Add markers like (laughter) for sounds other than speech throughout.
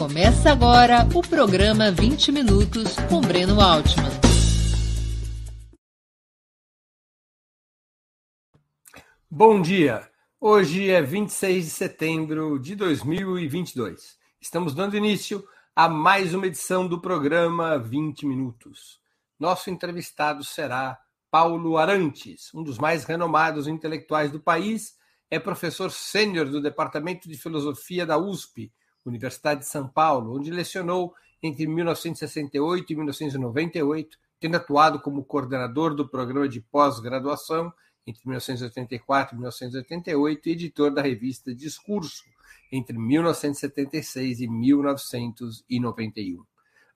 Começa agora o programa 20 Minutos com Breno Altman. Bom dia! Hoje é 26 de setembro de 2022. Estamos dando início a mais uma edição do programa 20 Minutos. Nosso entrevistado será Paulo Arantes, um dos mais renomados intelectuais do país, é professor sênior do Departamento de Filosofia da USP Universidade de São Paulo, onde lecionou entre 1968 e 1998, tendo atuado como coordenador do programa de pós-graduação entre 1984 e 1988 e editor da revista Discurso entre 1976 e 1991.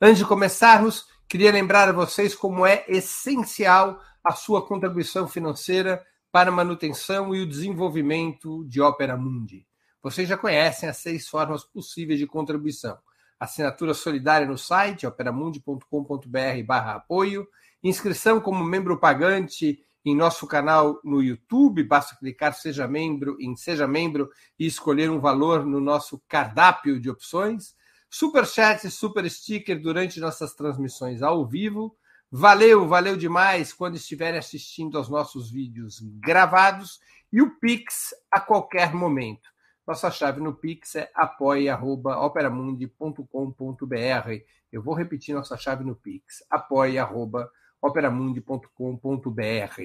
Antes de começarmos, queria lembrar a vocês como é essencial a sua contribuição financeira para a manutenção e o desenvolvimento de Opera Mundi. Vocês já conhecem as seis formas possíveis de contribuição. Assinatura solidária no site operamundi.com.br barra apoio, inscrição como membro pagante em nosso canal no YouTube, basta clicar seja membro em seja membro e escolher um valor no nosso cardápio de opções, super chat super sticker durante nossas transmissões ao vivo. Valeu, valeu demais quando estiverem assistindo aos nossos vídeos gravados e o Pix a qualquer momento. Nossa chave no Pix é apoia.operamundi.com.br. Eu vou repetir nossa chave no Pix, apoia.operamundi.com.br.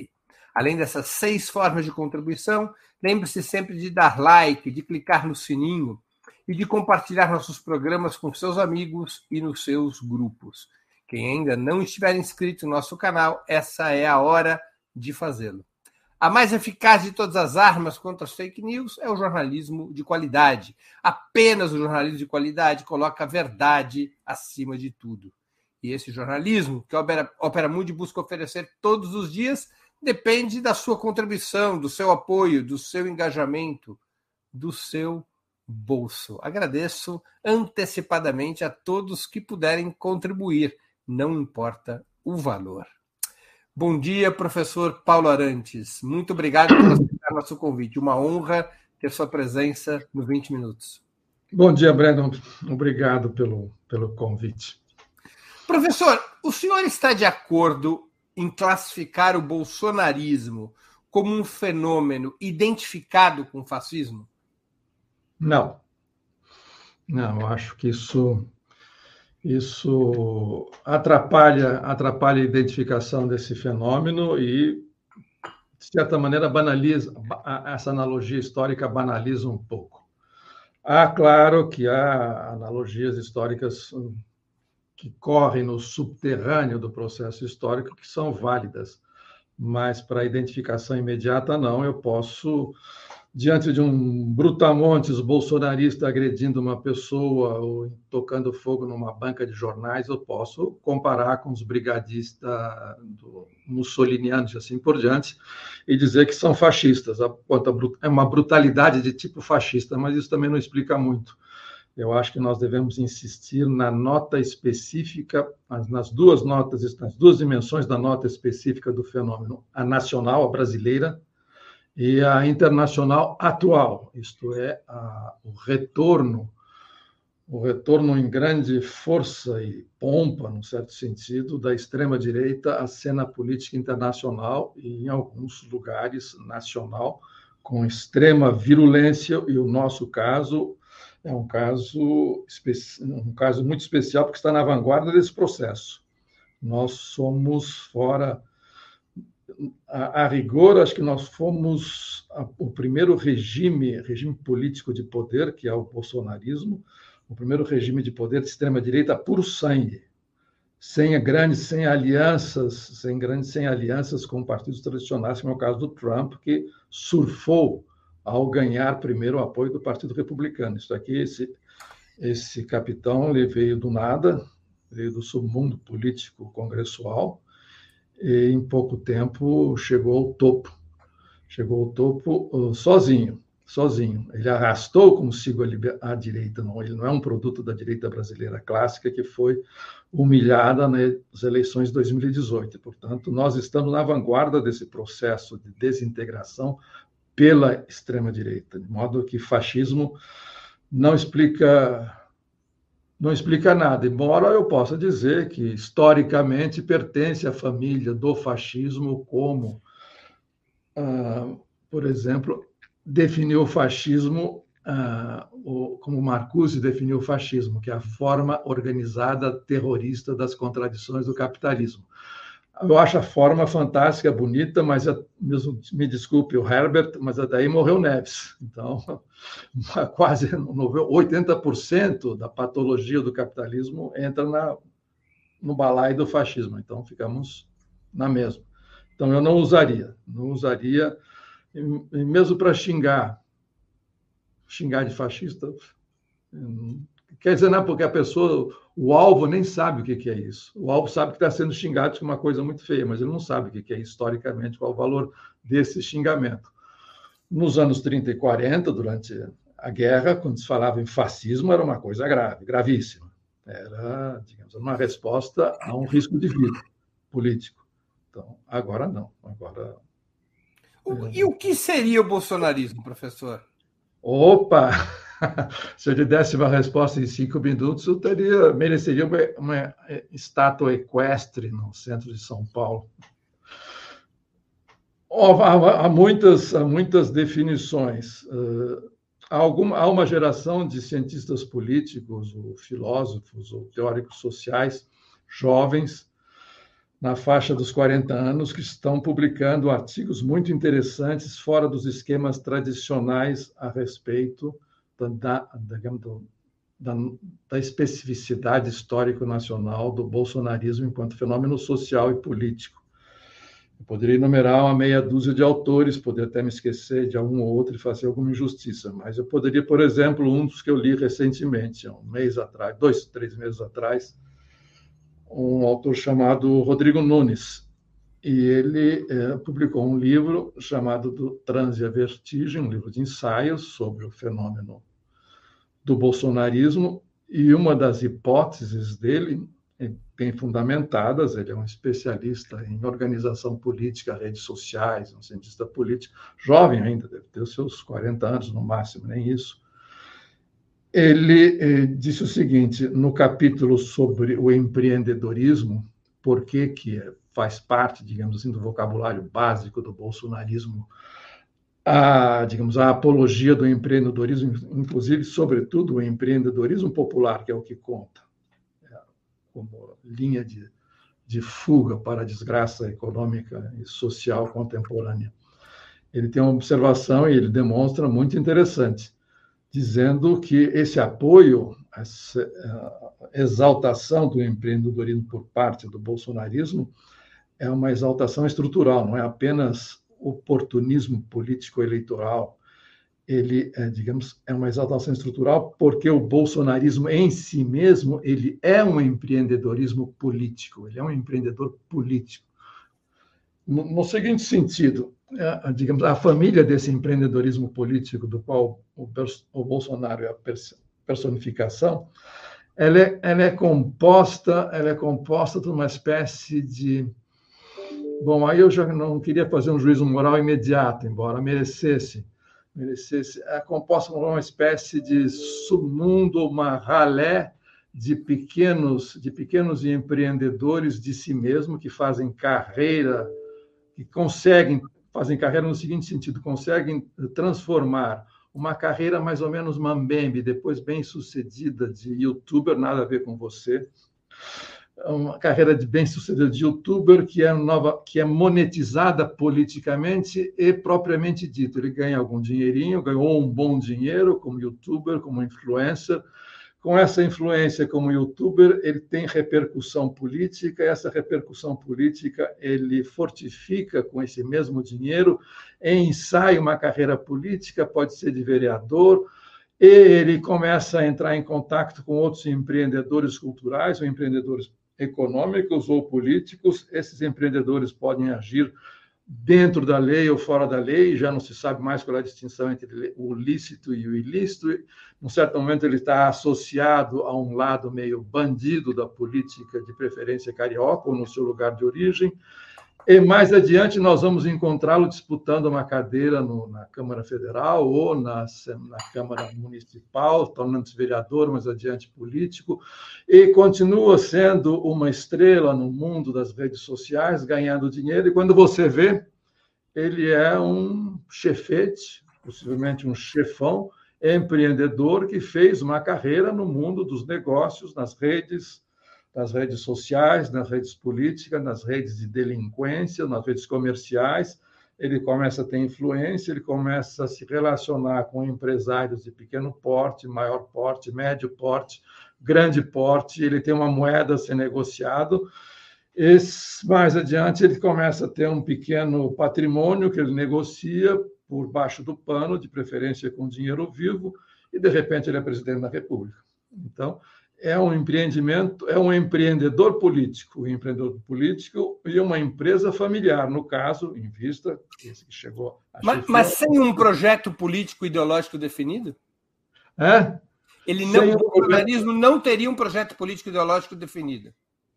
Além dessas seis formas de contribuição, lembre-se sempre de dar like, de clicar no sininho e de compartilhar nossos programas com seus amigos e nos seus grupos. Quem ainda não estiver inscrito no nosso canal, essa é a hora de fazê-lo. A mais eficaz de todas as armas contra as fake news é o jornalismo de qualidade. Apenas o jornalismo de qualidade coloca a verdade acima de tudo. E esse jornalismo que a Opera, Mundi busca oferecer todos os dias depende da sua contribuição, do seu apoio, do seu engajamento, do seu bolso. Agradeço antecipadamente a todos que puderem contribuir, não importa o valor. Bom dia, professor Paulo Arantes. Muito obrigado por aceitar nosso convite. Uma honra ter sua presença no 20 Minutos. Bom dia, Brandon. Obrigado pelo, pelo convite. Professor, o senhor está de acordo em classificar o bolsonarismo como um fenômeno identificado com o fascismo? Não. Não, acho que isso isso atrapalha, atrapalha a identificação desse fenômeno e, de certa maneira, banaliza, essa analogia histórica banaliza um pouco. Há, claro, que há analogias históricas que correm no subterrâneo do processo histórico que são válidas, mas para identificação imediata, não. Eu posso diante de um brutamontes bolsonarista agredindo uma pessoa ou tocando fogo numa banca de jornais, eu posso comparar com os brigadistas mussolinianos e assim por diante e dizer que são fascistas. É uma brutalidade de tipo fascista, mas isso também não explica muito. Eu acho que nós devemos insistir na nota específica, nas duas notas, nas duas dimensões da nota específica do fenômeno, a nacional, a brasileira, e a internacional atual, isto é, a, o retorno, o retorno em grande força e pompa, num certo sentido, da extrema-direita à cena política internacional e, em alguns lugares, nacional, com extrema virulência, e o nosso caso é um caso, um caso muito especial, porque está na vanguarda desse processo. Nós somos fora a, a, rigor, acho que nós fomos a, o primeiro regime, regime político de poder, que é o bolsonarismo, o primeiro regime de poder de extrema-direita puro sangue, sem grandes, sem alianças, sem grandes, sem alianças com partidos tradicionais, como é o caso do Trump, que surfou ao ganhar primeiro o apoio do Partido Republicano. Isso aqui, esse, esse capitão, ele veio do nada, veio do submundo político congressual, e em pouco tempo chegou ao topo. Chegou ao topo uh, sozinho, sozinho. Ele arrastou consigo a, a direita, não. Ele não é um produto da direita brasileira clássica que foi humilhada nas eleições de 2018. Portanto, nós estamos na vanguarda desse processo de desintegração pela extrema direita, de modo que fascismo não explica não explica nada, embora eu possa dizer que historicamente pertence à família do fascismo como, ah, por exemplo, definiu o fascismo ah, como Marcuse definiu o fascismo, que é a forma organizada terrorista das contradições do capitalismo. Eu acho a forma fantástica, bonita, mas mesmo me desculpe o Herbert, mas daí morreu Neves. Então, (laughs) quase 80% da patologia do capitalismo entra na, no balaio do fascismo. Então, ficamos na mesma. Então, eu não usaria, não usaria, mesmo para xingar, xingar de fascista, quer dizer, não, porque a pessoa, o alvo nem sabe o que é isso. O alvo sabe que está sendo xingado de uma coisa muito feia, mas ele não sabe o que é historicamente, qual o valor desse xingamento. Nos anos 30 e 40, durante a guerra, quando se falava em fascismo, era uma coisa grave, gravíssima. Era, digamos, uma resposta a um risco de vida político. Então, agora não. Agora. E o que seria o bolsonarismo, professor? Opa! (laughs) Se eu lhe desse uma resposta em cinco minutos, eu teria, mereceria uma, uma estátua equestre no centro de São Paulo. Há, muitas, há muitas definições. Há, alguma, há uma geração de cientistas políticos, ou filósofos, ou teóricos sociais, jovens, na faixa dos 40 anos, que estão publicando artigos muito interessantes fora dos esquemas tradicionais a respeito da, digamos, da, da especificidade histórico-nacional do bolsonarismo enquanto fenômeno social e político. Eu poderia enumerar uma meia dúzia de autores, poderia até me esquecer de algum outro e fazer alguma injustiça, mas eu poderia, por exemplo, um dos que eu li recentemente, um mês atrás, dois, três meses atrás, um autor chamado Rodrigo Nunes. E ele é, publicou um livro chamado do Transe a Vertigem, um livro de ensaios sobre o fenômeno do bolsonarismo. E uma das hipóteses dele, é bem fundamentadas, ele é um especialista em organização política, redes sociais, um cientista político, jovem ainda, deve ter os seus 40 anos no máximo, nem isso ele eh, disse o seguinte, no capítulo sobre o empreendedorismo, por que, que faz parte, digamos assim, do vocabulário básico do bolsonarismo, a, digamos, a apologia do empreendedorismo, inclusive, sobretudo, o empreendedorismo popular, que é o que conta, é, como linha de, de fuga para a desgraça econômica e social contemporânea. Ele tem uma observação e ele demonstra muito interessante dizendo que esse apoio, essa eh, exaltação do empreendedorismo por parte do bolsonarismo é uma exaltação estrutural, não é apenas oportunismo político-eleitoral. Ele, é, digamos, é uma exaltação estrutural porque o bolsonarismo em si mesmo ele é um empreendedorismo político, ele é um empreendedor político. No, no seguinte sentido, é, digamos, a família desse empreendedorismo político do qual o, Bolsonaro é a personificação, ela é, ela é composta, ela é composta de uma espécie de Bom, aí eu já não queria fazer um juízo moral imediato, embora merecesse, merecesse. É composta por uma espécie de submundo, uma ralé de pequenos, de pequenos empreendedores de si mesmo que fazem carreira, que conseguem fazem carreira no seguinte sentido: conseguem transformar uma carreira mais ou menos mambembe, depois bem sucedida de youtuber, nada a ver com você, uma carreira de bem sucedida de youtuber que é nova, que é monetizada politicamente e propriamente dito. Ele ganha algum dinheirinho, ganhou um bom dinheiro como youtuber, como influencer, com essa influência como youtuber, ele tem repercussão política, e essa repercussão política ele fortifica com esse mesmo dinheiro, ensaia uma carreira política, pode ser de vereador, ele começa a entrar em contato com outros empreendedores culturais ou empreendedores econômicos ou políticos. Esses empreendedores podem agir dentro da lei ou fora da lei, já não se sabe mais qual é a distinção entre o lícito e o ilícito. Num certo momento, ele está associado a um lado meio bandido da política, de preferência carioca, ou no seu lugar de origem. E mais adiante nós vamos encontrá-lo disputando uma cadeira no, na Câmara Federal ou na, na Câmara Municipal, tornando-se vereador, mais adiante político, e continua sendo uma estrela no mundo das redes sociais, ganhando dinheiro. E quando você vê, ele é um chefete, possivelmente um chefão, empreendedor que fez uma carreira no mundo dos negócios, nas redes nas redes sociais, nas redes políticas, nas redes de delinquência, nas redes comerciais. Ele começa a ter influência, ele começa a se relacionar com empresários de pequeno porte, maior porte, médio porte, grande porte. Ele tem uma moeda a ser negociado. Mais adiante, ele começa a ter um pequeno patrimônio que ele negocia por baixo do pano, de preferência com dinheiro vivo, e de repente ele é presidente da República. Então, é um empreendimento, é um empreendedor político, um empreendedor político e uma empresa familiar, no caso, em vista esse que chegou. Mas, mas, sem um projeto político ideológico definido? É? Ele não, sem o organismo não teria um projeto político ideológico definido.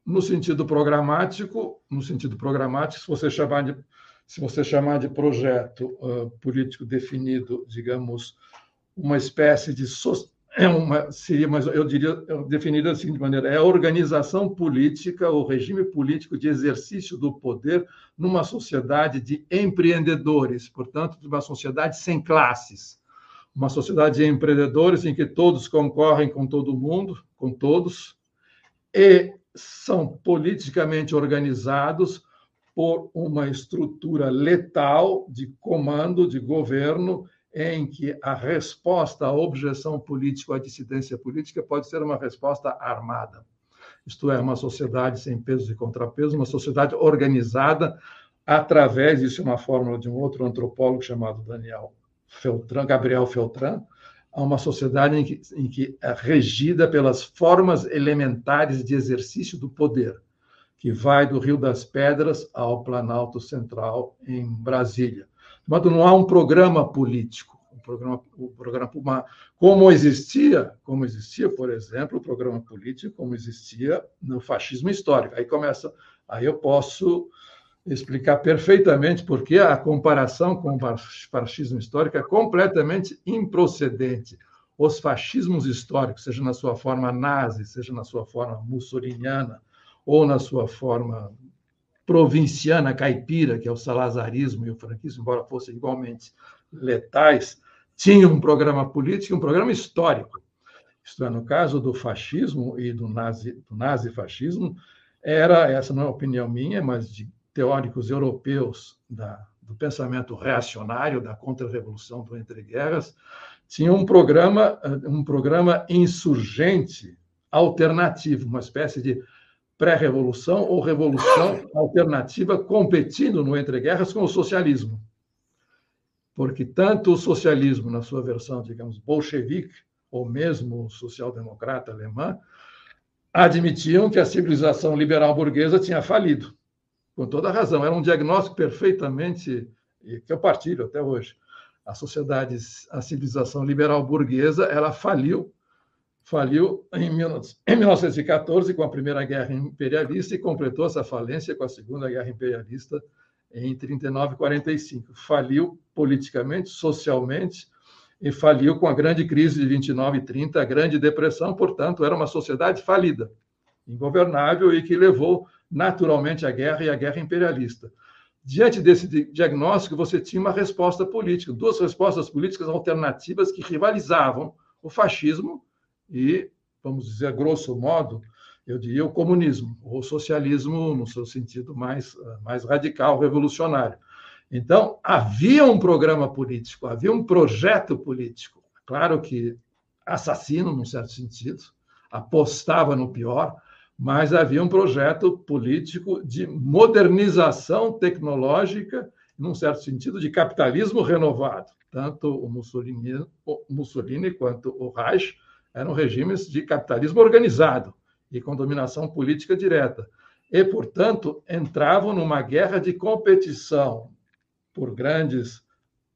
No sentido programático, no sentido programático, se você chamar de se você chamar de projeto uh, político definido, digamos, uma espécie de so é uma seria, mas eu diria eu definiria da seguinte maneira: é a organização política, o regime político de exercício do poder numa sociedade de empreendedores, portanto, de uma sociedade sem classes, uma sociedade de empreendedores em que todos concorrem com todo mundo, com todos, e são politicamente organizados por uma estrutura letal de comando, de governo em que a resposta à objeção política, à dissidência política, pode ser uma resposta armada. Isto é, uma sociedade sem pesos e contrapesos, uma sociedade organizada através, isso é uma fórmula de um outro antropólogo chamado Daniel Feltran, Gabriel Feltran, a uma sociedade em que, em que é regida pelas formas elementares de exercício do poder, que vai do Rio das Pedras ao Planalto Central em Brasília mas não há um programa político, um programa, um programa uma, como existia, como existia, por exemplo, o programa político, como existia no fascismo histórico. Aí começa, aí eu posso explicar perfeitamente porque a comparação com o fascismo histórico é completamente improcedente. Os fascismos históricos, seja na sua forma nazi, seja na sua forma mussoliniana, ou na sua forma provinciana caipira, que é o salazarismo e o franquismo, embora fossem igualmente letais, tinha um programa político e um programa histórico. Isto é, no caso do fascismo e do, nazi, do nazifascismo, era, essa não é opinião minha, mas de teóricos europeus da, do pensamento reacionário, da contra-revolução do entre-guerras, tinha um programa, um programa insurgente alternativo, uma espécie de pré-revolução ou revolução alternativa competindo no entre-guerras com o socialismo. Porque tanto o socialismo, na sua versão, digamos, bolchevique, ou mesmo social-democrata alemã, admitiam que a civilização liberal burguesa tinha falido. Com toda razão. Era um diagnóstico perfeitamente, que eu partilho até hoje. A sociedade, a civilização liberal burguesa, ela faliu faliu em 1914 com a Primeira Guerra Imperialista e completou essa falência com a Segunda Guerra Imperialista em 39 e 45. Faliu politicamente, socialmente e faliu com a grande crise de 29 e 30, a Grande Depressão, portanto, era uma sociedade falida, ingovernável e que levou naturalmente à guerra e à guerra imperialista. Diante desse diagnóstico, você tinha uma resposta política, duas respostas políticas alternativas que rivalizavam o fascismo e, vamos dizer, grosso modo, eu diria o comunismo, ou socialismo no seu sentido mais, mais radical, revolucionário. Então, havia um programa político, havia um projeto político. Claro que assassino, num certo sentido, apostava no pior, mas havia um projeto político de modernização tecnológica, num certo sentido, de capitalismo renovado. Tanto o Mussolini, o Mussolini quanto o Reich eram regimes de capitalismo organizado e com dominação política direta. E, portanto, entravam numa guerra de competição por grandes,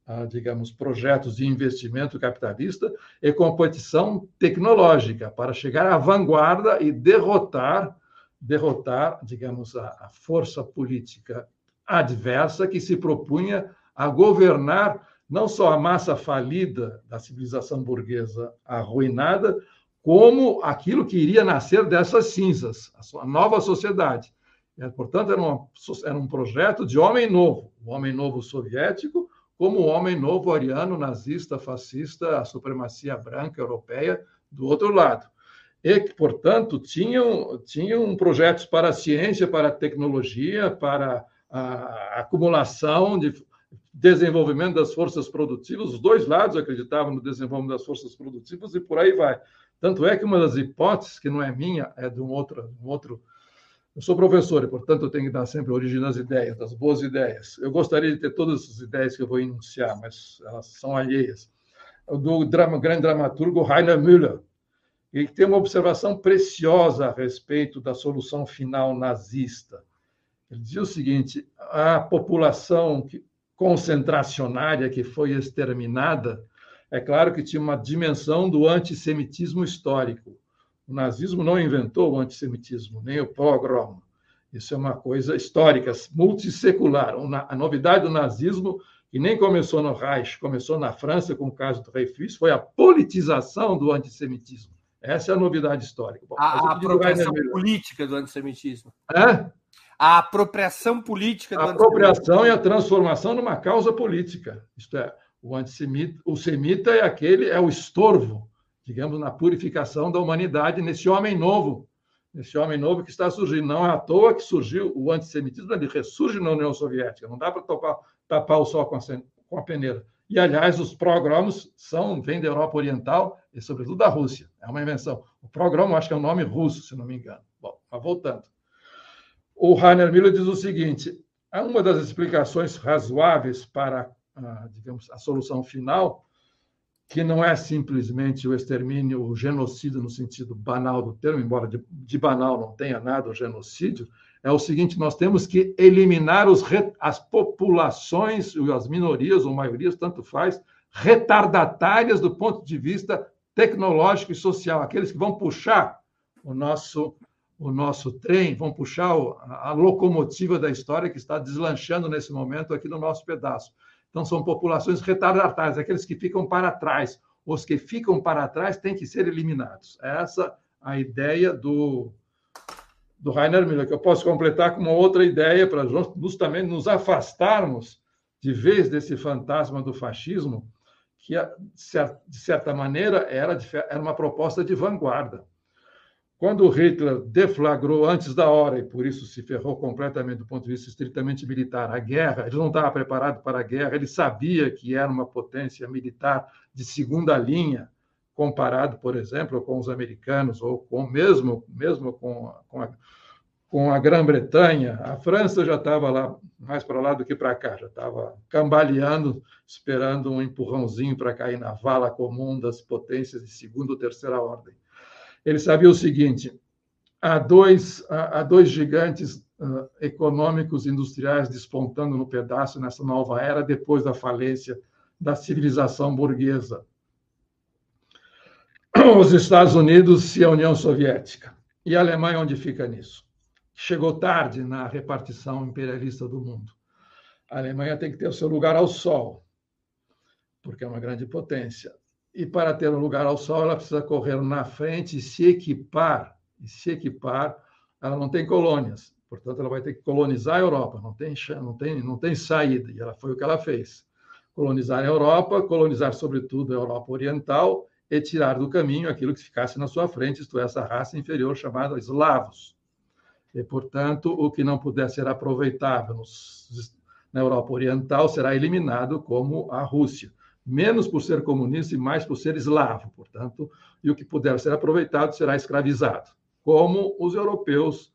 ah, digamos, projetos de investimento capitalista e competição tecnológica para chegar à vanguarda e derrotar, derrotar, digamos, a, força política adversa que se propunha a governar não só a massa falida da civilização burguesa arruinada, como aquilo que iria nascer dessas cinzas, a nova sociedade. Portanto, era, uma, era um projeto de homem novo, o homem novo soviético, como o homem novo ariano, nazista, fascista, a supremacia branca europeia do outro lado. E que, portanto, tinham, tinham projetos para a ciência, para a tecnologia, para a acumulação de desenvolvimento das forças produtivas. Os dois lados acreditavam no desenvolvimento das forças produtivas e por aí vai. Tanto é que uma das hipóteses, que não é minha, é de um outro, um outro eu sou professor e, portanto, eu tenho que dar sempre origem às ideias, das boas ideias. Eu gostaria de ter todas essas ideias que eu vou enunciar, mas elas são alheias. Do drama, grande dramaturgo Rainer Müller, ele tem uma observação preciosa a respeito da solução final nazista. Ele dizia o seguinte: a população concentracionária que foi exterminada, é claro que tinha uma dimensão do antissemitismo histórico. O nazismo não inventou o antissemitismo, nem o pogrom. Isso é uma coisa histórica, multissecular. A novidade do nazismo, que nem começou no Reich, começou na França com o caso do Dreyfus, foi a politização do antissemitismo. Essa é a novidade histórica. Bom, a, apropriação política do antissemitismo. É? A apropriação política A apropriação e a transformação numa causa política. Isto é, o antissemita, o semita é aquele, é o estorvo digamos, na purificação da humanidade nesse homem novo, nesse homem novo que está surgindo. Não é à toa que surgiu o antissemitismo, ele ressurge na União Soviética. Não dá para tapar, tapar o sol com a, com a peneira. E, aliás, os progromos são, vêm da Europa Oriental e, sobretudo, da Rússia. É uma invenção. O progromo, acho que é um nome russo, se não me engano. Bom, mas voltando. O Rainer Miller diz o seguinte: uma das explicações razoáveis para, digamos, a solução final que não é simplesmente o extermínio, o genocídio no sentido banal do termo, embora de, de banal não tenha nada o genocídio, é o seguinte: nós temos que eliminar os, as populações, as minorias ou maiorias, tanto faz, retardatárias do ponto de vista tecnológico e social, aqueles que vão puxar o nosso o nosso trem, vão puxar a locomotiva da história que está deslanchando nesse momento aqui no nosso pedaço. Então, são populações retardatárias, aqueles que ficam para trás. Os que ficam para trás têm que ser eliminados. Essa a ideia do, do Rainer Miller, que eu posso completar com uma outra ideia para justamente nos afastarmos de vez desse fantasma do fascismo, que, de certa maneira, era uma proposta de vanguarda. Quando Hitler deflagrou antes da hora, e por isso se ferrou completamente do ponto de vista estritamente militar, a guerra, ele não estava preparado para a guerra, ele sabia que era uma potência militar de segunda linha, comparado, por exemplo, com os americanos, ou com mesmo, mesmo com, com a, com a Grã-Bretanha. A França já estava lá, mais para lá do que para cá, já estava cambaleando, esperando um empurrãozinho para cair na vala comum das potências de segunda ou terceira ordem ele sabia o seguinte: há dois, há dois gigantes uh, econômicos industriais despontando no pedaço nessa nova era, depois da falência da civilização burguesa. Os Estados Unidos e a União Soviética. E a Alemanha, onde fica nisso? Chegou tarde na repartição imperialista do mundo. A Alemanha tem que ter o seu lugar ao sol, porque é uma grande potência e para ter um lugar ao sol, ela precisa correr na frente e se equipar. E se equipar, ela não tem colônias, portanto, ela vai ter que colonizar a Europa, não tem, não tem, não tem saída, e ela foi o que ela fez. Colonizar a Europa, colonizar, sobretudo, a Europa Oriental e tirar do caminho aquilo que ficasse na sua frente, isto é, essa raça inferior chamada eslavos. E, portanto, o que não puder ser aproveitável nos, na Europa Oriental será eliminado, como a Rússia menos por ser comunista e mais por ser eslavo, portanto, e o que puder ser aproveitado será escravizado, como os europeus,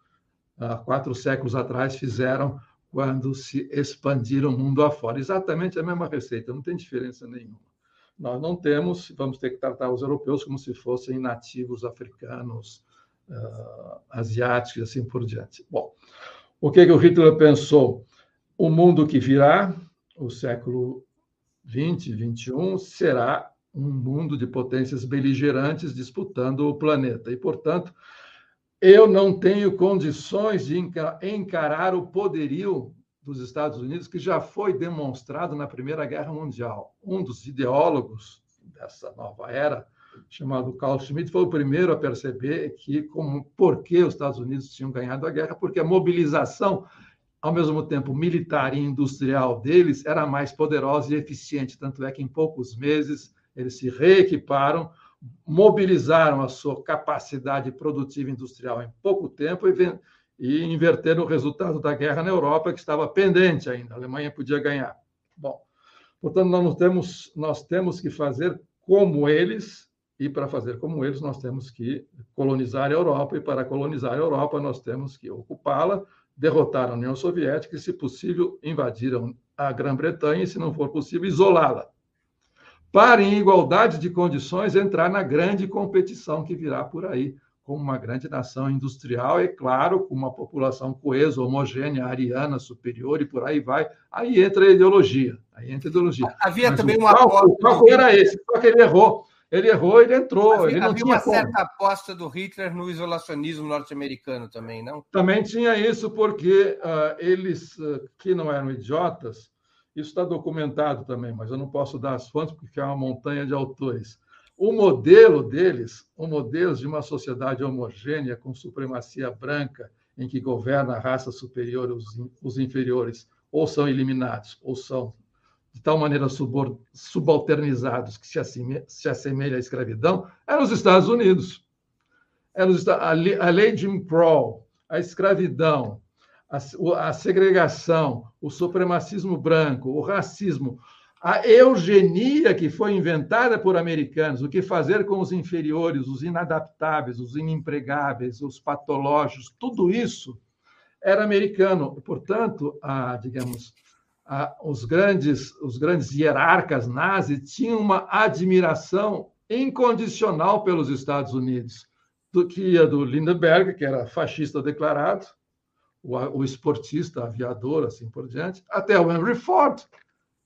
há quatro séculos atrás, fizeram quando se expandiram mundo afora. Exatamente a mesma receita, não tem diferença nenhuma. Nós não temos, vamos ter que tratar os europeus como se fossem nativos africanos, uh, asiáticos e assim por diante. Bom, o que, que o Hitler pensou? O mundo que virá, o século 20, 21 será um mundo de potências beligerantes disputando o planeta. E, portanto, eu não tenho condições de encarar o poderio dos Estados Unidos que já foi demonstrado na Primeira Guerra Mundial. Um dos ideólogos dessa nova era, chamado Carl Schmitt, foi o primeiro a perceber que como por que os Estados Unidos tinham ganhado a guerra, porque a mobilização ao mesmo tempo militar e industrial deles era mais poderosa e eficiente, tanto é que em poucos meses eles se reequiparam, mobilizaram a sua capacidade produtiva industrial em pouco tempo e e inverter o resultado da guerra na Europa, que estava pendente ainda. A Alemanha podia ganhar. Bom, portanto, nós temos, nós temos que fazer como eles, e para fazer como eles, nós temos que colonizar a Europa, e para colonizar a Europa, nós temos que ocupá-la, derrotar a União Soviética e, se possível, invadir a Grã-Bretanha e, se não for possível, isolá-la. Para, em igualdade de condições, entrar na grande competição que virá por aí como uma grande nação industrial, é claro, com uma população coesa, homogênea, ariana, superior e por aí vai. Aí entra a ideologia. Aí entra a ideologia. Havia Mas também uma aposta. O foco era esse, só que ele errou. Ele errou, ele entrou. Havia, ele não havia tinha uma como. certa aposta do Hitler no isolacionismo norte-americano também, não? Também tinha isso, porque uh, eles, uh, que não eram idiotas, isso está documentado também, mas eu não posso dar as fontes porque é uma montanha de autores o modelo deles, o modelo de uma sociedade homogênea com supremacia branca, em que governa a raça superior os, os inferiores, ou são eliminados, ou são de tal maneira subalternizados que se assemelha, se assemelha à escravidão, é nos Estados Unidos. É nos, a, lei, a lei Jim Crow, a escravidão, a, a segregação, o supremacismo branco, o racismo, a eugenia que foi inventada por americanos, o que fazer com os inferiores, os inadaptáveis, os inempregáveis, os patológicos, tudo isso era americano. Portanto, a, digamos, a, os grandes os grandes hierarcas nazis tinham uma admiração incondicional pelos Estados Unidos, do que ia do Lindenberg, que era fascista declarado, o, o esportista, aviador, assim por diante, até o Henry Ford,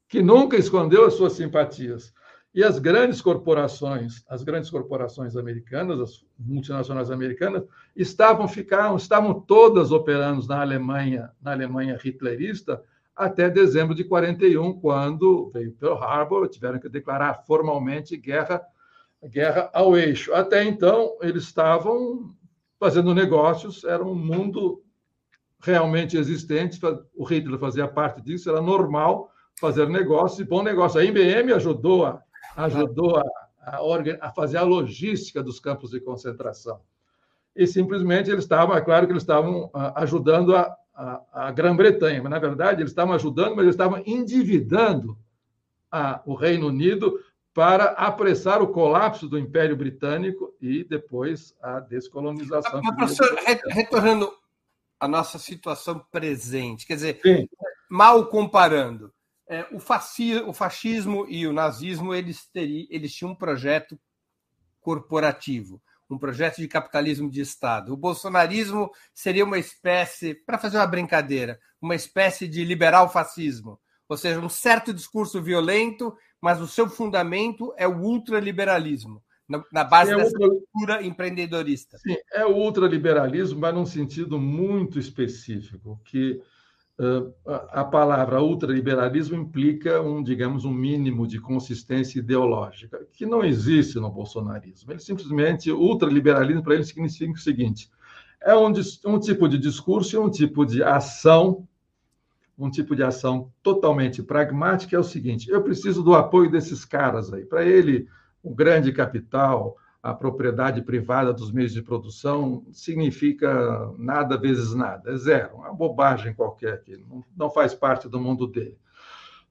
que nunca escondeu as suas simpatias. E as grandes corporações, as grandes corporações americanas, as multinacionais americanas, estavam ficaram, estavam todas operando na Alemanha, na Alemanha hitlerista, até dezembro de 41, quando veio Pearl Harbor, tiveram que declarar formalmente guerra, guerra ao eixo. Até então, eles estavam fazendo negócios, era um mundo realmente existente, o Hitler fazia parte disso, era normal fazer negócio e bom negócio. A IBM ajudou a, ajudou a, a, a, fazer a logística dos campos de concentração. E simplesmente eles estavam, é claro que eles estavam ah, ajudando a, a, a Grã-Bretanha, mas na verdade eles estavam ajudando, mas eles estavam endividando a, o Reino Unido para apressar o colapso do Império Britânico e depois a descolonização. Mas, professor, retornando à nossa situação presente, quer dizer, Sim. mal comparando, é, o, o, fascismo e o nazismo eles, teriam, eles tinham um projeto corporativo, um projeto de capitalismo de Estado. O bolsonarismo seria uma espécie, para fazer uma brincadeira, uma espécie de liberal fascismo, ou seja, um certo discurso violento, mas o seu fundamento é o ultraliberalismo, na base é dessa cultura empreendedorista. Sim, é o ultraliberalismo, mas num sentido muito específico, que a palavra ultraliberalismo implica um, digamos, um mínimo de consistência ideológica, que não existe no bolsonarismo. Ele simplesmente, ultraliberalismo para ele significa o seguinte: é um, um tipo de discurso e um tipo de ação, um tipo de ação totalmente pragmática é o seguinte: eu preciso do apoio desses caras aí. Para ele, o grande capital, a propriedade privada dos meios de produção significa nada vezes nada, é zero, uma bobagem qualquer que não, faz parte do mundo dele.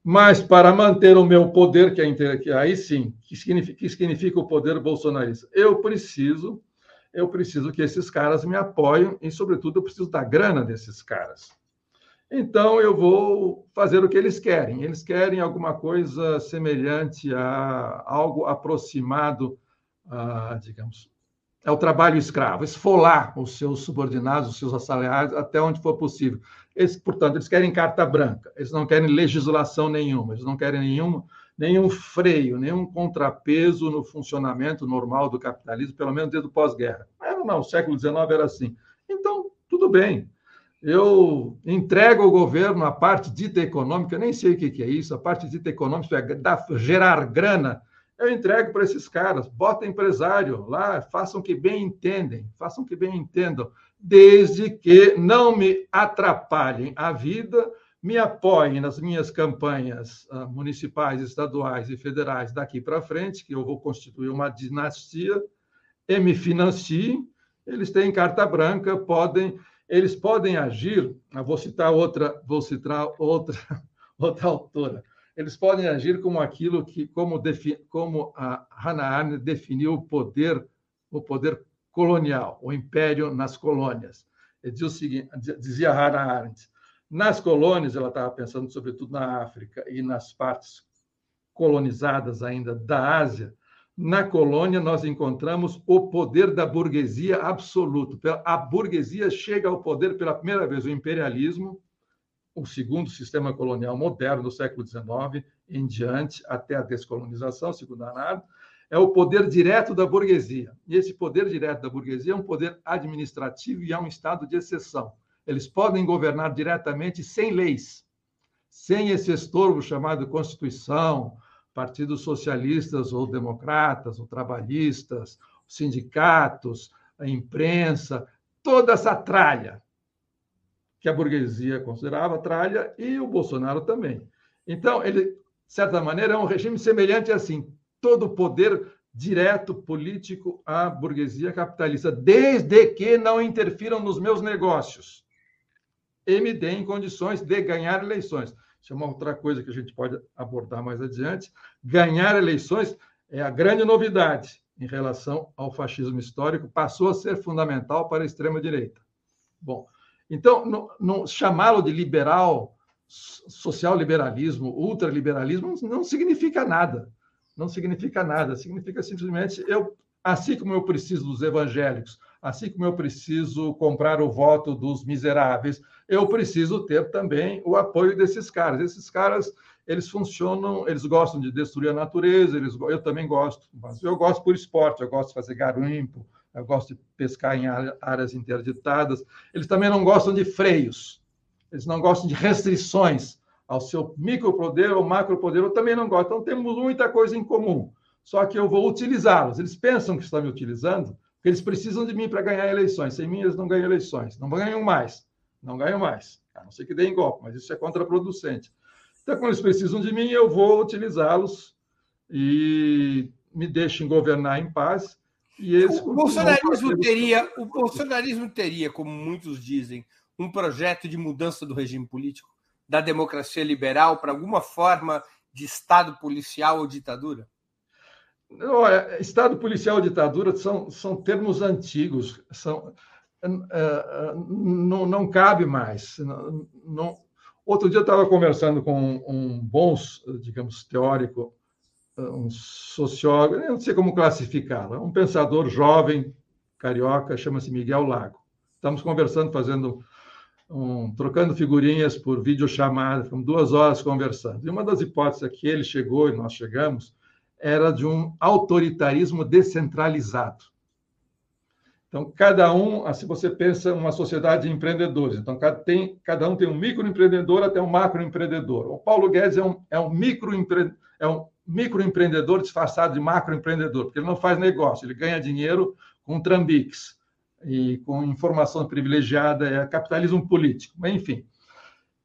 Mas para manter o meu poder, que, é, que aí sim, que significa, que significa o poder bolsonarista, eu preciso, eu preciso que esses caras me apoiem e, sobretudo, eu preciso da grana desses caras. Então, eu vou fazer o que eles querem. Eles querem alguma coisa semelhante a algo aproximado ah, digamos, é o trabalho escravo, esfolar os seus subordinados, os seus assalariados, até onde for possível. Eles, portanto, eles querem carta branca, eles não querem legislação nenhuma, eles não querem nenhum, nenhum freio, nenhum contrapeso no funcionamento normal do capitalismo, pelo menos desde o pós-guerra. Não, não, o século XIX era assim. Então, tudo bem. eu entrego ao governo a parte dita econômica, nem sei o que é isso, a parte dita econômica é gerar grana, eu entrego para esses caras, bota empresário lá, façam que bem entendem, façam que bem entendam, desde que não me atrapalhem a vida, me apoiem nas minhas campanhas uh, municipais, estaduais e federais daqui para frente, que eu vou constituir uma dinastia, e me financiem, eles têm carta branca, podem, eles podem agir, vou citar outra, vou citar outra, (laughs) outra autora, eles podem agir como aquilo que, como, como a Hannah Arendt definiu o poder, o poder colonial, o império nas colônias. Dizia, o seguinte, dizia Hannah Arendt, nas colônias, ela estava pensando sobretudo na África e nas partes colonizadas ainda da Ásia, na colônia nós encontramos o poder da burguesia absoluto. A burguesia chega ao poder pela primeira vez, o imperialismo, o segundo sistema colonial moderno do século XIX em diante, até a descolonização, segundo Arnaldo, é o poder direto da burguesia. E esse poder direto da burguesia é um poder administrativo e é um estado de exceção. Eles podem governar diretamente sem leis, sem esse estorvo chamado Constituição, partidos socialistas ou democratas, ou trabalhistas, sindicatos, a imprensa, toda essa tralha que a burguesia considerava tralha e o Bolsonaro também. Então, ele, de certa maneira, é um regime semelhante assim, todo o poder direto político à burguesia capitalista, desde que não interfiram nos meus negócios e me deem condições de ganhar eleições. Isso é uma outra coisa que a gente pode abordar mais adiante. Ganhar eleições é a grande novidade em relação ao fascismo histórico, passou a ser fundamental para a extrema-direita. Bom, então, chamá-lo de liberal, social-liberalismo, ultraliberalismo, não significa nada. Não significa nada. Significa simplesmente, eu, assim como eu preciso dos evangélicos, assim como eu preciso comprar o voto dos miseráveis, eu preciso ter também o apoio desses caras. Esses caras, eles funcionam, eles gostam de destruir a natureza, eles, eu também gosto, mas eu gosto por esporte, eu gosto de fazer garimpo, gosto de pescar em áreas interditadas. Eles também não gostam de freios, eles não gostam de restrições ao seu micropoder ou macropoder, eu também não gosto. Então, temos muita coisa em comum, só que eu vou utilizá-los. Eles pensam que estão me utilizando, porque eles precisam de mim para ganhar eleições. Sem mim, eles não ganham eleições, não ganham mais, não ganham mais. A não ser que deem golpe, mas isso é contraproducente. Então, quando eles precisam de mim, eu vou utilizá-los e me deixem governar em paz o bolsonarismo teria, o bolsonarismo teria, como muitos dizem, um projeto de mudança do regime político, da democracia liberal para alguma forma de Estado policial ou ditadura? Olha, Estado policial ou ditadura são, são termos antigos, são, uh, não, não cabe mais. Não, não... Outro dia eu estava conversando com um, um bom, digamos, teórico um sociólogo, não sei como classificá-lo, um pensador jovem, carioca, chama-se Miguel Lago. Estamos conversando, fazendo um, trocando figurinhas por videochamada, ficamos duas horas conversando. E uma das hipóteses a que ele chegou e nós chegamos era de um autoritarismo descentralizado. Então, cada um, assim você pensa uma sociedade de empreendedores. Então, cada, tem, cada um tem um microempreendedor até um macroempreendedor. O Paulo Guedes é um, é um microempreendedor, é um microempreendedor disfarçado de macroempreendedor, porque ele não faz negócio, ele ganha dinheiro com trambiques e com informação privilegiada, é capitalismo político. Enfim,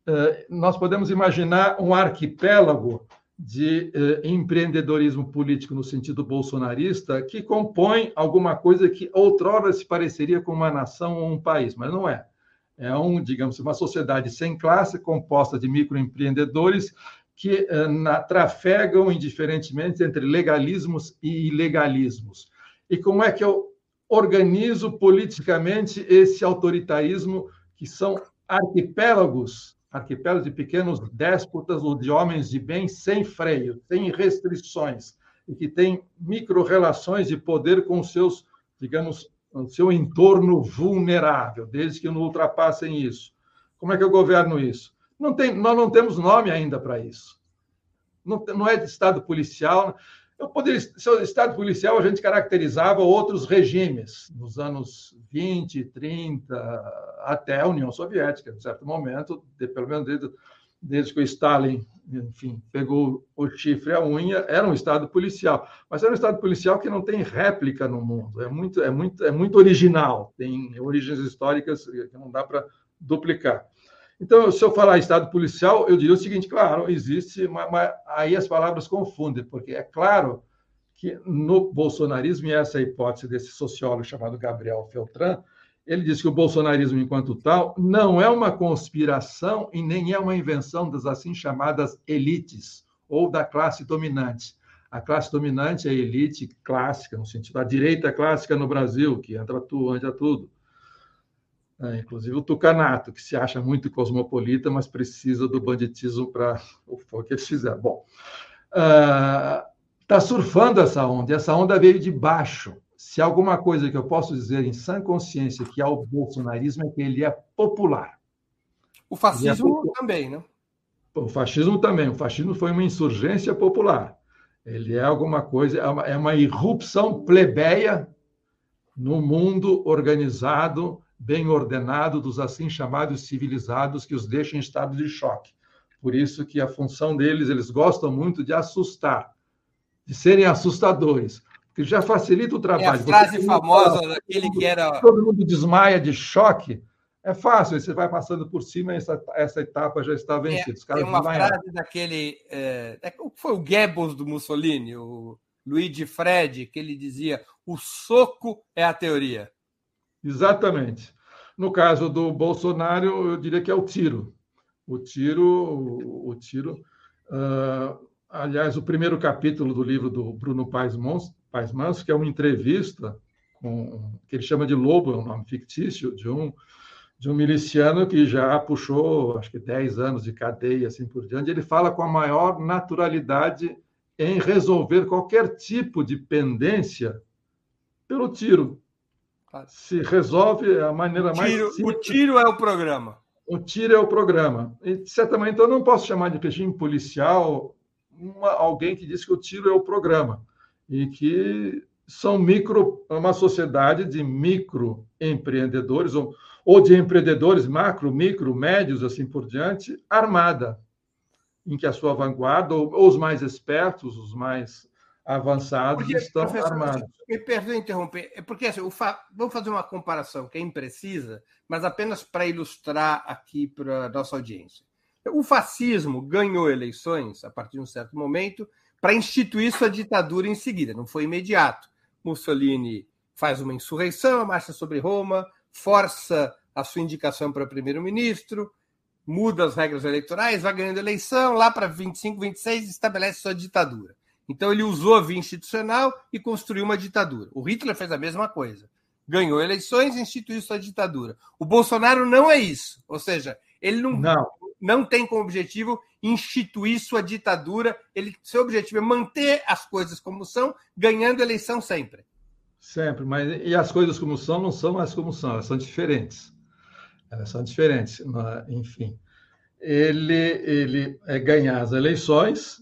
eh, nós podemos imaginar um arquipélago de eh, empreendedorismo político no sentido bolsonarista que compõe alguma coisa que outrora se pareceria com uma nação ou um país, mas não é. É um, digamos, uma sociedade sem classe composta de microempreendedores que eh, na, trafegam indiferentemente entre legalismos e ilegalismos. E como é que eu organizo politicamente esse autoritarismo, que são arquipélagos, arquipélagos de pequenos déspotas ou de homens de bem sem freio, sem restrições, e que têm micro-relações de poder com seus, digamos, seu entorno vulnerável, desde que não ultrapassem isso. Como é que eu governo isso? Não tem, nós não temos nome ainda para isso. Não, não é de Estado policial. Eu poderia, se o Estado policial a gente caracterizava outros regimes nos anos 20, 30, até a União Soviética, em certo momento, de, pelo menos desde, desde que o Stalin, enfim, pegou o chifre a unha, era um Estado policial. Mas era um Estado policial que não tem réplica no mundo, é muito, é muito, é muito original, tem origens históricas que não dá para duplicar. Então, se eu falar Estado policial, eu diria o seguinte: claro, existe, mas, mas aí as palavras confundem, porque é claro que no bolsonarismo, e essa é a hipótese desse sociólogo chamado Gabriel Feltran, ele diz que o bolsonarismo, enquanto tal, não é uma conspiração e nem é uma invenção das assim chamadas elites ou da classe dominante. A classe dominante é a elite clássica, no sentido da direita clássica no Brasil, que entra tudo, entra tudo. É, inclusive o Tucanato, que se acha muito cosmopolita, mas precisa do banditismo para o que eles fizeram. Bom, uh, está surfando essa onda, e essa onda veio de baixo. Se alguma coisa que eu posso dizer em sã consciência que há o bolsonarismo é que ele é popular. O fascismo é também, né? O fascismo também. O fascismo foi uma insurgência popular. Ele é alguma coisa, é uma, é uma irrupção plebeia no mundo organizado, bem ordenado dos assim chamados civilizados que os deixam em estado de choque. Por isso que a função deles, eles gostam muito de assustar de serem assustadores, porque já facilita o trabalho. É a frase famosa daquele que era. Todo mundo desmaia de choque. É fácil, você vai passando por cima e essa, essa etapa já está vencida. É, tem uma frase daquele. É, é foi o Goebbels do Mussolini, o Luigi Fred, que ele dizia: o soco é a teoria. Exatamente. No caso do Bolsonaro, eu diria que é o tiro. O tiro, o, o tiro. Uh, aliás, o primeiro capítulo do livro do Bruno Paes, Paes Manso, que é uma entrevista com, que ele chama de Lobo, é um nome fictício, de um, de um miliciano que já puxou, acho que 10 anos de cadeia, assim por diante. Ele fala com a maior naturalidade em resolver qualquer tipo de pendência pelo tiro. Se resolve a maneira mais. Tiro, simples. O tiro é o programa. O tiro é o programa. E, de certa maneira, então, eu não posso chamar de regime policial uma, alguém que diz que o tiro é o programa e que são micro, uma sociedade de microempreendedores ou, ou de empreendedores macro, micro, médios, assim por diante, armada, em que a sua vanguarda, ou, ou os mais espertos, os mais avançados, porque, estão armados. Me perdoe interromper, é porque assim, fa... vamos fazer uma comparação que é imprecisa, mas apenas para ilustrar aqui para a nossa audiência. O fascismo ganhou eleições a partir de um certo momento para instituir sua ditadura em seguida, não foi imediato. Mussolini faz uma insurreição, marcha sobre Roma, força a sua indicação para primeiro-ministro, muda as regras eleitorais, vai ganhando eleição, lá para 25, 26 estabelece sua ditadura. Então ele usou a via institucional e construiu uma ditadura. O Hitler fez a mesma coisa. Ganhou eleições e instituiu sua ditadura. O Bolsonaro não é isso. Ou seja, ele não, não não tem como objetivo instituir sua ditadura. Ele, seu objetivo é manter as coisas como são, ganhando eleição sempre. Sempre, mas e as coisas como são não são mais como são, elas são diferentes. Elas são diferentes, enfim. Ele, ele é ganhar as eleições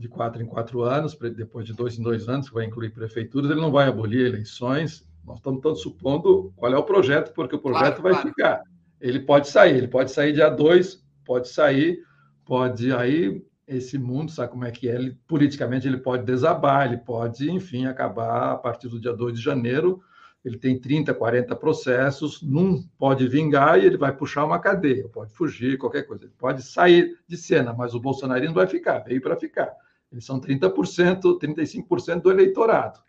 de quatro em quatro anos, depois de dois em dois anos, que vai incluir prefeituras, ele não vai abolir eleições. Nós estamos todos supondo qual é o projeto, porque o projeto claro, vai claro. ficar. Ele pode sair, ele pode sair dia 2 pode sair, pode aí esse mundo, sabe como é que é? Ele, politicamente ele pode desabar, ele pode, enfim, acabar a partir do dia 2 de janeiro. Ele tem 30, 40 processos, num pode vingar e ele vai puxar uma cadeia, pode fugir, qualquer coisa. Ele pode sair de cena, mas o bolsonarismo vai ficar, veio para ficar. Eles são 30%, 35% do eleitorado.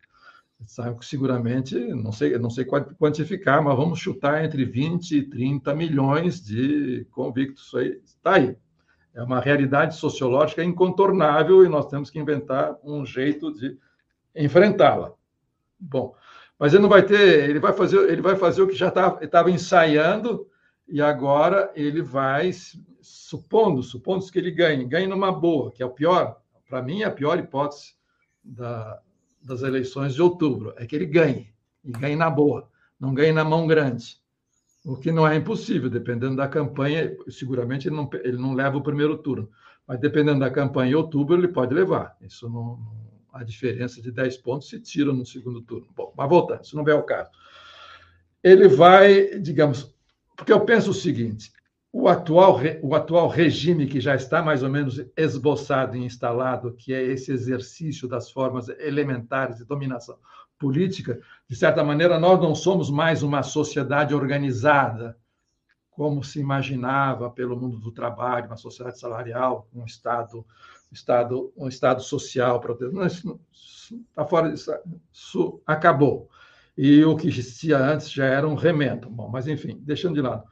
Seguramente, não sei, não sei quantificar, mas vamos chutar entre 20 e 30 milhões de convictos. Está aí. É uma realidade sociológica incontornável e nós temos que inventar um jeito de enfrentá-la. Bom, mas ele não vai ter, ele vai fazer, ele vai fazer o que já estava tá, ensaiando e agora ele vai, supondo, supondo que ele ganhe, ganhe numa boa, que é o pior, para mim a pior hipótese da, das eleições de outubro, é que ele ganhe, e ganhe na boa, não ganhe na mão grande. O que não é impossível, dependendo da campanha, seguramente ele não, ele não leva o primeiro turno, mas dependendo da campanha em outubro, ele pode levar. Isso não, a diferença de 10 pontos se tira no segundo turno. Bom, mas voltando, isso não é o caso. ele vai, digamos, porque eu penso o seguinte: o atual, o atual regime que já está mais ou menos esboçado e instalado, que é esse exercício das formas elementares de dominação política, de certa maneira, nós não somos mais uma sociedade organizada, como se imaginava pelo mundo do trabalho, uma sociedade salarial, um Estado, estado, um Estado social. Está fora disso, isso acabou. E o que existia antes já era um remendo. Bom, mas, enfim, deixando de lado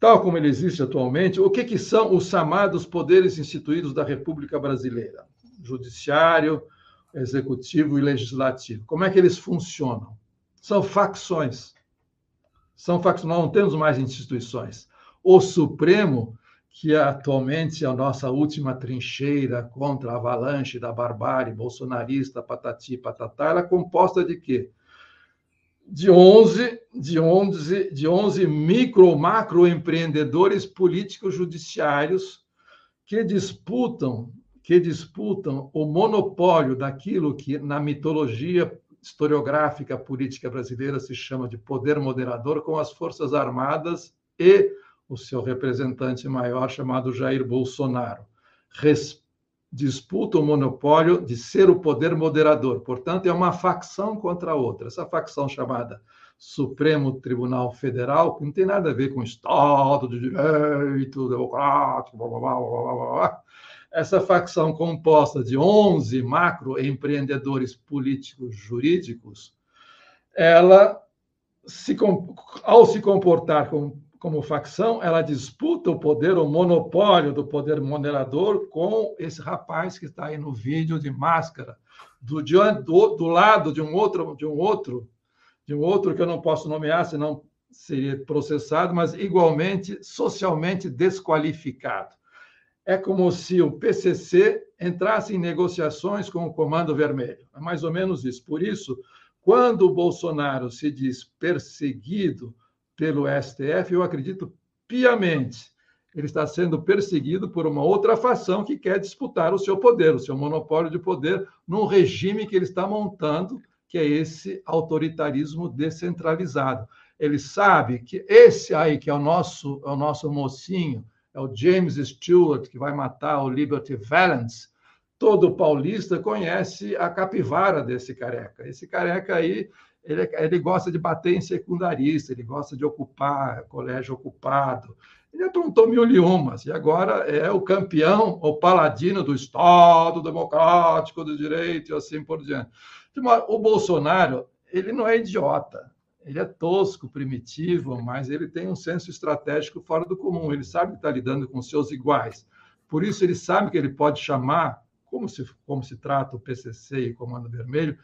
tal como ele existe atualmente, o que, que são os chamados poderes instituídos da República Brasileira? Judiciário, Executivo e Legislativo. Como é que eles funcionam? São facções. São facções, não temos mais instituições. O Supremo, que atualmente é a nossa última trincheira contra a avalanche da barbárie bolsonarista, patati patatá, ela é composta de quê? De 11, de 11, de 11 micro macro empreendedores políticos judiciários que disputam que disputam o monopólio daquilo que na mitologia historiográfica política brasileira se chama de poder moderador com as forças armadas e o seu representante maior chamado Jair Bolsonaro. Res disputa o monopólio de ser o poder moderador. Portanto, é uma facção contra a outra. Essa facção chamada Supremo Tribunal Federal, que não tem nada a ver com Estado de Direito, democrático, blá, blá, blá, blá, blá. Essa facção composta de 11 macroempreendedores políticos jurídicos, ela, se, ao se comportar como como facção, ela disputa o poder, o monopólio do poder moderador com esse rapaz que está aí no vídeo de máscara, do, do, do lado de um outro, de um outro, de um outro que eu não posso nomear, senão seria processado, mas igualmente socialmente desqualificado. É como se o PCC entrasse em negociações com o Comando Vermelho. É mais ou menos isso. Por isso, quando o Bolsonaro se diz perseguido pelo STF, eu acredito piamente. Ele está sendo perseguido por uma outra facção que quer disputar o seu poder, o seu monopólio de poder, num regime que ele está montando, que é esse autoritarismo descentralizado. Ele sabe que esse aí, que é o nosso, é o nosso mocinho, é o James Stewart, que vai matar o Liberty Valance, todo paulista conhece a capivara desse careca. Esse careca aí ele, ele gosta de bater em secundarista, ele gosta de ocupar colégio ocupado. Ele aprontou mil umas, e agora é o campeão, o paladino do Estado democrático do direito e assim por diante. O Bolsonaro, ele não é idiota, ele é tosco, primitivo, mas ele tem um senso estratégico fora do comum. Ele sabe está lidando com seus iguais. Por isso, ele sabe que ele pode chamar, como se, como se trata o PCC e Comando Vermelho,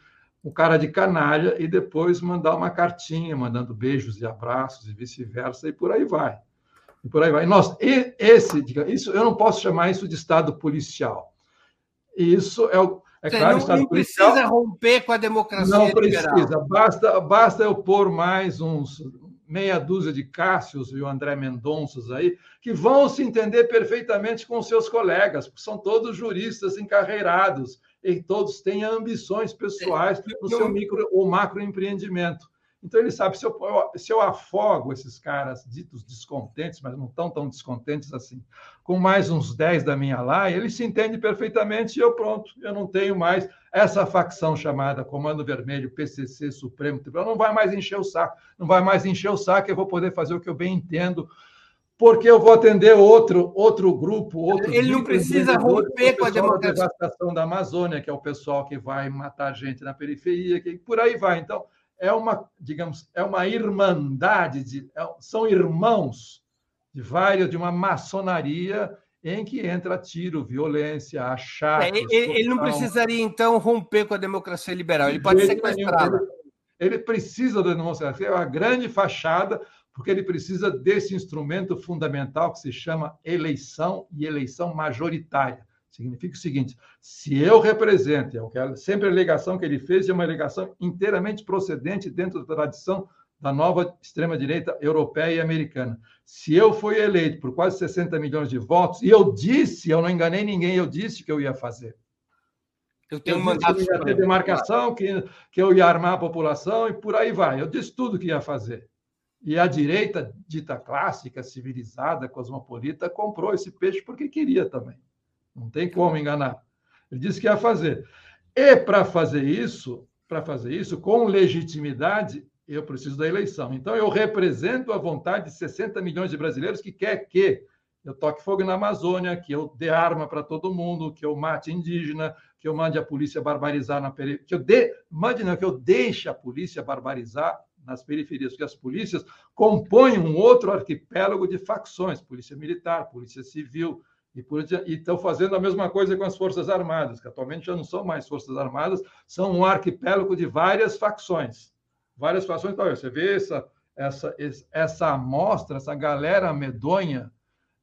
um cara de canalha e depois mandar uma cartinha, mandando beijos e abraços e vice-versa, e por aí vai. E por aí vai. Nós, esse, isso, eu não posso chamar isso de Estado policial. Isso é o. É Você claro, não, Estado não policial, precisa romper com a democracia Não liberal. precisa. Basta, basta eu pôr mais uns meia dúzia de Cássios e o André Mendonças aí, que vão se entender perfeitamente com seus colegas, porque são todos juristas encarreirados e todos têm ambições pessoais no seu micro ou macro empreendimento. Então, ele sabe, se eu, se eu afogo esses caras ditos descontentes, mas não estão tão descontentes assim, com mais uns 10 da minha lá, ele se entende perfeitamente e eu pronto, eu não tenho mais essa facção chamada Comando Vermelho, PCC, Supremo Tribunal, não vai mais encher o saco, não vai mais encher o saco, eu vou poder fazer o que eu bem entendo, porque eu vou atender outro, outro grupo, outro. Ele não precisa romper com a democracia. Da devastação da Amazônia, que é o pessoal que vai matar gente na periferia, que por aí vai. Então, é uma, digamos, é uma irmandade, de, é, são irmãos de vários, de uma maçonaria em que entra tiro, violência, achados. É, ele, ele, não precisaria, então, romper com a democracia liberal, ele pode sequestrá-la. Ele, ele precisa da democracia, é uma grande fachada porque ele precisa desse instrumento fundamental que se chama eleição e eleição majoritária. Significa o seguinte: se eu represento, é sempre a alegação que ele fez é uma alegação inteiramente procedente dentro da tradição da nova extrema-direita europeia e americana. Se eu fui eleito por quase 60 milhões de votos, e eu disse, eu não enganei ninguém, eu disse que eu ia fazer. Eu tenho eu um mandato. Que eu ia ter demarcação, que, que eu ia armar a população e por aí vai. Eu disse tudo que ia fazer. E a direita, dita clássica, civilizada, cosmopolita, comprou esse peixe porque queria também. Não tem como enganar. Ele disse que ia fazer. E para fazer isso, para fazer isso com legitimidade, eu preciso da eleição. Então eu represento a vontade de 60 milhões de brasileiros que quer que eu toque fogo na Amazônia, que eu dê arma para todo mundo, que eu mate indígena, que eu mande a polícia barbarizar na periferia, que eu dê, mande não, que eu deixe a polícia barbarizar nas periferias, porque as polícias compõem um outro arquipélago de facções, polícia militar, polícia civil, e estão fazendo a mesma coisa com as Forças Armadas, que atualmente já não são mais Forças Armadas, são um arquipélago de várias facções. Várias facções. Então, você vê essa, essa, essa amostra, essa galera medonha,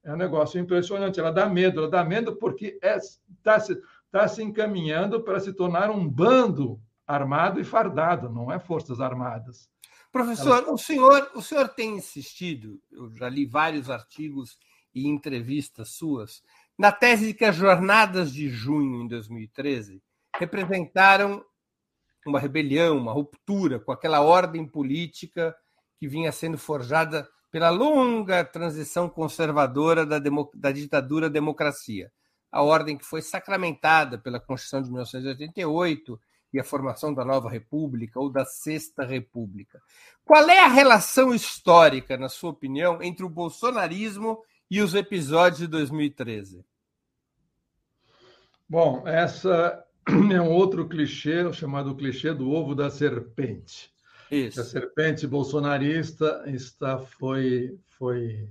é um negócio impressionante. Ela dá medo, ela dá medo porque está é, se, tá se encaminhando para se tornar um bando armado e fardado, não é Forças Armadas. Professor, ela... o, senhor, o senhor tem insistido, eu já li vários artigos e entrevistas suas, na tese de que as jornadas de junho em 2013 representaram uma rebelião, uma ruptura com aquela ordem política que vinha sendo forjada pela longa transição conservadora da, da ditadura à democracia. A ordem que foi sacramentada pela Constituição de 1988 e a formação da nova República ou da Sexta República. Qual é a relação histórica, na sua opinião, entre o bolsonarismo e os episódios de 2013? Bom, essa (clears throat) é um outro clichê, chamado clichê do ovo da serpente. Isso. A serpente bolsonarista está, foi, foi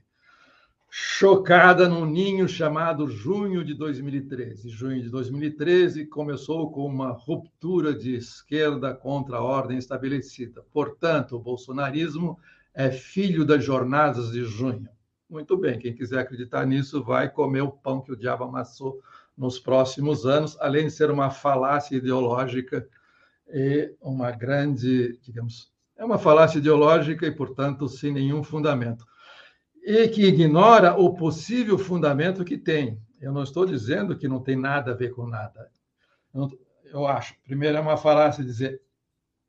chocada num ninho chamado junho de 2013. Junho de 2013 começou com uma ruptura de esquerda contra a ordem estabelecida. Portanto, o bolsonarismo é filho das jornadas de junho. Muito bem, quem quiser acreditar nisso vai comer o pão que o diabo amassou nos próximos anos, além de ser uma falácia ideológica e uma grande, digamos, é uma falácia ideológica e, portanto, sem nenhum fundamento. E que ignora o possível fundamento que tem. Eu não estou dizendo que não tem nada a ver com nada. Eu acho. Primeiro, é uma falácia dizer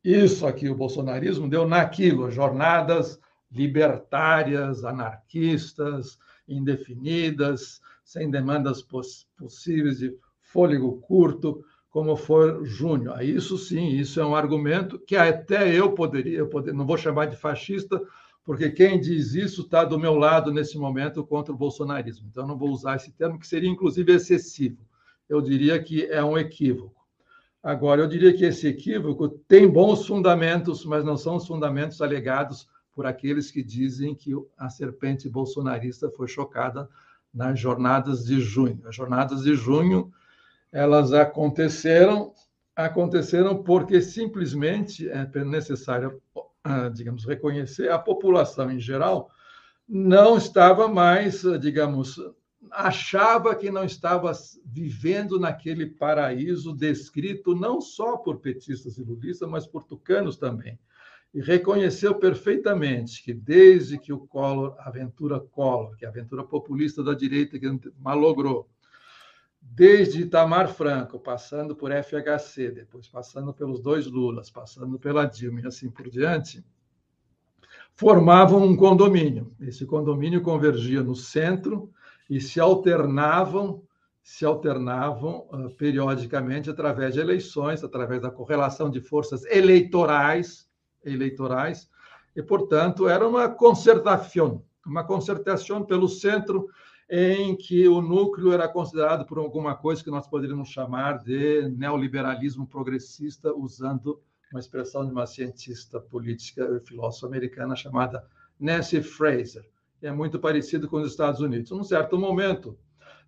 isso aqui, o bolsonarismo deu naquilo, jornadas libertárias, anarquistas, indefinidas, sem demandas poss possíveis de fôlego curto, como for Júnior. Isso sim, isso é um argumento que até eu poderia, eu poder, não vou chamar de fascista, porque quem diz isso está do meu lado nesse momento contra o bolsonarismo. Então, não vou usar esse termo, que seria inclusive excessivo. Eu diria que é um equívoco. Agora, eu diria que esse equívoco tem bons fundamentos, mas não são os fundamentos alegados por aqueles que dizem que a serpente bolsonarista foi chocada nas jornadas de junho. As jornadas de junho elas aconteceram aconteceram porque simplesmente é necessário, digamos, reconhecer a população em geral não estava mais, digamos, achava que não estava vivendo naquele paraíso descrito não só por petistas e lulistas, mas por tucanos também. E reconheceu perfeitamente que desde que o Collor, a aventura Collor, que é a aventura populista da direita que malogrou, desde Itamar Franco, passando por FHC, depois passando pelos dois Lulas, passando pela Dilma e assim por diante, formavam um condomínio. Esse condomínio convergia no centro e se alternavam se alternavam uh, periodicamente através de eleições, através da correlação de forças eleitorais, eleitorais, e portanto era uma concertação, uma concertação pelo centro em que o núcleo era considerado por alguma coisa que nós poderíamos chamar de neoliberalismo progressista, usando uma expressão de uma cientista política e filósofa americana chamada Nancy Fraser. É muito parecido com os Estados Unidos. Num certo momento,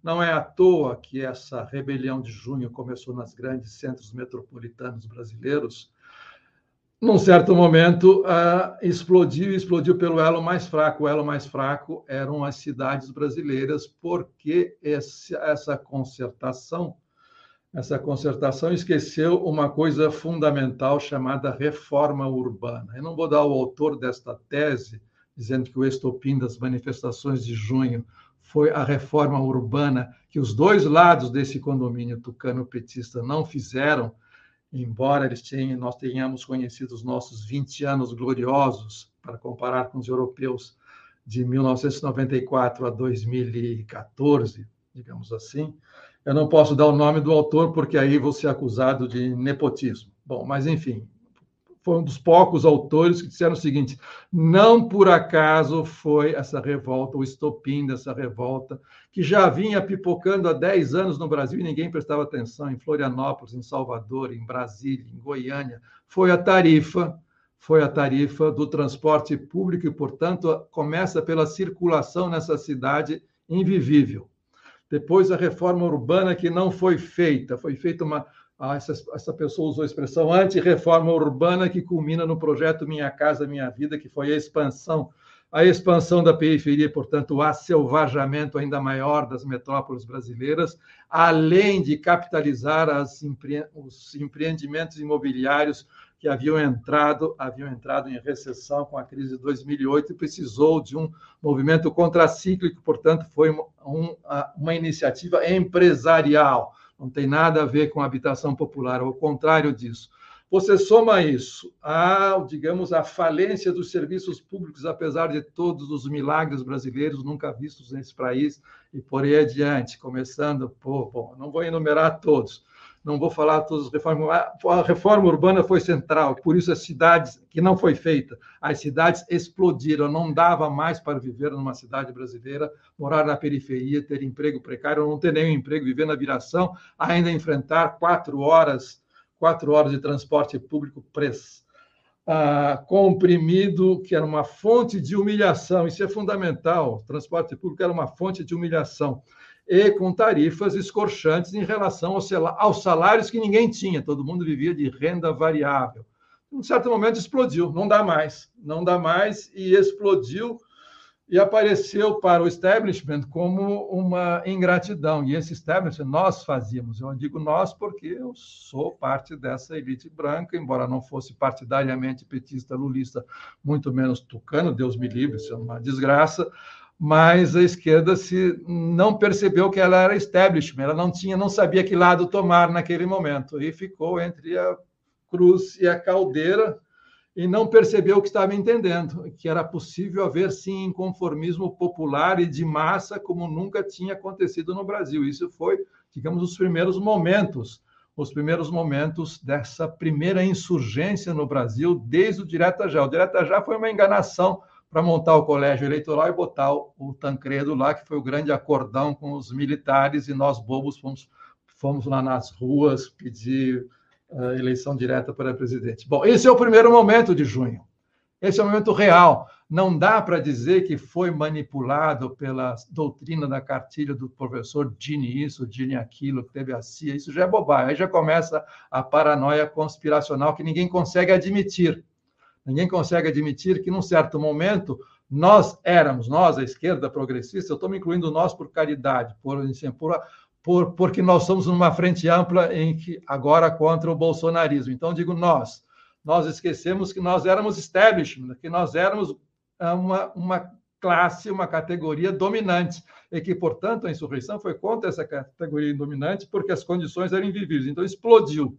não é à toa que essa rebelião de junho começou nos grandes centros metropolitanos brasileiros, num certo momento, uh, explodiu e explodiu pelo elo mais fraco. O elo mais fraco eram as cidades brasileiras, porque esse, essa concertação, essa concertação esqueceu uma coisa fundamental chamada reforma urbana. Eu não vou dar o autor desta tese, dizendo que o estopim das manifestações de junho foi a reforma urbana que os dois lados desse condomínio tucano-petista não fizeram, embora eles tenham, nós tenhamos conhecido os nossos 20 anos gloriosos para comparar com os europeus de 1994 a 2014, digamos assim. Eu não posso dar o nome do autor, porque aí vou ser acusado de nepotismo. Bom, mas enfim, foi um dos poucos autores que disseram o seguinte: não por acaso foi essa revolta, o estopim dessa revolta, que já vinha pipocando há 10 anos no Brasil e ninguém prestava atenção, em Florianópolis, em Salvador, em Brasília, em Goiânia, foi a tarifa, foi a tarifa do transporte público e, portanto, começa pela circulação nessa cidade invivível. Depois a reforma urbana que não foi feita, foi feita uma ah, essa, essa pessoa usou a expressão anti-reforma urbana, que culmina no projeto Minha Casa Minha Vida, que foi a expansão, a expansão da periferia, portanto, o acelvajamento ainda maior das metrópoles brasileiras, além de capitalizar as, os empreendimentos imobiliários que haviam entrado, haviam entrado em recessão com a crise de 2008 e precisou de um movimento contracíclico, portanto, foi um, uma iniciativa empresarial não tem nada a ver com habitação popular, ao contrário disso. Você soma isso a, digamos, a falência dos serviços públicos, apesar de todos os milagres brasileiros nunca vistos nesse país, e por aí adiante, começando, pô, bom, não vou enumerar todos, não vou falar todas as reformas. A reforma urbana foi central, por isso as cidades, que não foi feita, as cidades explodiram, não dava mais para viver numa cidade brasileira, morar na periferia, ter emprego precário, não ter nenhum emprego, viver na viração, ainda enfrentar quatro horas, quatro horas de transporte público preço. Ah, comprimido, que era uma fonte de humilhação, isso é fundamental. O transporte público era uma fonte de humilhação e com tarifas escorchantes em relação aos salários que ninguém tinha, todo mundo vivia de renda variável. Em um certo momento explodiu, não dá mais, não dá mais, e explodiu e apareceu para o establishment como uma ingratidão. E esse establishment nós fazíamos. Eu digo nós porque eu sou parte dessa elite branca, embora não fosse partidariamente petista, lulista, muito menos tucano, Deus me livre, isso é uma desgraça mas a esquerda se não percebeu que ela era establishment, ela não tinha, não sabia que lado tomar naquele momento e ficou entre a cruz e a caldeira e não percebeu o que estava entendendo, que era possível haver sim inconformismo popular e de massa como nunca tinha acontecido no Brasil. Isso foi, digamos, os primeiros momentos, os primeiros momentos dessa primeira insurgência no Brasil desde o Direta Já. O Direta Já foi uma enganação para montar o colégio eleitoral e botar o Tancredo lá, que foi o grande acordão com os militares, e nós, bobos, fomos, fomos lá nas ruas pedir uh, eleição direta para presidente. Bom, esse é o primeiro momento de junho. Esse é o momento real. Não dá para dizer que foi manipulado pela doutrina da cartilha do professor Dini isso, Dini aquilo, que teve a CIA. Isso já é bobagem. Aí já começa a paranoia conspiracional que ninguém consegue admitir. Ninguém consegue admitir que, num certo momento, nós éramos, nós, a esquerda progressista, eu estou me incluindo nós por caridade, por, por, por, porque nós somos numa frente ampla em que agora contra o bolsonarismo. Então, digo nós. Nós esquecemos que nós éramos establishment, que nós éramos é, uma, uma classe, uma categoria dominante, e que, portanto, a insurreição foi contra essa categoria dominante porque as condições eram invivíveis. Então, explodiu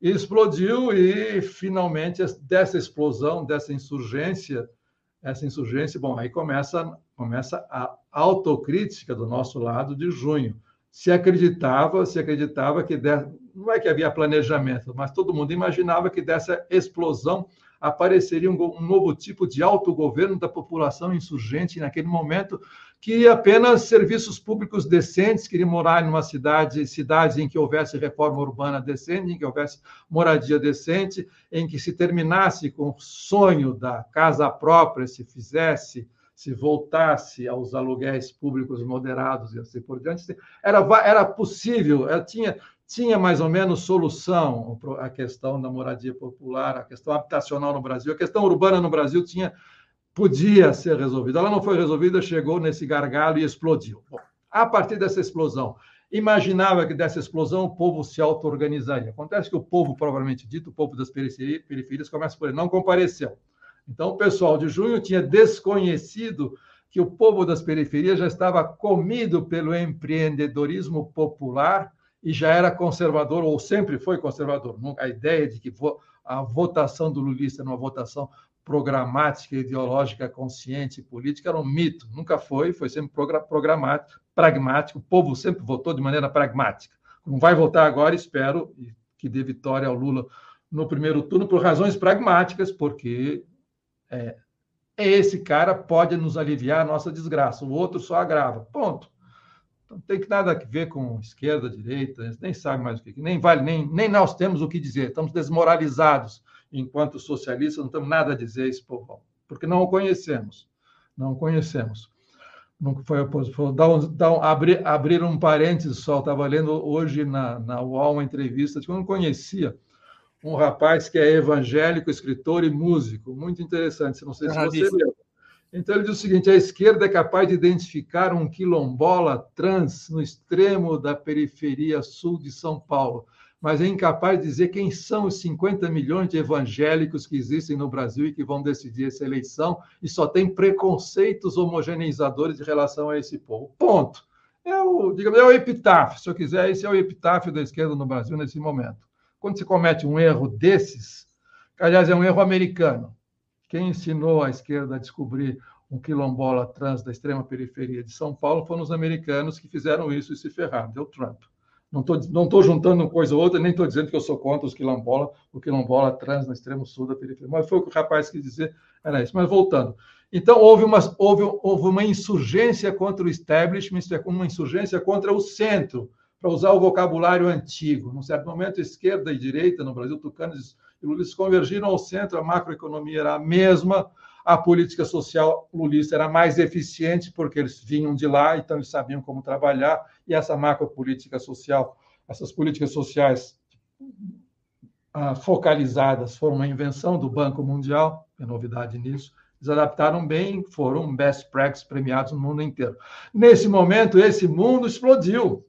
explodiu e finalmente dessa explosão, dessa insurgência, essa insurgência, bom, aí começa começa a autocrítica do nosso lado de junho. Se acreditava, se acreditava que não é que havia planejamento, mas todo mundo imaginava que dessa explosão apareceria um, um novo tipo de autogoverno da população insurgente naquele momento que apenas serviços públicos decentes, queria morar em uma cidade, cidades em que houvesse reforma urbana decente, em que houvesse moradia decente, em que se terminasse com o sonho da casa própria, se fizesse, se voltasse aos aluguéis públicos moderados e assim por diante. Era, era possível, era, tinha, tinha mais ou menos solução a questão da moradia popular, a questão habitacional no Brasil, a questão urbana no Brasil tinha podia ser resolvida. Ela não foi resolvida, chegou nesse gargalo e explodiu. Bom, a partir dessa explosão, imaginava que dessa explosão o povo se auto-organizaria. Acontece que o povo, provavelmente dito, o povo das periferias, começa por ele, não compareceu. Então, o pessoal de junho tinha desconhecido que o povo das periferias já estava comido pelo empreendedorismo popular e já era conservador, ou sempre foi conservador. A ideia de que a votação do lulista numa votação programática, ideológica, consciente, política, era um mito. Nunca foi, foi sempre programático, pragmático. O povo sempre votou de maneira pragmática. Não vai votar agora, espero que dê vitória ao Lula no primeiro turno por razões pragmáticas, porque é, esse cara pode nos aliviar a nossa desgraça, o outro só agrava. Ponto. Não tem que nada a ver com esquerda, direita, nem sabe mais o que, nem vale, nem, nem nós temos o que dizer, estamos desmoralizados enquanto socialistas, não temos nada a dizer esse povo, porque não o conhecemos, não o conhecemos. Não foi, foi dar um, dar um, abrir, abrir um parênteses só, estava lendo hoje na, na UOL uma entrevista que eu não conhecia, um rapaz que é evangélico, escritor e músico, muito interessante, não sei se você leu. Então ele diz o seguinte: a esquerda é capaz de identificar um quilombola trans no extremo da periferia sul de São Paulo, mas é incapaz de dizer quem são os 50 milhões de evangélicos que existem no Brasil e que vão decidir essa eleição e só tem preconceitos homogeneizadores de relação a esse povo. Ponto. É o, digamos, é o epitáfio, se eu quiser, esse é o epitáfio da esquerda no Brasil nesse momento. Quando se comete um erro desses, que, aliás, é um erro americano, quem ensinou a esquerda a descobrir um quilombola trans da extrema periferia de São Paulo foram os americanos que fizeram isso e se ferraram, deu Trump. Não estou não tô juntando uma coisa ou outra, nem estou dizendo que eu sou contra os quilombola, o quilombola trans no extremo sul da periferia, mas foi o que o rapaz quis dizer, era isso. Mas voltando. Então, houve uma, houve, houve uma insurgência contra o establishment, é uma insurgência contra o centro, para usar o vocabulário antigo. Num certo momento, esquerda e direita no Brasil, tucanos e lulistas convergiram ao centro, a macroeconomia era a mesma, a política social lulista era mais eficiente, porque eles vinham de lá, então eles sabiam como trabalhar, e essa macropolítica social, essas políticas sociais ah, focalizadas foram uma invenção do Banco Mundial, tem novidade nisso, eles adaptaram bem, foram best practices premiados no mundo inteiro. Nesse momento, esse mundo explodiu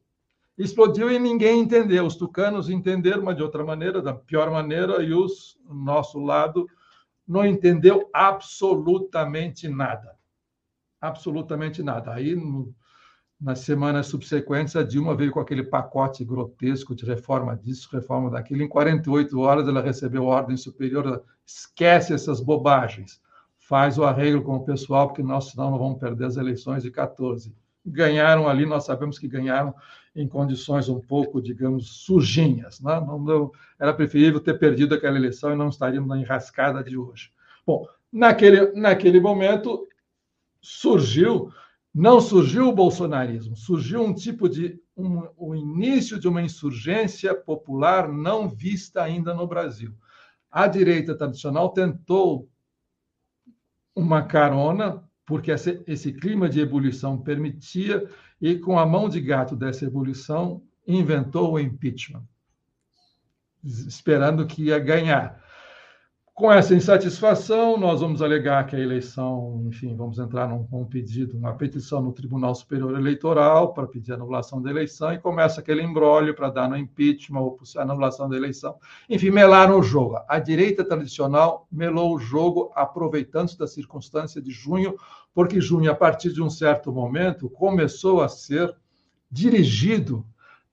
explodiu e ninguém entendeu. Os tucanos entenderam, mas de outra maneira, da pior maneira, e os nosso lado não entendeu absolutamente nada. Absolutamente nada. Aí, no, nas semanas subsequentes, a Dilma veio com aquele pacote grotesco de reforma disso, reforma daquilo. Em 48 horas, ela recebeu ordem superior. Esquece essas bobagens. Faz o arreglo com o pessoal, porque nós, senão, não vamos perder as eleições de 14 ganharam ali, nós sabemos que ganharam em condições um pouco, digamos, sujinhas. Né? Não deu, era preferível ter perdido aquela eleição e não estaríamos na enrascada de hoje. Bom, naquele, naquele momento surgiu, não surgiu o bolsonarismo, surgiu um tipo de um, o início de uma insurgência popular não vista ainda no Brasil. A direita tradicional tentou uma carona porque esse, clima de ebulição permitia, e com a mão de gato dessa ebulição, inventou o impeachment, esperando que ia ganhar. Com essa insatisfação, nós vamos alegar que a eleição, enfim, vamos entrar num, num pedido, uma petição no Tribunal Superior Eleitoral para pedir anulação da eleição e começa aquele embrólio para dar no impeachment ou anulação da eleição. Enfim, melaram o jogo. A direita tradicional melou o jogo, aproveitando-se da circunstância de junho, porque junho, a partir de um certo momento, começou a ser dirigido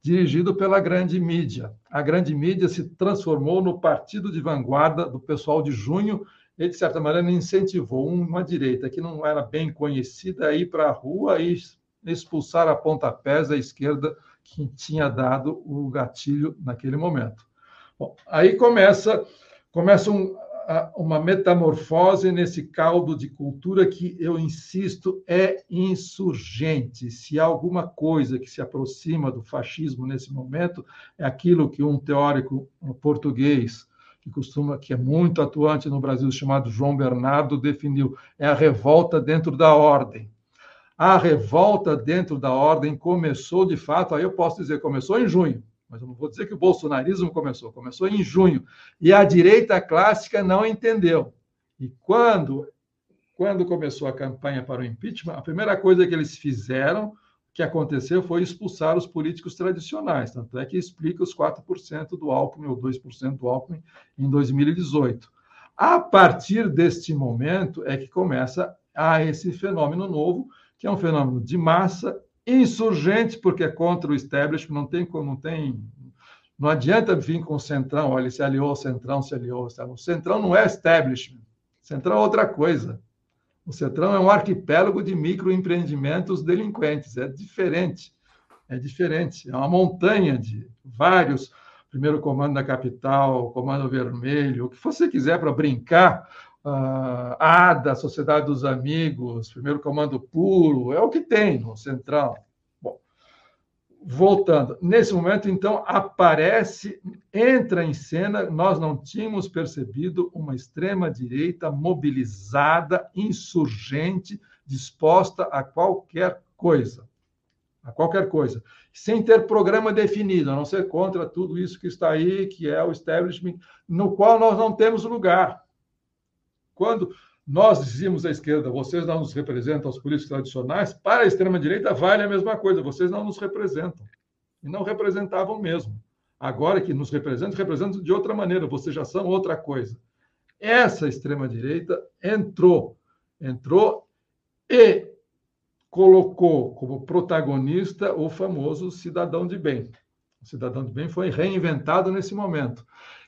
dirigido pela grande mídia. A grande mídia se transformou no partido de vanguarda do pessoal de junho e, de certa maneira, incentivou uma direita que não era bem conhecida a ir para a rua e expulsar a pontapés a esquerda que tinha dado o gatilho naquele momento. Bom, aí começa, começa um, uma metamorfose nesse caldo de cultura que, eu insisto, é insurgente. Se há alguma coisa que se aproxima do fascismo nesse momento, é aquilo que um teórico português, que costuma, que é muito atuante no Brasil, chamado João Bernardo, definiu: é a revolta dentro da ordem. A revolta dentro da ordem começou, de fato, aí eu posso dizer, começou em junho mas eu não vou dizer que o bolsonarismo começou, começou em junho. E a direita clássica não entendeu. E quando, quando começou a campanha para o impeachment, a primeira coisa que eles fizeram, que aconteceu, foi expulsar os políticos tradicionais. Tanto é que explica os 4% do Alckmin, ou 2% do Alckmin, em 2018. A partir deste momento é que começa a esse fenômeno novo, que é um fenômeno de massa insurgente, porque é contra o establishment, não tem, não tem, Não adianta vir com o Centrão, olha, se aliou ao Centrão, se aliou ao O Centrão não é establishment. O Centrão é outra coisa. O Centrão é um arquipélago de microempreendimentos delinquentes. É diferente. É diferente. É uma montanha de vários. Primeiro comando da capital, comando vermelho, o que você quiser para brincar. Uh, ADA, Sociedade dos Amigos, primeiro comando puro, é o que tem no Centrão voltando, nesse momento, então, aparece, entra em cena, nós não tínhamos percebido uma extrema-direita mobilizada, insurgente, disposta a qualquer coisa. A qualquer coisa. Sem ter programa definido, a não ser contra tudo isso que está aí, que é o establishment, no qual nós não temos lugar. Quando nós dizíamos à esquerda, vocês não nos representam, os políticos tradicionais, para a extrema-direita vale a mesma coisa, vocês não nos representam. E não representavam mesmo. Agora que nos representam, representam de outra maneira, vocês já são outra coisa. Essa extrema-direita entrou, entrou e colocou como protagonista o famoso cidadão de bem. O cidadão de bem foi reinventado nesse momento.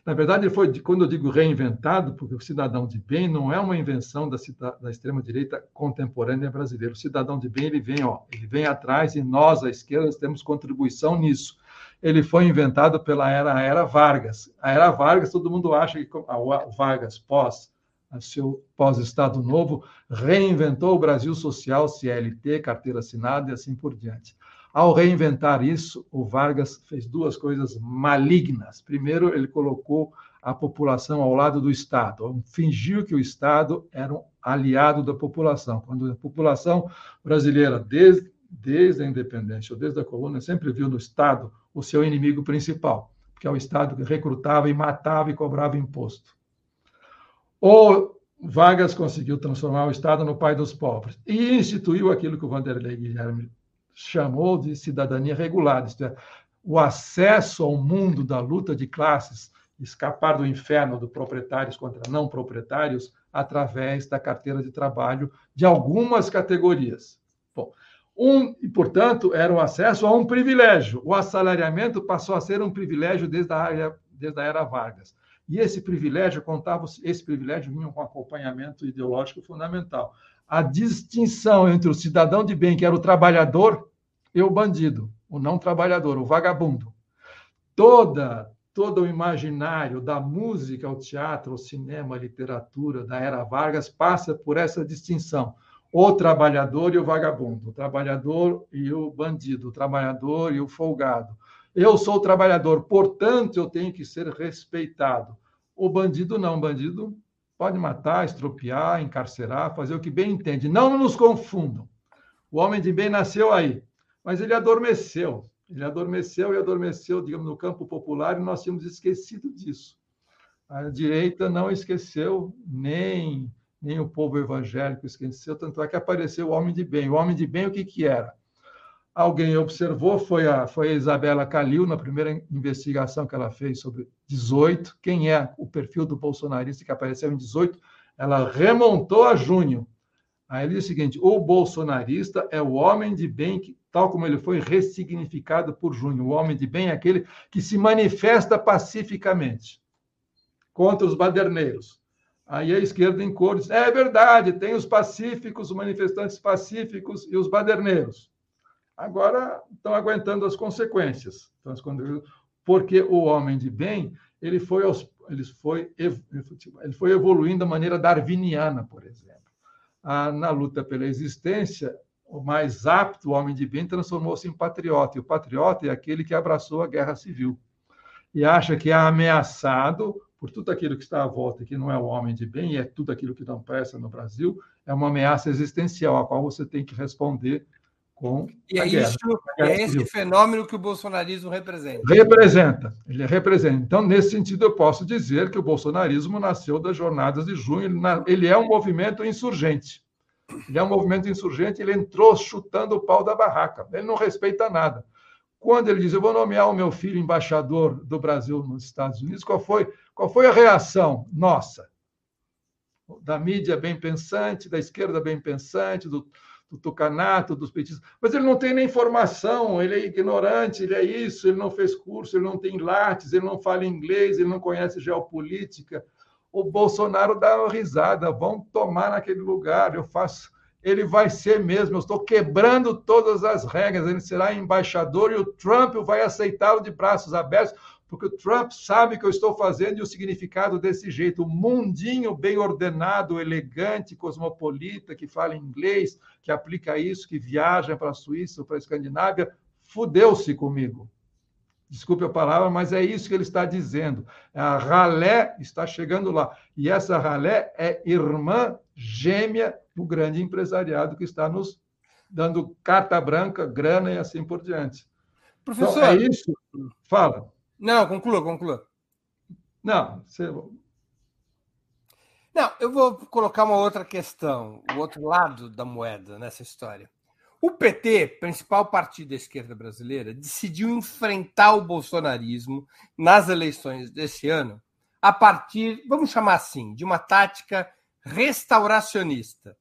Na verdade, ele foi, quando eu digo reinventado, porque o cidadão de bem não é uma invenção da, da extrema-direita contemporânea brasileira. O cidadão de bem, ele vem, ó, ele vem atrás e nós, a esquerda, temos contribuição nisso. Ele foi inventado pela era, era Vargas. A era Vargas, todo mundo acha que a Vargas pós seu pós-Estado Novo, reinventou o Brasil social, CLT, carteira assinada e assim por diante. Ao reinventar isso, o Vargas fez duas coisas malignas. Primeiro, ele colocou a população ao lado do Estado, fingiu que o Estado era um aliado da população, quando a população brasileira, desde, desde a independência ou desde a colônia, sempre viu no Estado o seu inimigo principal, porque é o Estado que recrutava e matava e cobrava imposto. O Vargas conseguiu transformar o Estado no pai dos pobres e instituiu aquilo que o Vanderlei Guilherme chamou de cidadania regulada, isto é, o acesso ao mundo da luta de classes, escapar do inferno do proprietários contra não proprietários através da carteira de trabalho de algumas categorias. Bom, um, e, portanto, era o acesso a um privilégio. O assalariamento passou a ser um privilégio desde a, área, desde a era Vargas. E esse privilégio contava, esse privilégio vinha com acompanhamento ideológico fundamental a distinção entre o cidadão de bem, que era o trabalhador, e o bandido, o não trabalhador, o vagabundo. Toda todo o imaginário da música ao teatro, ao cinema, à literatura da era Vargas passa por essa distinção. O trabalhador e o vagabundo, o trabalhador e o bandido, o trabalhador e o folgado. Eu sou trabalhador, portanto, eu tenho que ser respeitado. O bandido não, o bandido Pode matar, estropiar, encarcerar, fazer o que bem entende. Não nos confundam. O homem de bem nasceu aí, mas ele adormeceu. Ele adormeceu e adormeceu, digamos, no campo popular, e nós tínhamos esquecido disso. A direita não esqueceu, nem, nem o povo evangélico esqueceu, tanto é que apareceu o homem de bem. O homem de bem, o que, que era? Alguém observou, foi a, foi a Isabela Calil, na primeira investigação que ela fez sobre 18, quem é o perfil do bolsonarista que apareceu em 18, ela remontou a junho. Aí ele diz o seguinte: o bolsonarista é o homem de bem, que, tal como ele foi ressignificado por junho. O homem de bem é aquele que se manifesta pacificamente contra os baderneiros. Aí a esquerda em cor diz: é verdade, tem os pacíficos, os manifestantes pacíficos e os baderneiros agora estão aguentando as consequências. Porque o homem de bem ele foi, aos, ele foi, ele foi evoluindo da maneira darwiniana, por exemplo. Ah, na luta pela existência, o mais apto, o homem de bem, transformou-se em patriota. E o patriota é aquele que abraçou a guerra civil e acha que é ameaçado por tudo aquilo que está à volta, que não é o homem de bem, e é tudo aquilo que não presta no Brasil, é uma ameaça existencial, a qual você tem que responder com e é, isso, é esse fenômeno que o bolsonarismo representa. Representa, ele representa. Então, nesse sentido, eu posso dizer que o bolsonarismo nasceu das jornadas de junho, ele, ele é um movimento insurgente. Ele é um movimento insurgente, ele entrou chutando o pau da barraca, ele não respeita nada. Quando ele diz, eu vou nomear o meu filho embaixador do Brasil nos Estados Unidos, qual foi, qual foi a reação nossa? Da mídia bem pensante, da esquerda bem pensante, do, do tucanato, dos petistas, mas ele não tem nem formação, ele é ignorante, ele é isso, ele não fez curso, ele não tem lattes, ele não fala inglês, ele não conhece geopolítica. O Bolsonaro dá uma risada, vão tomar naquele lugar, eu faço. Ele vai ser mesmo, eu estou quebrando todas as regras, ele será embaixador e o Trump vai aceitá-lo de braços abertos porque o Trump sabe que eu estou fazendo e o significado desse jeito. O mundinho bem ordenado, elegante, cosmopolita, que fala inglês, que aplica isso, que viaja para a Suíça ou para a Escandinávia, fudeu-se comigo. Desculpe a palavra, mas é isso que ele está dizendo. A ralé está chegando lá. E essa ralé é irmã gêmea do grande empresariado que está nos dando carta branca, grana e assim por diante. Professor, então, é isso. Fala. Não, conclua, conclua. Não, você... Não, eu vou colocar uma outra questão, o outro lado da moeda nessa história. O PT, principal partido da esquerda brasileira, decidiu enfrentar o bolsonarismo nas eleições desse ano a partir, vamos chamar assim, de uma tática restauracionista,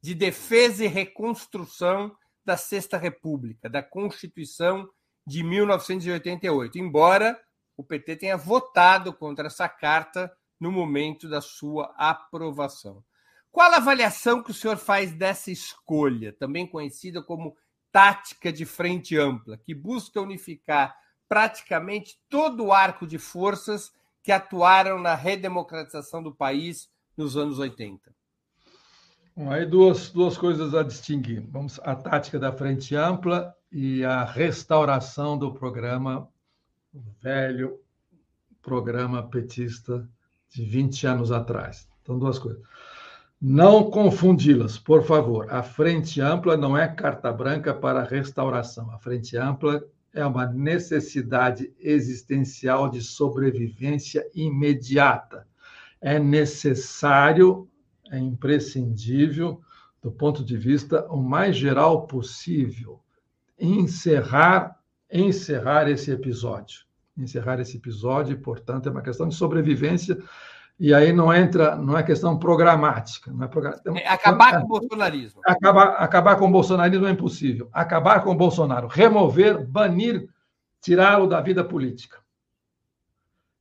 de defesa e reconstrução da Sexta República, da Constituição de 1988, embora o PT tenha votado contra essa carta no momento da sua aprovação. Qual a avaliação que o senhor faz dessa escolha, também conhecida como tática de frente ampla, que busca unificar praticamente todo o arco de forças que atuaram na redemocratização do país nos anos 80? Bom, aí duas, duas coisas a distinguir. Vamos a tática da frente ampla e a restauração do programa, o velho programa petista de 20 anos atrás. Então, duas coisas. Não confundi-las, por favor. A frente ampla não é carta branca para restauração. A frente ampla é uma necessidade existencial de sobrevivência imediata. É necessário, é imprescindível, do ponto de vista o mais geral possível, encerrar, encerrar esse episódio. Encerrar esse episódio, portanto, é uma questão de sobrevivência, e aí não entra, não é questão programática. Não é, program... é acabar com o bolsonarismo. Acabar, acabar com o bolsonarismo é impossível. Acabar com o Bolsonaro, remover, banir, tirá-lo da vida política.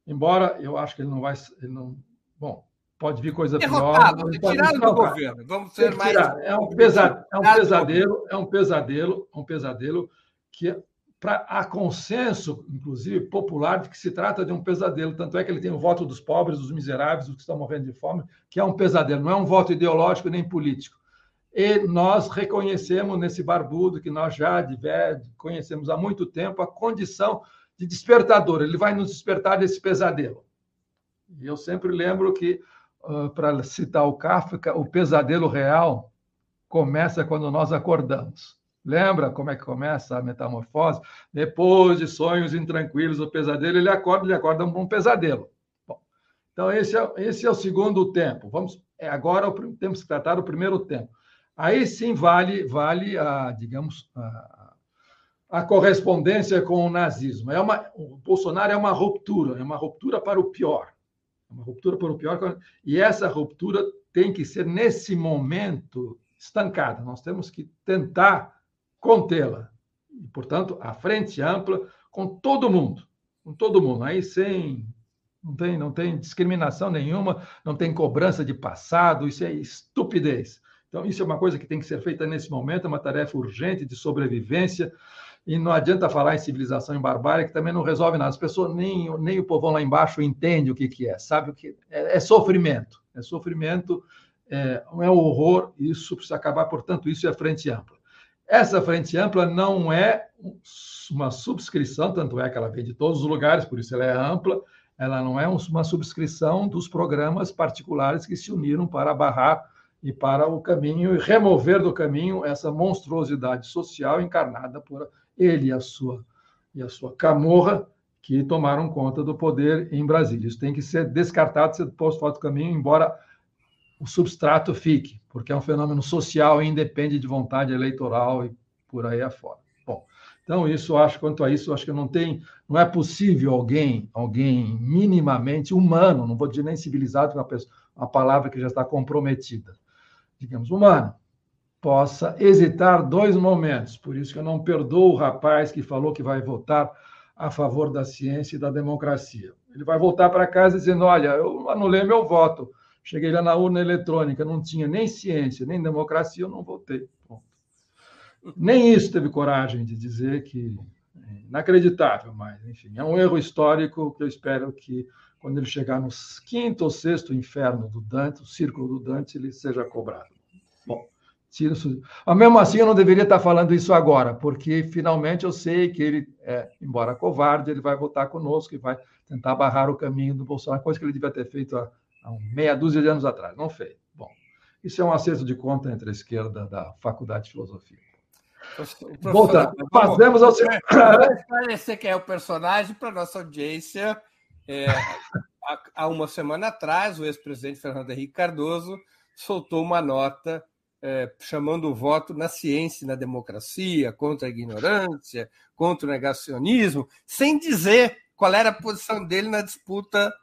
Embora eu acho que ele não vai. Ele não, bom, pode vir coisa Derrotado, pior. Tirado do governo. Vamos ser mais. É um, pesadelo, é um pesadelo, é um pesadelo, um pesadelo que pra, há consenso, inclusive popular, de que se trata de um pesadelo. Tanto é que ele tem o voto dos pobres, dos miseráveis, dos que estão morrendo de fome, que é um pesadelo. Não é um voto ideológico nem político. E nós reconhecemos nesse barbudo, que nós já conhecemos há muito tempo, a condição de despertador. Ele vai nos despertar desse pesadelo. E eu sempre lembro que uh, para citar o Kafka, o pesadelo real começa quando nós acordamos. Lembra como é que começa a metamorfose? Depois de sonhos intranquilos, o pesadelo, ele acorda, ele acorda um pesadelo. Bom, então, esse é, esse é o segundo tempo. Vamos, é agora temos que tratar o primeiro tempo. Aí sim vale, vale a, digamos, a, a correspondência com o nazismo. É uma, o Bolsonaro é uma ruptura, é uma ruptura para o pior uma ruptura por o pior, e essa ruptura tem que ser, nesse momento, estancada. Nós temos que tentar contê-la. E, portanto, a frente ampla com todo mundo, com todo mundo, aí sem. Não tem, não tem discriminação nenhuma, não tem cobrança de passado, isso é estupidez. Então, isso é uma coisa que tem que ser feita nesse momento, é uma tarefa urgente de sobrevivência. E não adianta falar em civilização e barbárie, que também não resolve nada. As pessoas, nem, nem o povão lá embaixo entende o que, que é, sabe o que é, é sofrimento. É sofrimento, é, é horror, isso precisa acabar, portanto, isso é frente ampla. Essa frente ampla não é uma subscrição, tanto é que ela vem de todos os lugares, por isso ela é ampla, ela não é uma subscrição dos programas particulares que se uniram para barrar e para o caminho e remover do caminho essa monstruosidade social encarnada por ele e a sua, e a sua camorra, que tomaram conta do poder em Brasília. Isso tem que ser descartado, ser posto fora do caminho, embora o substrato fique, porque é um fenômeno social e independe de vontade eleitoral e por aí afora. Bom, então isso acho quanto a isso acho que não tem, não é possível alguém, alguém minimamente humano, não vou dizer nem civilizado, uma, pessoa, uma palavra que já está comprometida, digamos humano, possa hesitar dois momentos. Por isso que eu não perdoo o rapaz que falou que vai votar a favor da ciência e da democracia. Ele vai voltar para casa dizendo: Olha, eu anulei meu voto. Cheguei lá na urna eletrônica, não tinha nem ciência, nem democracia, eu não votei. Nem isso teve coragem de dizer que. É inacreditável, mas, enfim, é um erro histórico que eu espero que, quando ele chegar no quinto ou sexto inferno do Dante, o círculo do Dante, ele seja cobrado. Bom. Mas mesmo assim, eu não deveria estar falando isso agora, porque finalmente eu sei que ele, é, embora covarde, ele vai votar conosco e vai tentar barrar o caminho do Bolsonaro, coisa que ele devia ter feito há há meia dúzia de anos atrás. Não fez. Bom, isso é um acerto de conta entre a esquerda da Faculdade de Filosofia. Volta, fazemos ao (laughs) esclarecer quem é o personagem para nossa audiência. É, há uma semana atrás, o ex-presidente Fernando Henrique Cardoso soltou uma nota é, chamando o voto na ciência e na democracia, contra a ignorância, contra o negacionismo, sem dizer qual era a posição dele na disputa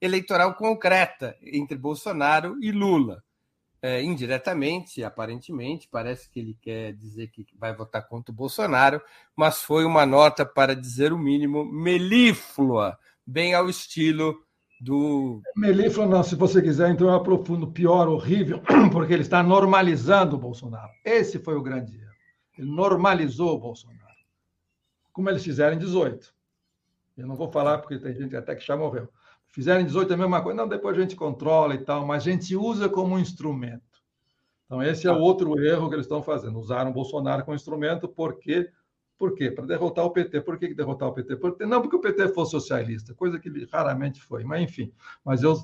eleitoral concreta entre Bolsonaro e Lula. É, indiretamente, aparentemente, parece que ele quer dizer que vai votar contra o Bolsonaro, mas foi uma nota, para dizer o mínimo, melíflua, bem ao estilo do. Melíflua, não, se você quiser, então eu aprofundo pior, horrível, (clears throat) porque ele está normalizando o Bolsonaro. Esse foi o grande erro. Ele normalizou o Bolsonaro. Como eles fizeram em 18. Eu não vou falar, porque tem gente até que já morreu. Fizeram em 18 a mesma coisa. Não, depois a gente controla e tal, mas a gente usa como instrumento. Então, esse é o outro erro que eles estão fazendo. Usaram o Bolsonaro como instrumento, porque por quê? Para derrotar o PT. Por que derrotar o PT? Porque, não porque o PT fosse socialista, coisa que ele raramente foi, mas enfim. Mas eu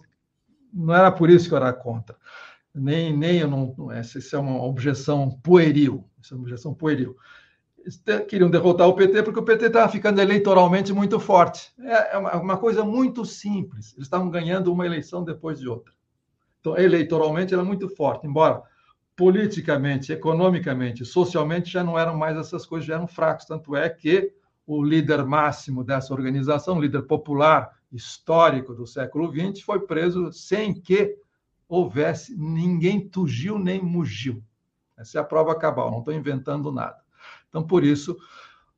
não era por isso que eu era contra. Nem, nem eu não. Essa, essa é uma objeção pueril. Essa é uma objeção pueril queriam derrotar o PT porque o PT estava ficando eleitoralmente muito forte. É, é uma coisa muito simples. Eles estavam ganhando uma eleição depois de outra. Então, eleitoralmente era muito forte, embora politicamente, economicamente, socialmente já não eram mais essas coisas, já eram fracos. Tanto é que o líder máximo dessa organização, líder popular histórico do século XX, foi preso sem que houvesse ninguém tugiu nem mugiu. Essa é a prova cabal, não estou inventando nada. Então, por isso,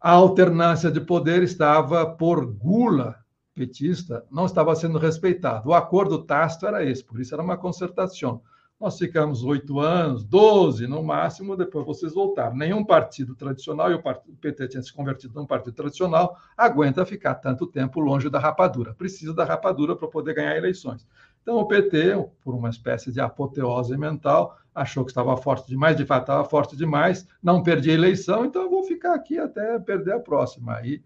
a alternância de poder estava, por gula petista, não estava sendo respeitado. O acordo tácito era esse, por isso era uma concertação. Nós ficamos oito anos, doze no máximo, depois vocês voltaram. Nenhum partido tradicional, e o, PT tinha se convertido num partido tradicional, aguenta ficar tanto tempo longe da rapadura. Precisa da rapadura para poder ganhar eleições. Então, o PT, por uma espécie de apoteose mental, achou que estava forte demais, de fato estava forte demais, não perdi a eleição, então eu vou ficar aqui até perder a próxima. Aí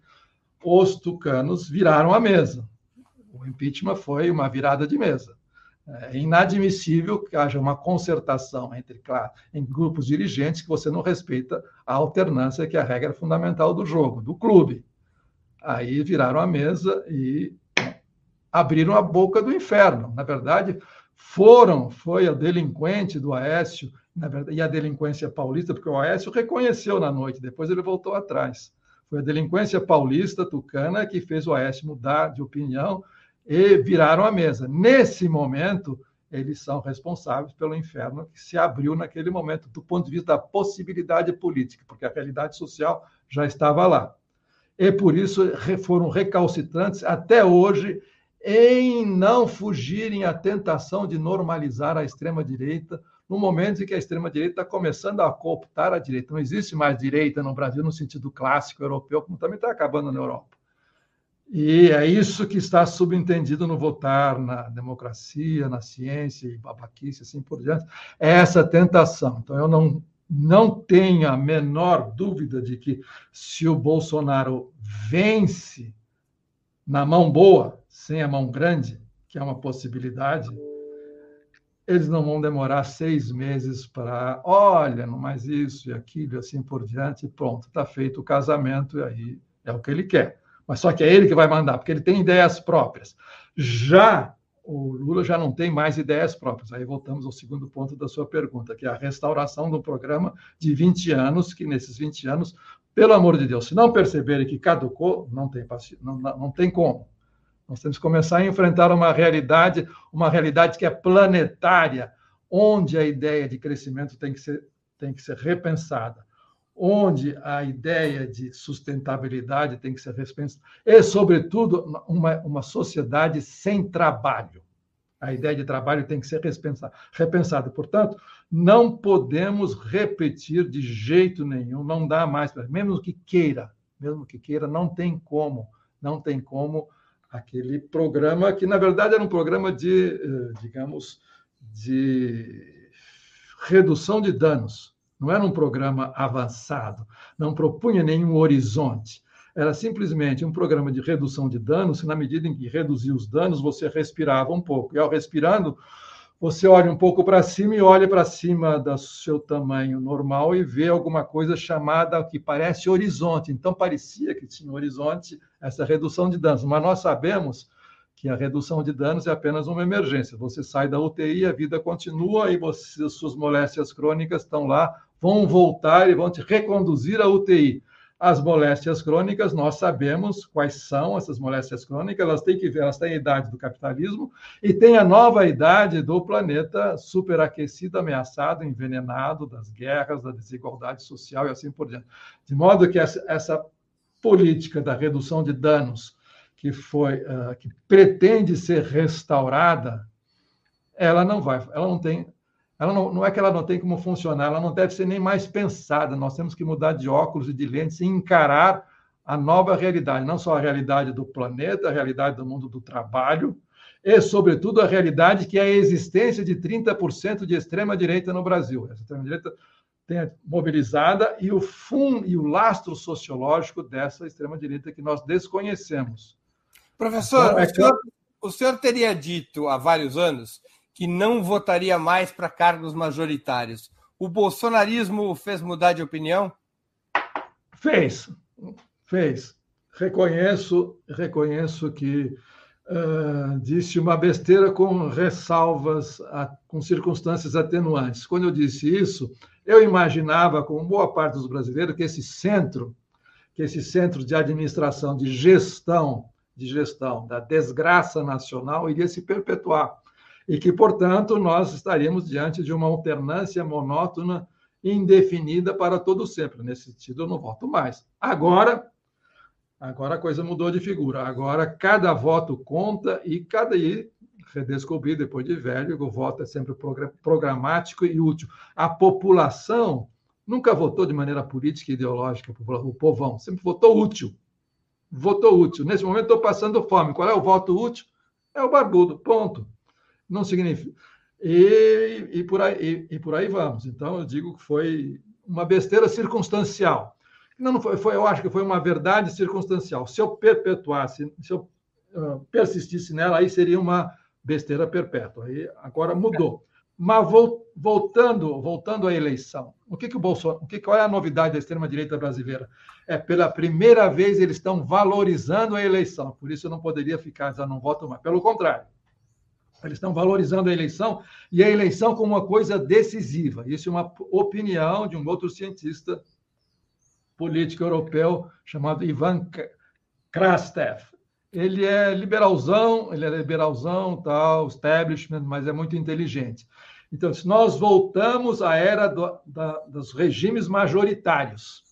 os tucanos viraram a mesa. O impeachment foi uma virada de mesa. É inadmissível que haja uma concertação entre claro, em grupos dirigentes que você não respeita a alternância, que é a regra fundamental do jogo, do clube. Aí viraram a mesa e abriram a boca do inferno. Na verdade, foram, foi a delinquente do Aécio, na verdade, e a delinquência paulista, porque o Aécio reconheceu na noite, depois ele voltou atrás. Foi a delinquência paulista tucana que fez o Aécio mudar de opinião e viraram a mesa. Nesse momento, eles são responsáveis pelo inferno que se abriu naquele momento, do ponto de vista da possibilidade política, porque a realidade social já estava lá. E por isso foram recalcitrantes até hoje em não fugirem à tentação de normalizar a extrema-direita, no momento em que a extrema-direita está começando a cooptar a direita. Não existe mais direita no Brasil no sentido clássico europeu, como também está acabando na Europa. E é isso que está subentendido no votar na democracia, na ciência e babaquice, assim por diante. É essa tentação. Então, eu não, não tenho a menor dúvida de que se o Bolsonaro vence na mão boa, sem a mão grande, que é uma possibilidade, eles não vão demorar seis meses para, olha, não mais isso e aquilo assim por diante, pronto, está feito o casamento e aí é o que ele quer mas só que é ele que vai mandar, porque ele tem ideias próprias. Já o Lula já não tem mais ideias próprias. Aí voltamos ao segundo ponto da sua pergunta, que é a restauração do programa de 20 anos, que nesses 20 anos, pelo amor de Deus, se não perceberem que caducou, não tem, não, não tem como. Nós temos que começar a enfrentar uma realidade, uma realidade que é planetária, onde a ideia de crescimento tem que ser tem que ser repensada, onde a ideia de sustentabilidade tem que ser repensada, e, sobretudo, uma, uma sociedade sem trabalho. A ideia de trabalho tem que ser repensada. Portanto, não podemos repetir de jeito nenhum, não dá mais, mesmo que queira, mesmo que queira, não tem como, não tem como aquele programa que, na verdade, era um programa de, eh, digamos, de redução de danos. Não era um programa avançado, não propunha nenhum horizonte. Era simplesmente um programa de redução de danos, na medida em que reduzia os danos, você respirava um pouco. E, ao respirando, você olha um pouco para cima e olha para cima do seu tamanho normal e vê alguma coisa chamada que parece horizonte. Então, parecia que tinha horizonte essa redução de danos, mas nós sabemos que a redução de danos é apenas uma emergência. Você sai da UTI, a vida continua e você, suas moléstias crônicas estão lá, vão voltar e vão te reconduzir à UTI. As moléstias crônicas, nós sabemos quais são essas moléstias crônicas, elas têm que ver, elas têm a idade do capitalismo e tem a nova idade do planeta superaquecido, ameaçado, envenenado das guerras, da desigualdade social e assim por diante. De modo que essa, essa política da redução de danos que foi uh, que pretende ser restaurada, ela não vai, ela não tem ela não, não é que ela não tem como funcionar, ela não deve ser nem mais pensada. Nós temos que mudar de óculos e de lentes e encarar a nova realidade, não só a realidade do planeta, a realidade do mundo do trabalho, e, sobretudo, a realidade que é a existência de 30% de extrema-direita no Brasil. Essa extrema-direita tem mobilizada e o fundo e o lastro sociológico dessa extrema-direita que nós desconhecemos. Professor, então, é o, senhor, o senhor teria dito há vários anos que não votaria mais para cargos majoritários. O bolsonarismo fez mudar de opinião? Fez, fez. Reconheço, reconheço que uh, disse uma besteira com ressalvas, a, com circunstâncias atenuantes. Quando eu disse isso, eu imaginava, como boa parte dos brasileiros, que esse centro, que esse centro de administração, de gestão, de gestão da desgraça nacional iria se perpetuar e que, portanto, nós estaríamos diante de uma alternância monótona indefinida para todo sempre. Nesse sentido, eu não voto mais. Agora, agora a coisa mudou de figura. Agora cada voto conta e cada e redescobri depois de velho o voto é sempre programático e útil. A população nunca votou de maneira política e ideológica, o povão sempre votou útil. Votou útil. Nesse momento estou passando fome. Qual é o voto útil? É o barbudo. Ponto não significa. E, e, por aí, e, e, por aí vamos. Então, eu digo que foi uma besteira circunstancial. Não, não foi, foi, eu acho que foi uma verdade circunstancial. Se eu perpetuasse, se eu uh, persistisse nela, aí seria uma besteira perpétua. Aí agora mudou. Mas voltando, voltando à eleição, o que, que o Bolsonaro, o que, qual é a novidade da extrema-direita brasileira? É pela primeira vez eles estão valorizando a eleição. Por isso eu não poderia ficar, já não voto mais. Pelo contrário, eles estão valorizando a eleição e a eleição como uma coisa decisiva. Isso é uma opinião de um outro cientista político europeu chamado Ivan Krastev. Ele é liberalzão, ele é liberalzão, tal, establishment, mas é muito inteligente. Então, se nós voltamos à era do, da, dos regimes majoritários,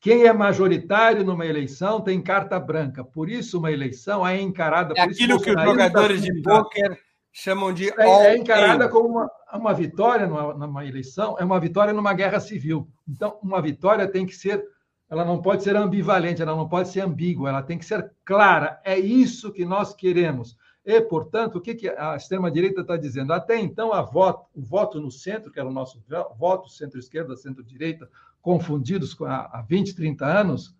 quem é majoritário numa eleição tem carta branca. Por isso, uma eleição é encarada. É aquilo que os jogadores de pôquer chamam de. É, é encarada como uma, uma vitória numa, numa, eleição, é uma vitória numa guerra civil. Então, uma vitória tem que ser. Ela não pode ser ambivalente, ela não pode ser ambígua, ela tem que ser clara. É isso que nós queremos. E, portanto, o que, que a extrema-direita está dizendo? Até então, a voto, o voto no centro, que era o nosso voto, centro-esquerda, centro-direita, confundidos há 20, 30 anos,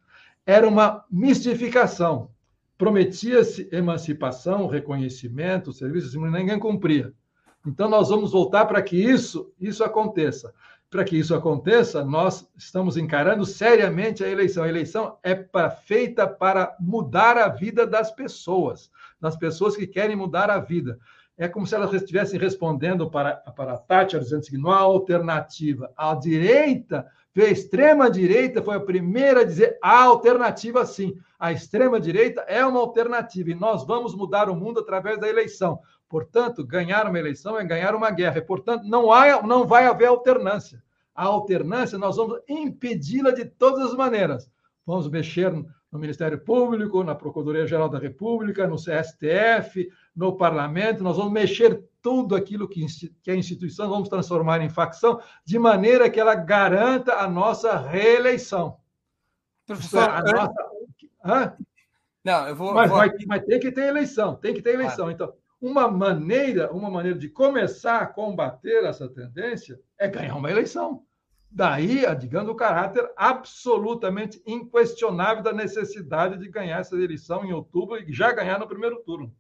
era uma mistificação prometia-se emancipação, reconhecimento, serviços, ninguém cumpria. Então, nós vamos voltar para que isso, isso aconteça. Para que isso aconteça, nós estamos encarando seriamente a eleição. A eleição é pra, feita para mudar a vida das pessoas, das pessoas que querem mudar a vida. É como se elas estivessem respondendo para, para a Thatcher, dizendo que não há alternativa. A direita a extrema-direita foi a primeira a dizer a alternativa sim. A extrema-direita é uma alternativa e nós vamos mudar o mundo através da eleição. Portanto, ganhar uma eleição é ganhar uma guerra. E, portanto, não, há, não vai haver alternância. a alternância, nós vamos impedi-la de todas as maneiras. Vamos mexer no Ministério Público, na Procuradoria-Geral da República, no CSTF, no Parlamento, nós vamos mexer tudo aquilo que, que é instituição, vamos transformar em facção, de maneira que ela garanta a nossa reeleição. Professor, a nossa... Hã? Não, eu vou. Mas, vou... Vai, mas tem que ter eleição, tem que ter eleição. Então, uma maneira, uma maneira de começar a combater essa tendência é ganhar uma eleição. Daí, digamos, o caráter absolutamente inquestionável da necessidade de ganhar essa eleição em outubro e já ganhar no primeiro turno.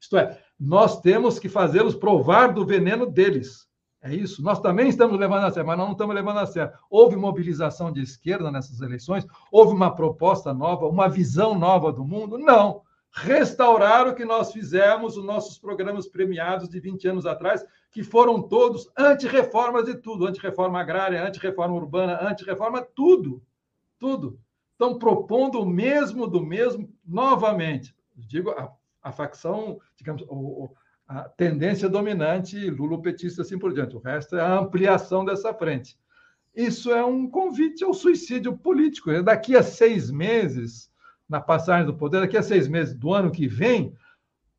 Isto é, nós temos que fazê-los provar do veneno deles. É isso. Nós também estamos levando a sério, mas nós não estamos levando a sério. Houve mobilização de esquerda nessas eleições? Houve uma proposta nova, uma visão nova do mundo? Não. Restaurar o que nós fizemos, os nossos programas premiados de 20 anos atrás, que foram todos anti-reformas de tudo, anti-reforma agrária, anti-reforma urbana, anti-reforma, tudo. Tudo. Estão propondo o mesmo do mesmo novamente. Digo, a, a facção, digamos, o, a tendência dominante lulopetista assim por diante. O resto é a ampliação dessa frente. Isso é um convite ao suicídio político. Daqui a seis meses, na passagem do poder, daqui a seis meses do ano que vem,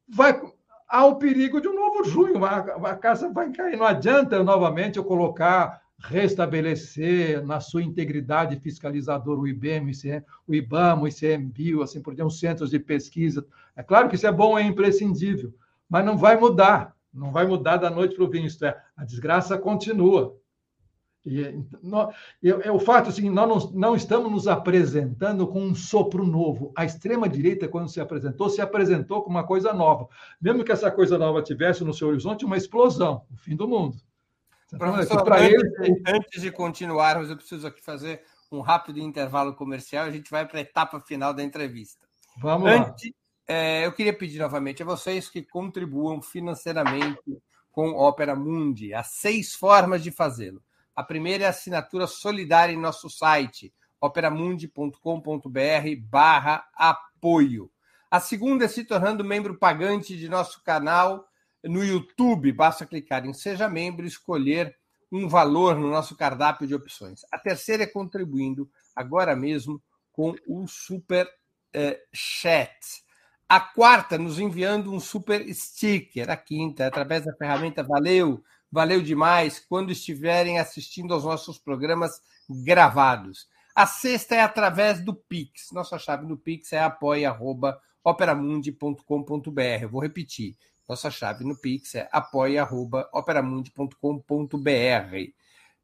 vai há o perigo de um novo junho. A, a casa vai cair. Não adianta novamente eu colocar, restabelecer na sua integridade fiscalizadora o IBM, o IBAMA, o ICMBio, assim por diante, os centros de pesquisa. É claro que isso é bom, é imprescindível mas não vai mudar, não vai mudar da noite para o vinho, isto é, a desgraça continua. E, nós, é o fato assim, nós não, não, estamos nos apresentando com um sopro novo. A extrema-direita, quando se apresentou, se apresentou com uma coisa nova. Mesmo que essa coisa nova tivesse no seu horizonte uma explosão, o fim do mundo. Professor, antes, ele... antes de continuarmos, eu preciso aqui fazer um rápido intervalo comercial. A gente vai para a etapa final da entrevista. Vamos antes, lá. É, eu queria pedir novamente a vocês que contribuam financeiramente com Opera Mundi. Há seis formas de fazê-lo. A primeira é a assinatura solidária em nosso site, operamundi.com.br barra apoio. A segunda é se tornando membro pagante de nosso canal no YouTube. Basta clicar em Seja Membro e escolher um valor no nosso cardápio de opções. A terceira é contribuindo agora mesmo com o Super eh, Chat. A quarta, nos enviando um super sticker. A quinta, através da ferramenta Valeu, valeu demais quando estiverem assistindo aos nossos programas gravados. A sexta é através do Pix. Nossa chave no Pix é apoia.operamundi.com.br. Vou repetir. Nossa chave no Pix é apoia.operamundi.com.br.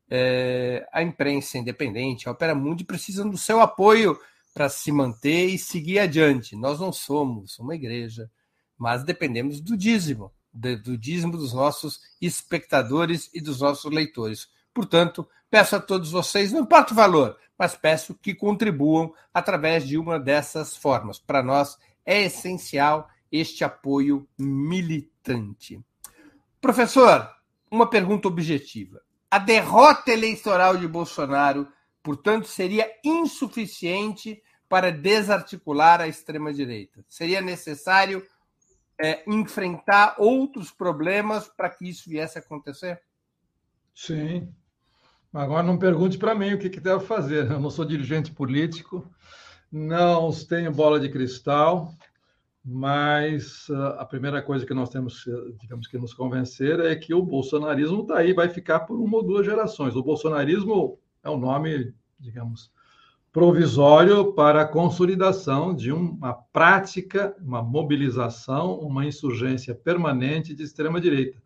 É, a imprensa independente, a Opera Mundi, precisam do seu apoio para se manter e seguir adiante. Nós não somos uma igreja, mas dependemos do dízimo, do dízimo dos nossos espectadores e dos nossos leitores. Portanto, peço a todos vocês, não importa o valor, mas peço que contribuam através de uma dessas formas. Para nós é essencial este apoio militante. Professor, uma pergunta objetiva. A derrota eleitoral de Bolsonaro portanto, seria insuficiente para desarticular a extrema-direita. Seria necessário é, enfrentar outros problemas para que isso viesse a acontecer? Sim. Agora não pergunte para mim o que, que deve fazer. Eu não sou dirigente político, não tenho bola de cristal, mas uh, a primeira coisa que nós temos, digamos que nos convencer é que o bolsonarismo está aí, vai ficar por uma ou duas gerações. O bolsonarismo é um nome, digamos, provisório para a consolidação de uma prática, uma mobilização, uma insurgência permanente de extrema direita.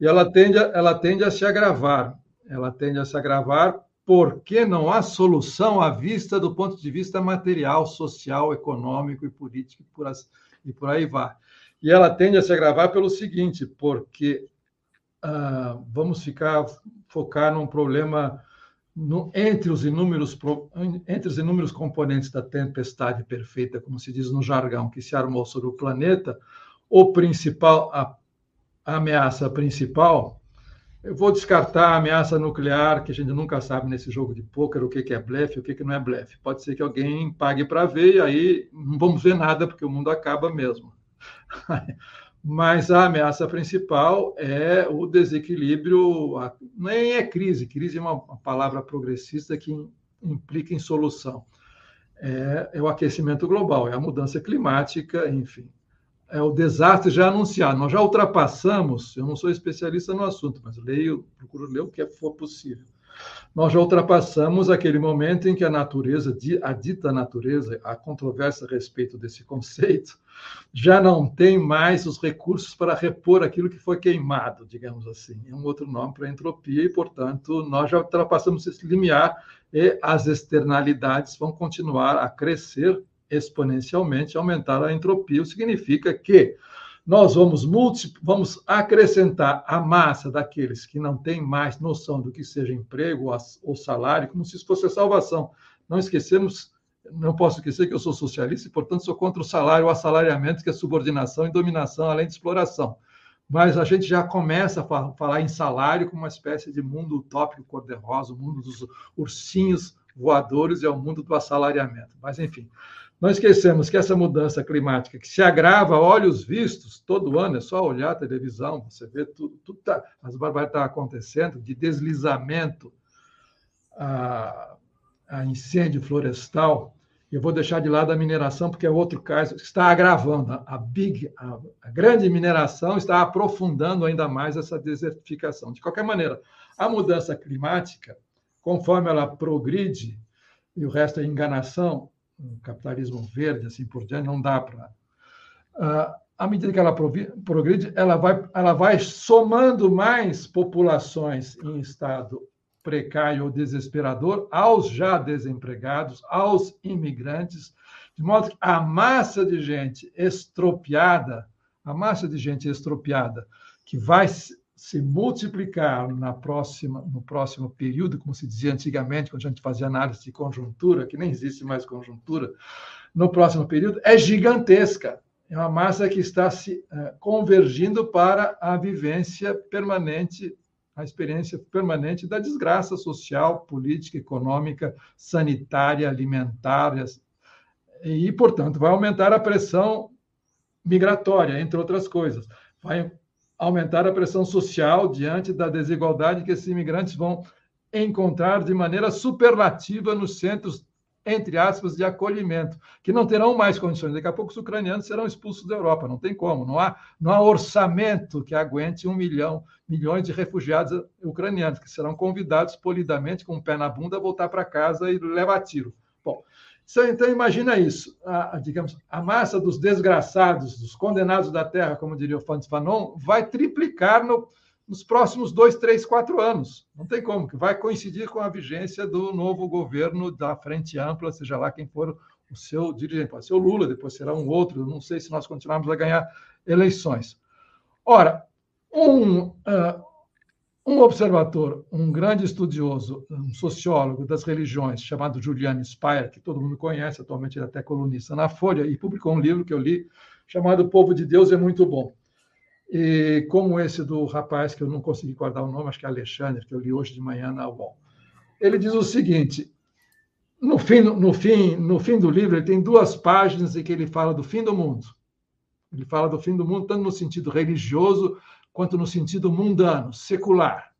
E ela tende a, ela tende a se agravar. Ela tende a se agravar porque não há solução à vista do ponto de vista material, social, econômico e político por, as, e por aí vai. E ela tende a se agravar pelo seguinte, porque ah, vamos ficar focar num problema no, entre, os inúmeros, entre os inúmeros componentes da tempestade perfeita, como se diz no jargão, que se armou sobre o planeta, o principal, a, a ameaça principal, eu vou descartar a ameaça nuclear, que a gente nunca sabe nesse jogo de pôquer o que, que é blefe e o que, que não é blefe. Pode ser que alguém pague para ver e aí não vamos ver nada, porque o mundo acaba mesmo. (laughs) mas a ameaça principal é o desequilíbrio, nem é crise, crise é uma palavra progressista que implica em solução. É, é o aquecimento global, é a mudança climática, enfim. É o desastre já anunciado. Nós já ultrapassamos, eu não sou especialista no assunto, mas leio, procuro ler o que for possível nós já ultrapassamos aquele momento em que a natureza, a dita natureza, a controvérsia a respeito desse conceito, já não tem mais os recursos para repor aquilo que foi queimado, digamos assim. É um outro nome para entropia e, portanto, nós já ultrapassamos esse limiar e as externalidades vão continuar a crescer exponencialmente, aumentar a entropia, o significa que nós vamos, vamos acrescentar a massa daqueles que não têm mais noção do que seja emprego ou salário, como se isso fosse a salvação. Não esquecemos, não posso esquecer que eu sou socialista e, portanto, sou contra o salário, o assalariamento, que é subordinação e dominação, além de exploração. Mas a gente já começa a falar em salário como uma espécie de mundo utópico cor-de-rosa, o mundo dos ursinhos voadores é o mundo do assalariamento. Mas, enfim, não esquecemos que essa mudança climática, que se agrava olhos vistos todo ano, é só olhar a televisão, você vê tudo, tudo tá, as barbaridades estão acontecendo, de deslizamento a, a, incêndio florestal. Eu vou deixar de lado a mineração, porque é outro caso está agravando. A, big, a, a grande mineração está aprofundando ainda mais essa desertificação. De qualquer maneira, a mudança climática, conforme ela progride, e o resto é enganação, capitalismo verde, assim por diante, não dá para. Uh, à medida que ela progride, ela vai, ela vai somando mais populações em estado precário ou desesperador aos já desempregados, aos imigrantes, de modo que a massa de gente estropiada, a massa de gente estropiada que vai se multiplicar na próxima, no próximo período, como se dizia antigamente, quando a gente fazia análise de conjuntura, que nem existe mais conjuntura, no próximo período, é gigantesca. É uma massa que está se uh, convergindo para a vivência permanente, a experiência permanente da desgraça social, política, econômica, sanitária, alimentar, e, portanto, vai aumentar a pressão migratória, entre outras coisas. Vai aumentar a pressão social diante da desigualdade que esses imigrantes vão encontrar de maneira superlativa nos centros, entre aspas, de acolhimento, que não terão mais condições. Daqui a pouco os ucranianos serão expulsos da Europa, não tem como, não há, não há orçamento que aguente um milhão, milhões de refugiados ucranianos, que serão convidados polidamente, com o pé na bunda, a voltar para casa e levar tiro. Bom, então, imagina isso, a, digamos, a massa dos desgraçados, dos condenados da terra, como diria o Franz Fanon, vai triplicar no, nos próximos dois, três, quatro anos. Não tem como, que vai coincidir com a vigência do novo governo da Frente Ampla, seja lá quem for o seu dirigente. Pode ser o Lula, depois será um outro, não sei se nós continuarmos a ganhar eleições. Ora, um, uh, um observador, um grande estudioso, um sociólogo das religiões, chamado Julian Speyer, que todo mundo conhece, atualmente ele é até colunista na Folha, e publicou um livro que eu li, chamado O Povo de Deus é Muito Bom. E como esse do rapaz, que eu não consegui guardar o nome, acho que é Alexandre, que eu li hoje de manhã na UOL. Ele diz o seguinte, no fim, no, fim, no fim do livro, ele tem duas páginas em que ele fala do fim do mundo. Ele fala do fim do mundo, tanto no sentido religioso, quanto no sentido mundano, secular.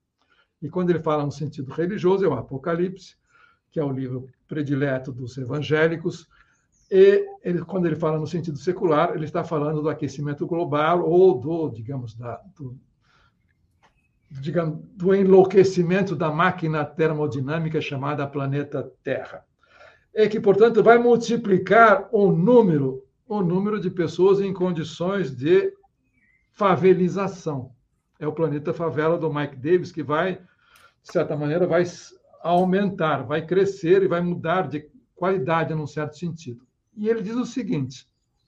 E quando ele fala no sentido religioso, é o Apocalipse, que é o livro predileto dos evangélicos. E ele, quando ele fala no sentido secular, ele está falando do aquecimento global ou do, digamos, da, do, digamos, do enlouquecimento da máquina termodinâmica chamada planeta Terra. E que, portanto, vai multiplicar o número, o número de pessoas em condições de favelização. É o planeta favela do Mike Davis que vai, de certa maneira, vai aumentar, vai crescer e vai mudar de qualidade num certo sentido. E ele diz o seguinte: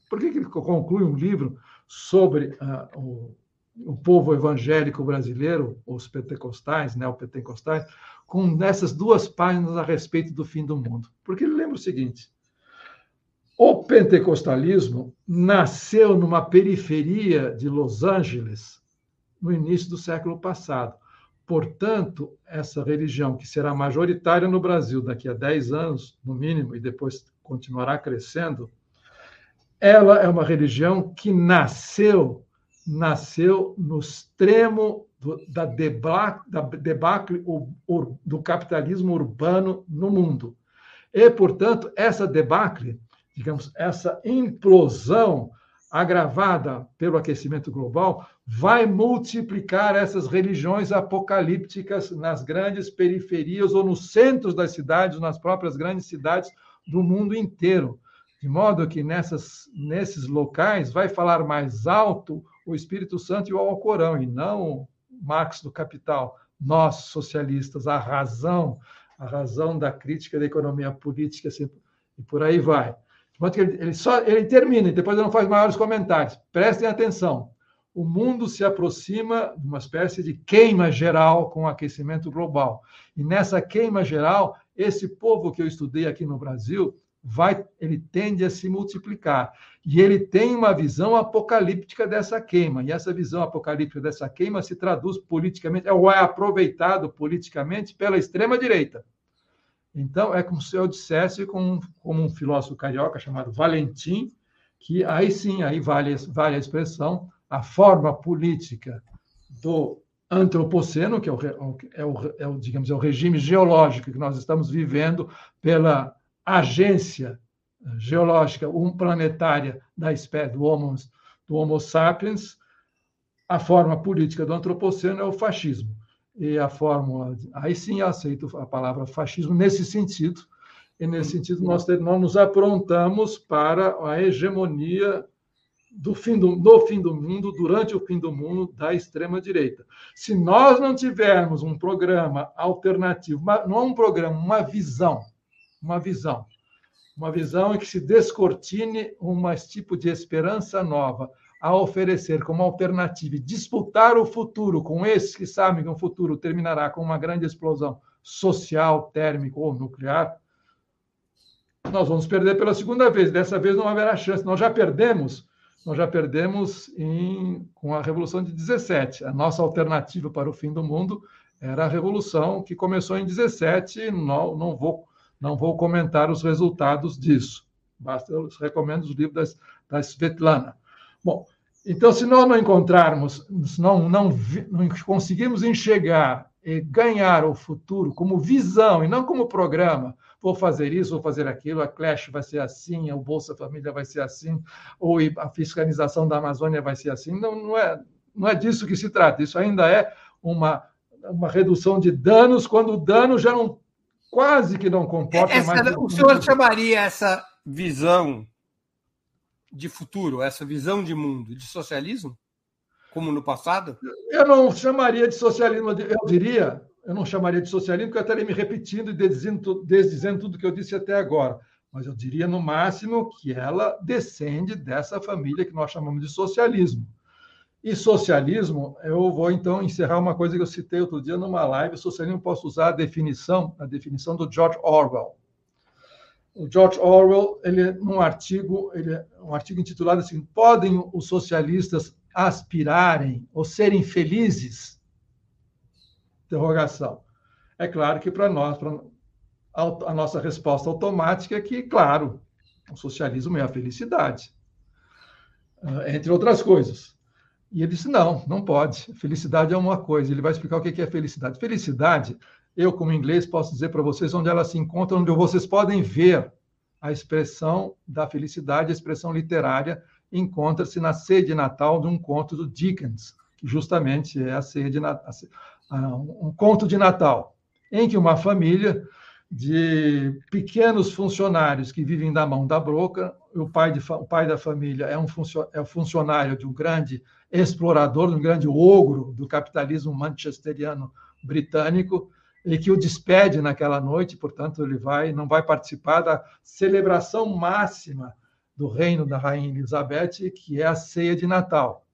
por que, que ele conclui um livro sobre uh, o, o, povo evangélico brasileiro, os pentecostais, neopentecostais, com essas duas páginas a respeito do fim do mundo? Porque ele lembra o seguinte: o pentecostalismo nasceu numa periferia de Los Angeles no início do século passado. Portanto, essa religião, que será majoritária no Brasil daqui a 10 anos, no mínimo, e depois continuará crescendo, ela é uma religião que nasceu nasceu no extremo do, da, debacle, da debacle do capitalismo urbano no mundo. E, portanto, essa debacle, digamos, essa implosão agravada pelo aquecimento global, vai multiplicar essas religiões apocalípticas nas grandes periferias ou nos centros das cidades, nas próprias grandes cidades do mundo inteiro. De modo que nessas, nesses locais vai falar mais alto o Espírito Santo e o Alcorão, e não Marx do Capital. Nós, socialistas, a razão, a razão da crítica da economia política, assim, e por aí vai. Ele, só ele termina e depois ele não faz maiores comentários. Prestem atenção. O mundo se aproxima de uma espécie de queima geral com o aquecimento global. E nessa queima geral, esse povo que eu estudei aqui no Brasil, vai, ele tende a se multiplicar. E ele tem uma visão apocalíptica dessa queima. E essa visão apocalíptica dessa queima se traduz politicamente, ou é aproveitado politicamente pela extrema-direita. Então, é como se eu dissesse, como, como um filósofo carioca chamado Valentim, que aí sim, aí vale, vale a expressão, a forma política do antropoceno, que é o, é o, é o, digamos, é o regime geológico que nós estamos vivendo pela agência geológica um planetária da espécie do Homo, do Homo sapiens, a forma política do antropoceno é o fascismo e a fórmula. Aí sim eu aceito a palavra fascismo nesse sentido, e nesse sentido nós, nós nos aprontamos para a hegemonia do fim do, do fim do mundo, durante o fim do mundo, da extrema-direita. Se nós não tivermos um programa alternativo, não é um programa, uma visão, uma visão, uma visão em que se descortine um tipo de esperança nova, a oferecer como alternativa e disputar o futuro com esses que sabem que o futuro terminará com uma grande explosão social, térmica ou nuclear, nós vamos perder pela segunda vez. Dessa vez não haverá chance. Nós já perdemos, nós já perdemos em, com a Revolução de 17. A nossa alternativa para o fim do mundo era a Revolução que começou em 17. Não, não, vou, não vou comentar os resultados disso. Basta, eu recomendo os livros das, da Svetlana. Bom, então, se nós não encontrarmos, se não, não, não conseguirmos enxergar e ganhar o futuro como visão e não como programa, vou fazer isso, vou fazer aquilo, a Clash vai ser assim, o Bolsa Família vai ser assim, ou a fiscalização da Amazônia vai ser assim. Não, não, é, não é disso que se trata. Isso ainda é uma, uma redução de danos, quando o dano já não quase que não comporta essa, mais. O senhor chamaria essa visão de futuro, essa visão de mundo, de socialismo, como no passado? Eu não chamaria de socialismo, eu diria, eu não chamaria de socialismo, porque eu estaria me repetindo e desdizendo, desdizendo tudo que eu disse até agora. Mas eu diria, no máximo, que ela descende dessa família que nós chamamos de socialismo. E socialismo, eu vou então encerrar uma coisa que eu citei outro dia numa live. Socialismo, posso usar a definição, a definição do George Orwell o George Orwell, ele num artigo, ele, um artigo intitulado assim: podem os socialistas aspirarem ou serem felizes? Interrogação. É claro que para nós, pra, a nossa resposta automática é que, claro, o socialismo é a felicidade, ah, entre outras coisas. E ele disse: não, não pode. Felicidade é uma coisa. Ele vai explicar o que é felicidade. Felicidade eu, como inglês, posso dizer para vocês onde ela se encontra, onde vocês podem ver a expressão da felicidade, a expressão literária, encontra-se na ceia de Natal de um conto do Dickens, que justamente é a ceia Natal, um conto de Natal, em que uma família de pequenos funcionários que vivem da mão da broca, o pai, de, o pai da família é um é funcionário de um grande explorador, de um grande ogro do capitalismo manchesteriano britânico, e que o despede naquela noite, portanto, ele vai, não vai participar da celebração máxima do reino da rainha Elizabeth, que é a ceia de Natal.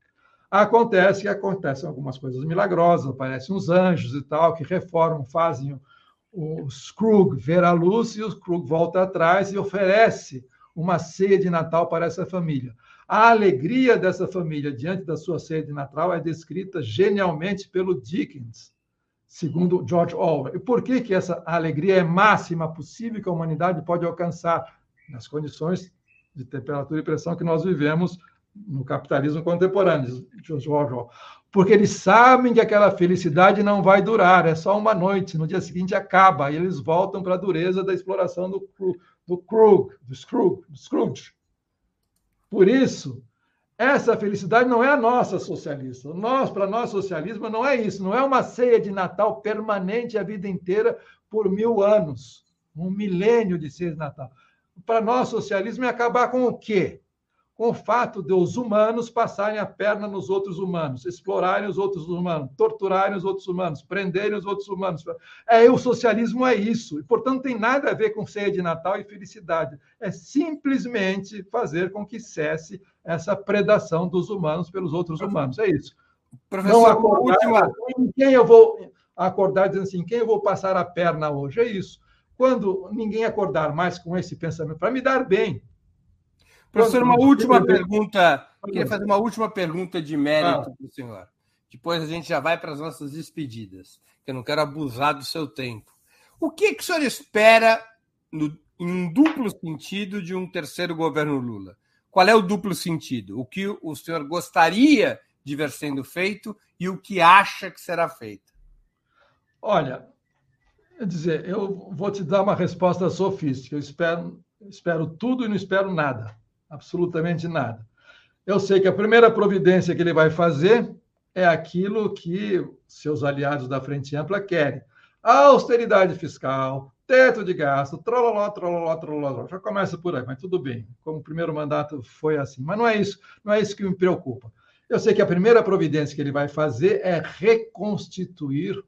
Acontece que acontecem algumas coisas milagrosas, aparecem uns anjos e tal, que reformam, fazem o Scrooge ver a luz, e o Scrooge volta atrás e oferece uma ceia de Natal para essa família. A alegria dessa família diante da sua ceia de Natal é descrita genialmente pelo Dickens segundo George Orwell. E por que, que essa alegria é máxima possível que a humanidade pode alcançar nas condições de temperatura e pressão que nós vivemos no capitalismo contemporâneo, porque eles sabem que aquela felicidade não vai durar, é só uma noite, no dia seguinte acaba, e eles voltam para a dureza da exploração do, do Krug, do Scrooge. Por isso, essa felicidade não é a nossa socialista. Nós, para nós, socialismo não é isso, não é uma ceia de Natal permanente a vida inteira por mil anos, um milênio de ceia de Natal. Para nós, socialismo é acabar com o quê? Com o fato de os humanos passarem a perna nos outros humanos, explorarem os outros humanos, torturarem os outros humanos, prenderem os outros humanos. É, o socialismo é isso, e, portanto, não tem nada a ver com ceia de Natal e felicidade. É simplesmente fazer com que cesse essa predação dos humanos pelos outros humanos. É isso. Professor, não acordar, última... em quem eu vou acordar dizendo assim, quem eu vou passar a perna hoje? É isso. Quando ninguém acordar mais com esse pensamento, para me dar bem, Professor, uma última pergunta. Queria fazer uma última pergunta de mérito ah. para o senhor. Depois a gente já vai para as nossas despedidas, que eu não quero abusar do seu tempo. O que, que o senhor espera no, em um duplo sentido de um terceiro governo Lula? Qual é o duplo sentido? O que o senhor gostaria de ver sendo feito e o que acha que será feito? Olha, quer dizer, eu vou te dar uma resposta sofística. Eu espero, espero tudo e não espero nada absolutamente nada. Eu sei que a primeira providência que ele vai fazer é aquilo que seus aliados da Frente Ampla querem. A austeridade fiscal, teto de gasto, trololó, trololó, trololó. Já começa por aí, mas tudo bem. Como o primeiro mandato foi assim. Mas não é isso, não é isso que me preocupa. Eu sei que a primeira providência que ele vai fazer é reconstituir.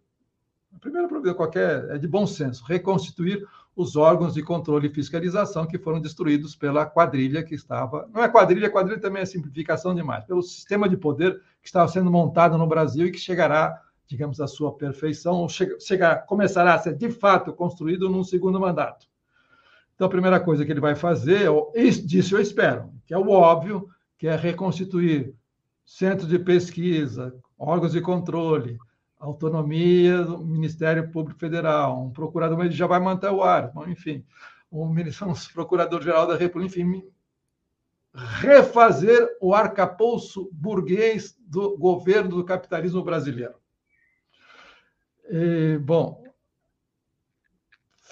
A primeira providência qualquer é de bom senso, reconstituir os órgãos de controle e fiscalização que foram destruídos pela quadrilha que estava. Não é quadrilha, quadrilha também é simplificação demais, pelo sistema de poder que estava sendo montado no Brasil e que chegará, digamos, à sua perfeição, ou chegará, começará a ser de fato construído num segundo mandato. Então, a primeira coisa que ele vai fazer, disso eu espero, que é o óbvio, que é reconstituir centros de pesquisa, órgãos de controle, autonomia do Ministério Público Federal, um procurador, mas ele já vai manter o ar, enfim, um, (laughs) um procurador-geral da República, enfim, refazer o arcabouço burguês do governo do capitalismo brasileiro. E, bom,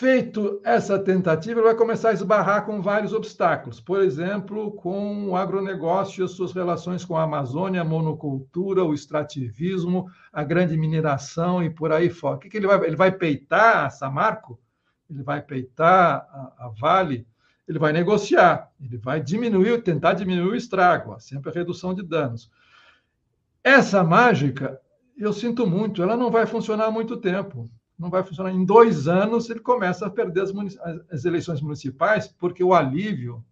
Feito essa tentativa, ele vai começar a esbarrar com vários obstáculos. Por exemplo, com o agronegócio e as suas relações com a Amazônia, a monocultura, o extrativismo, a grande mineração e por aí fora. O que, que ele vai? Ele vai peitar a Samarco? Ele vai peitar a, a Vale? Ele vai negociar, ele vai diminuir, tentar diminuir o estrago, sempre a redução de danos. Essa mágica, eu sinto muito, ela não vai funcionar há muito tempo não vai funcionar. Em dois anos, ele começa a perder as, as eleições municipais, porque o alívio,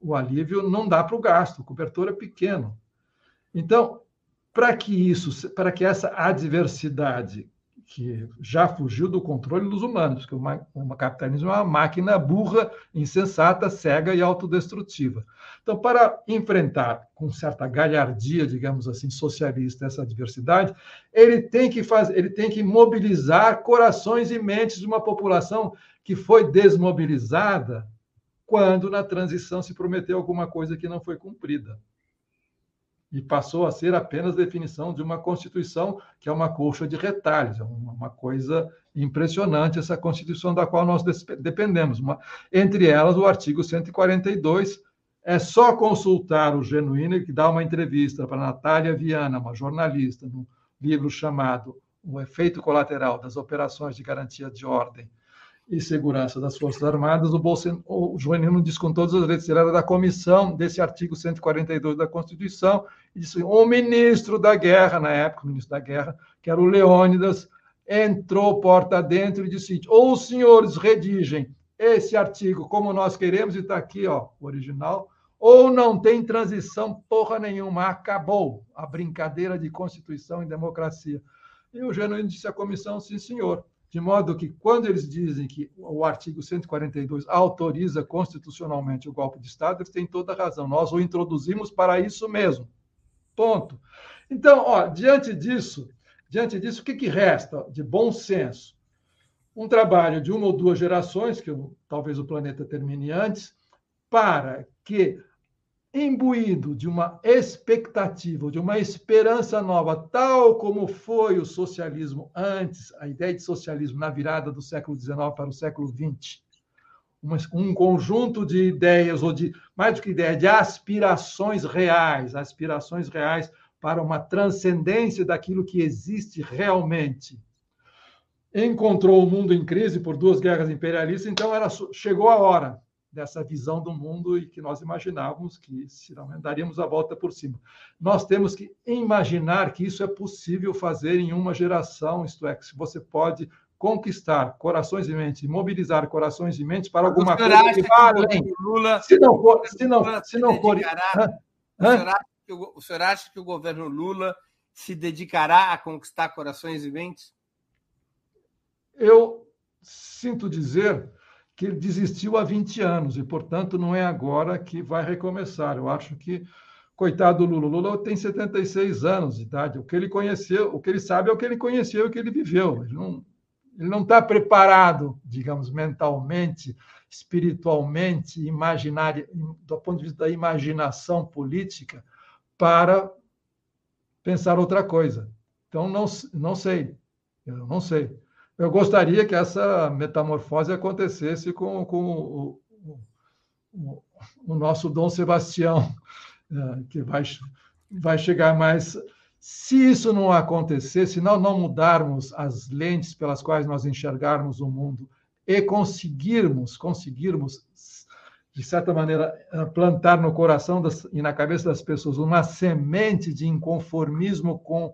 o alívio não dá para o gasto, o cobertor é pequeno. Então, para que isso, para que essa adversidade que já fugiu do controle dos humanos, que o capitalismo é uma máquina burra, insensata, cega e autodestrutiva. Então, para enfrentar com certa galhardia, digamos assim, socialista essa adversidade, ele tem que fazer, ele tem que mobilizar corações e mentes de uma população que foi desmobilizada quando na transição se prometeu alguma coisa que não foi cumprida e passou a ser apenas definição de uma Constituição que é uma colcha de retalhos, é uma coisa impressionante essa Constituição da qual nós dependemos. Uma, entre elas, o artigo 142, é só consultar o Genuíno, que dá uma entrevista para Natália Viana, uma jornalista, num livro chamado O Efeito Colateral das Operações de Garantia de Ordem e Segurança das Forças Armadas, o, Bolson, o Joanino com todas as letras, era da comissão desse artigo 142 da Constituição, e disse, o ministro da Guerra, na época, o ministro da Guerra, que era o Leônidas, entrou porta dentro e disse, ou os senhores redigem esse artigo como nós queremos, e está aqui, ó, o original, ou não tem transição porra nenhuma, acabou a brincadeira de Constituição e democracia. E o Genuíno disse à comissão, sim, senhor. De modo que, quando eles dizem que o artigo 142 autoriza constitucionalmente o golpe de Estado, eles têm toda a razão. Nós o introduzimos para isso mesmo. Ponto. Então, ó, diante disso, diante disso, o que, que resta de bom senso? Um trabalho de uma ou duas gerações, que talvez o planeta termine antes, para que imbuído de uma expectativa, de uma esperança nova, tal como foi o socialismo antes, a ideia de socialismo na virada do século XIX para o século XX, um conjunto de ideias, ou de, mais do que ideia, de aspirações reais, aspirações reais para uma transcendência daquilo que existe realmente. Encontrou o mundo em crise por duas guerras imperialistas, então era, chegou a hora dessa visão do mundo e que nós imaginávamos que se não daríamos a volta por cima. Nós temos que imaginar que isso é possível fazer em uma geração, isto é, que você pode conquistar corações e mentes, mobilizar corações e mentes para alguma coisa que vá além. Lula, se não for, se não, se não for, o senhor acha que o governo Lula se dedicará a conquistar corações e mentes? Eu sinto dizer que ele desistiu há 20 anos e, portanto, não é agora que vai recomeçar. Eu acho que, coitado do Lula, Lula tem 76 anos de idade. O que ele conheceu, o que ele sabe é o que ele conheceu e o que ele viveu. Ele não ele não está preparado, digamos, mentalmente, espiritualmente, imaginário, do ponto de vista da imaginação política, para pensar outra coisa. Então, não, não sei. Eu não sei. Eu gostaria que essa metamorfose acontecesse com, com o, o, o nosso Dom Sebastião, eh, que vai, vai chegar mais. Se isso não acontecer, se nós não mudarmos as lentes pelas quais nós enxergarmos o mundo e conseguirmos, conseguirmos, de certa maneira, eh, plantar no coração das, e na cabeça das pessoas uma semente de inconformismo com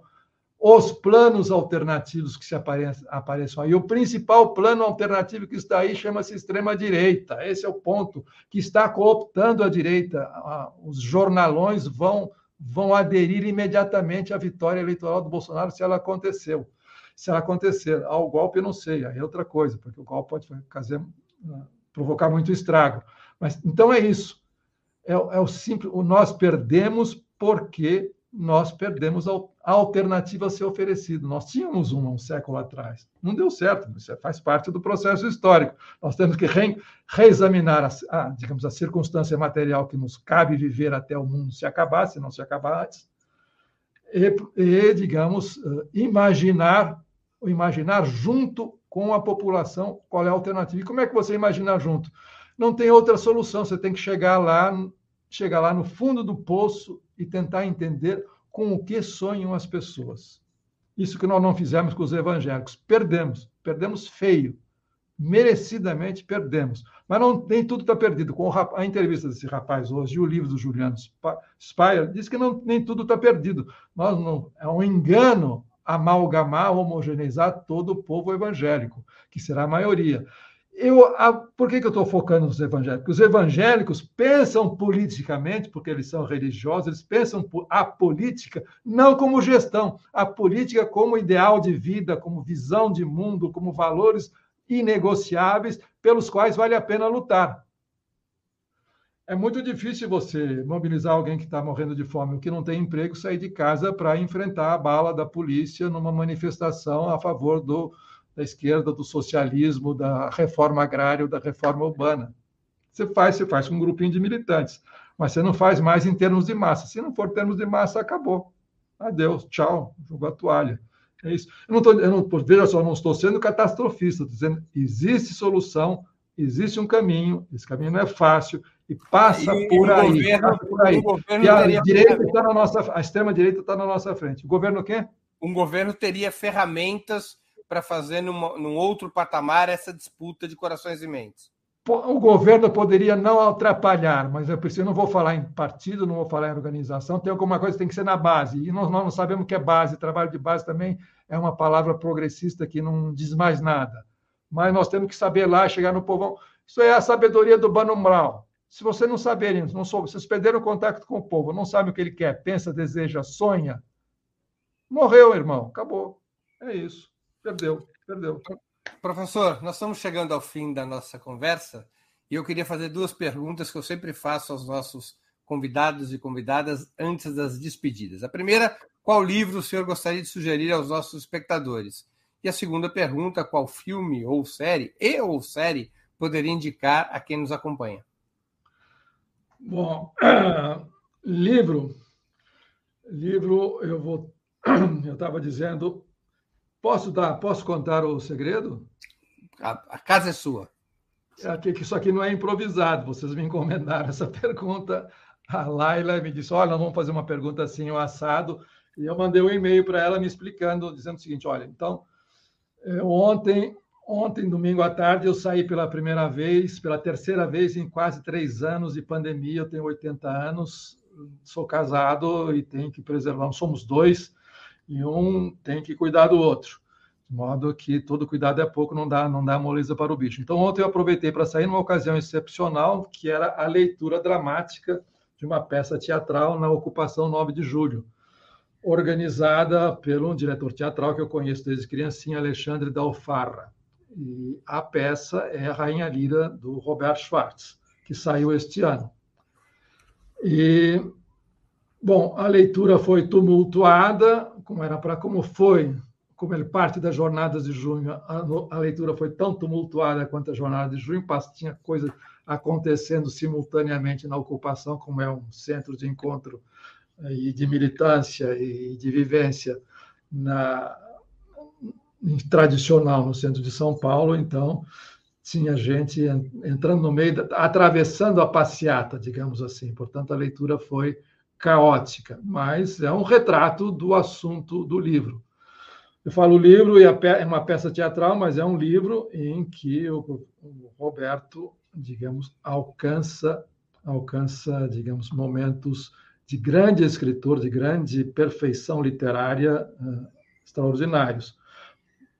os planos alternativos que se apareçam aí. O principal plano alternativo que está aí chama-se extrema-direita. Esse é o ponto que está cooptando a direita. Os jornalões vão, vão aderir imediatamente à vitória eleitoral do Bolsonaro se ela aconteceu. Se ela acontecer. Ao golpe, eu não sei, aí é outra coisa, porque o golpe pode fazer, provocar muito estrago. Mas então é isso. É, é o simples. Nós perdemos porque nós perdemos a alternativa a ser oferecida. Nós tínhamos uma um século atrás. Não deu certo, isso faz parte do processo histórico. Nós temos que re, reexaminar, a, a, digamos, a circunstância material que nos cabe viver até o mundo se acabar, se não se acabar antes, e, e digamos, eh, imaginar, imaginar junto com a população qual é a alternativa. E como é que você imagina junto? Não tem outra solução, você tem que chegar lá, chegar lá no fundo do poço e tentar entender com o que sonham as pessoas. Isso que nós não fizemos com os evangélicos. Perdemos, perdemos feio. Merecidamente perdemos. Mas não, nem tudo está perdido. Com a entrevista desse rapaz hoje o livro do Juliano Spire diz que não, nem tudo está perdido. Nós não, é um engano amalgamar, homogeneizar todo o povo evangélico, que será a maioria. Eu, a, por que, que eu estou focando nos evangélicos? Os evangélicos pensam politicamente, porque eles são religiosos, eles pensam a política não como gestão, a política como ideal de vida, como visão de mundo, como valores inegociáveis pelos quais vale a pena lutar. É muito difícil você mobilizar alguém que está morrendo de fome, que não tem emprego, sair de casa para enfrentar a bala da polícia numa manifestação a favor do, da esquerda, do socialismo, da reforma agrária, da reforma urbana. Você faz, você faz com um grupinho de militantes, mas você não faz mais em termos de massa. Se não for termos de massa, acabou. Adeus, tchau, jogou a toalha. É isso. Eu não tô, eu não, veja só, não estou sendo catastrofista, estou dizendo existe solução, existe um caminho, esse caminho não é fácil e passa e, por, e aí, governo, passa por aí. E a direita está na nossa, a extrema direita está na nossa frente. O governo o quê? Um governo teria ferramentas para fazer num outro patamar essa disputa de corações e mentes? O governo poderia não atrapalhar, mas eu preciso, não vou falar em partido, não vou falar em organização, tem alguma coisa que tem que ser na base. E nós, nós não sabemos o que é base. Trabalho de base também é uma palavra progressista que não diz mais nada. Mas nós temos que saber lá, chegar no povão. Isso é a sabedoria do Banomral. Se você não saberem, não soube, vocês perderam o contato com o povo, não sabe o que ele quer, pensa, deseja, sonha, morreu, irmão, acabou. É isso. Perdeu, perdeu. Professor, nós estamos chegando ao fim da nossa conversa e eu queria fazer duas perguntas que eu sempre faço aos nossos convidados e convidadas antes das despedidas. A primeira, qual livro o senhor gostaria de sugerir aos nossos espectadores? E a segunda pergunta, qual filme ou série, e ou série, poderia indicar a quem nos acompanha? Bom, (clears throat) livro, livro, eu vou, (clears throat) eu estava dizendo, posso dar, posso contar o segredo? A, a casa é sua. Aqui, que isso aqui não é improvisado. Vocês me encomendaram essa (laughs) pergunta. A Laila me disse: Olha, nós vamos fazer uma pergunta assim, o um assado. E eu mandei um e-mail para ela me explicando, dizendo o seguinte: Olha, então, eh, ontem, ontem, domingo à tarde, eu saí pela primeira vez, pela terceira vez em quase três anos de pandemia. Eu tenho 80 anos, sou casado e tenho que preservar. Somos dois e um tem que cuidar do outro. De modo que todo cuidado é pouco, não dá, não dá moleza para o bicho. Então, ontem eu aproveitei para sair numa ocasião excepcional, que era a leitura dramática de uma peça teatral na ocupação 9 de julho, organizada pelo um diretor teatral que eu conheço desde criancinha, Alexandre Dalfarra. E a peça é a Rainha Lira, do Robert Schwartz, que saiu este ano. E, bom, a leitura foi tumultuada, como era para como foi como ele parte das jornadas de junho, a, a, leitura foi tão tumultuada quanto a jornada de junho, tinha coisas acontecendo simultaneamente na ocupação, como é um centro de encontro eh, e de militância e de vivência na, tradicional no centro de São Paulo, então tinha gente entrando no meio, atravessando a passeata, digamos assim. Portanto, a leitura foi caótica, mas é um retrato do assunto do livro. Eu falo livro e é uma peça teatral, mas é um livro em que o, Roberto, digamos, alcança, alcança, digamos, momentos de grande escritor, de grande perfeição literária uh, extraordinários.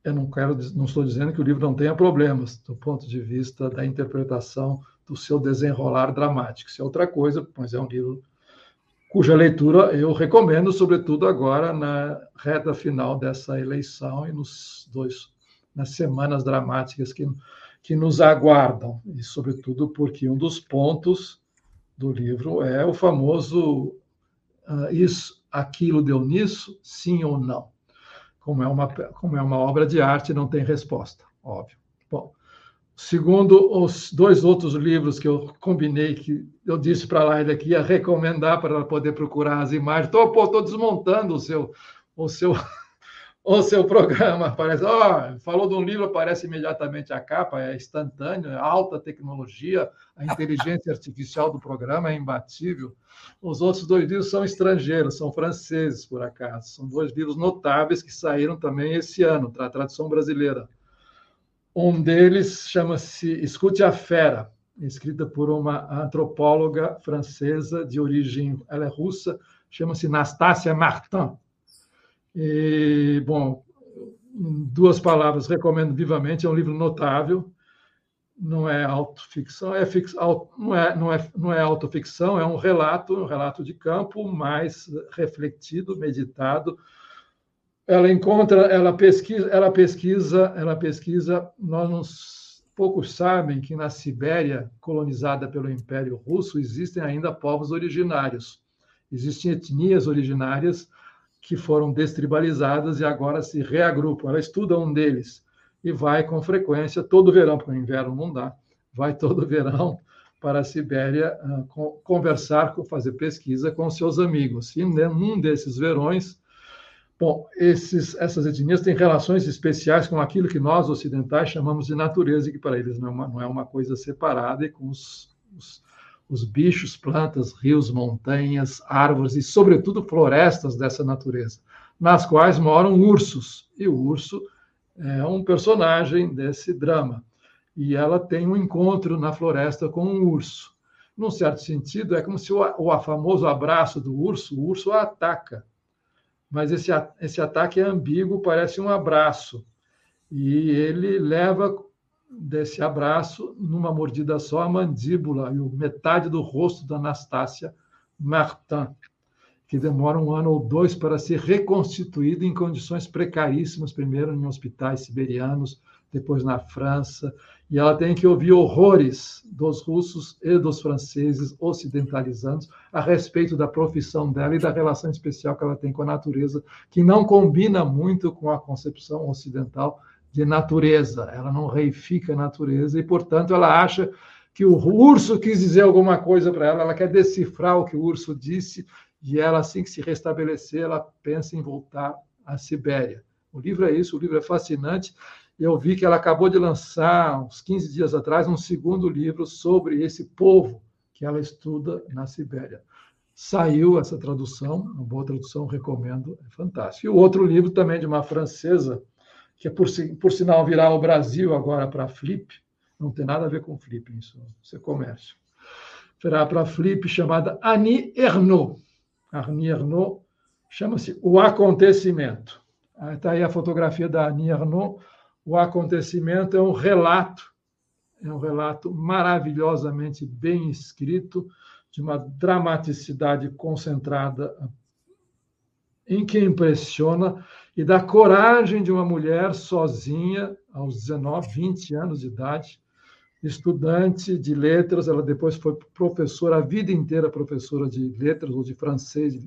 Eu não quero, não estou dizendo que o livro não tenha problemas do ponto de vista da interpretação do seu desenrolar dramático. Isso é outra coisa, mas é um livro cuja leitura eu recomendo, sobretudo agora na reta final dessa eleição e nos dois nas semanas dramáticas que, que nos aguardam, e sobretudo porque um dos pontos do livro é o famoso uh, isso, aquilo deu nisso, sim ou não. Como é uma como é uma obra de arte, não tem resposta, óbvio. Bom, Segundo os dois outros livros que eu combinei, que eu disse para a Laila que ia recomendar para ela poder procurar as imagens. Estou desmontando o seu, o seu, (laughs) o seu programa. Parece, oh, falou de um livro, aparece imediatamente a capa, é instantâneo, é alta tecnologia, a inteligência artificial do programa é imbatível. Os outros dois livros são estrangeiros, são franceses, por acaso. São dois livros notáveis que saíram também esse ano, para a tradução brasileira. Um deles chama-se Escute a Fera, escrita por uma antropóloga francesa de origem, ela é russa, chama-se Nastácia Martin. E, bom, em duas palavras, recomendo vivamente, é um livro notável, não é autoficção, é fix, não, é, não, é, não é autoficção, é um relato, um relato de campo mais refletido, meditado, ela encontra, ela pesquisa, ela pesquisa, ela pesquisa. Nós não, poucos sabem que na Sibéria, colonizada pelo Império Russo, existem ainda povos originários. Existem etnias originárias que foram destribalizadas e agora se reagrupam. Ela estuda um deles e vai com frequência todo verão, porque o inverno não dá, vai todo (laughs) verão para a Sibéria uh, conversar, fazer pesquisa com seus amigos. E num desses verões Bom, esses, essas etnias têm relações especiais com aquilo que nós ocidentais chamamos de natureza, que para eles não é uma, não é uma coisa separada, e com os, os, os bichos, plantas, rios, montanhas, árvores e, sobretudo, florestas dessa natureza, nas quais moram ursos. E o urso é um personagem desse drama. E ela tem um encontro na floresta com um urso. Num certo sentido, é como se o, o famoso abraço do urso, o urso a ataca mas esse, esse ataque é ambíguo, parece um abraço. E ele leva desse abraço, numa mordida só, a mandíbula e metade do rosto da Anastácia Martin, que demora um ano ou dois para ser reconstituída em condições precaríssimas, primeiro em hospitais siberianos, depois na França, e ela tem que ouvir horrores dos russos e dos franceses ocidentalizados a respeito da profissão dela e da relação especial que ela tem com a natureza, que não combina muito com a concepção ocidental de natureza. Ela não reifica a natureza e, portanto, ela acha que o urso quis dizer alguma coisa para ela, ela quer decifrar o que o urso disse, e ela, assim que se restabelecer, ela pensa em voltar à Sibéria. O livro é isso, o livro é fascinante. Eu vi que ela acabou de lançar, uns 15 dias atrás, um segundo livro sobre esse povo que ela estuda na Sibéria. Saiu essa tradução, uma boa tradução, recomendo, é fantástico. E o outro livro também de uma francesa, que é por, por sinal virar o Brasil agora para Flip, não tem nada a ver com Flip, isso, isso é comércio. Virá para Flip, chamada Annie Ernaux. Annie Ernaux chama-se O Acontecimento. Está aí a fotografia da Annie Ernaux. O Acontecimento é um relato, é um relato maravilhosamente bem escrito, de uma dramaticidade concentrada em que impressiona e da coragem de uma mulher sozinha, aos 19, 20 anos de idade, estudante de letras, ela depois foi professora, a vida inteira professora de letras ou de francês,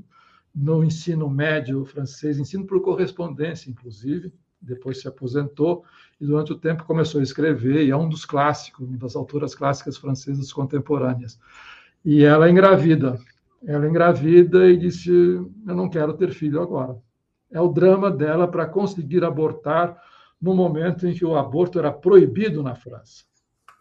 no ensino médio francês, ensino por correspondência, inclusive, depois se aposentou e durante o tempo começou a escrever, e é um dos clássicos, uma das autoras clássicas francesas contemporâneas. E ela engravida. Ela engravida e disse: Eu não quero ter filho agora. É o drama dela para conseguir abortar no momento em que o aborto era proibido na França.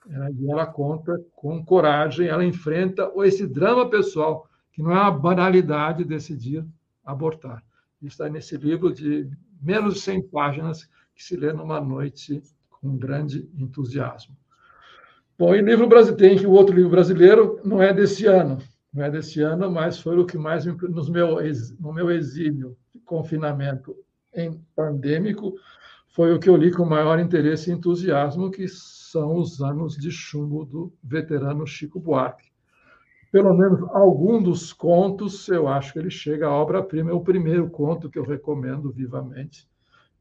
E ela conta com coragem, ela enfrenta esse drama pessoal, que não é uma banalidade decidir abortar. Está nesse livro de menos de 100 páginas, que se lê numa noite com grande entusiasmo. Bom, e livro brasileiro, o outro livro brasileiro, não é desse ano, não é desse ano, mas foi o que mais nos meu, no meu exílio, confinamento em pandêmico, foi o que eu li com maior interesse e entusiasmo, que são os anos de chumbo do veterano Chico Buarque. Pelo menos algum dos contos, eu acho que ele chega à obra-prima. É o primeiro conto que eu recomendo vivamente,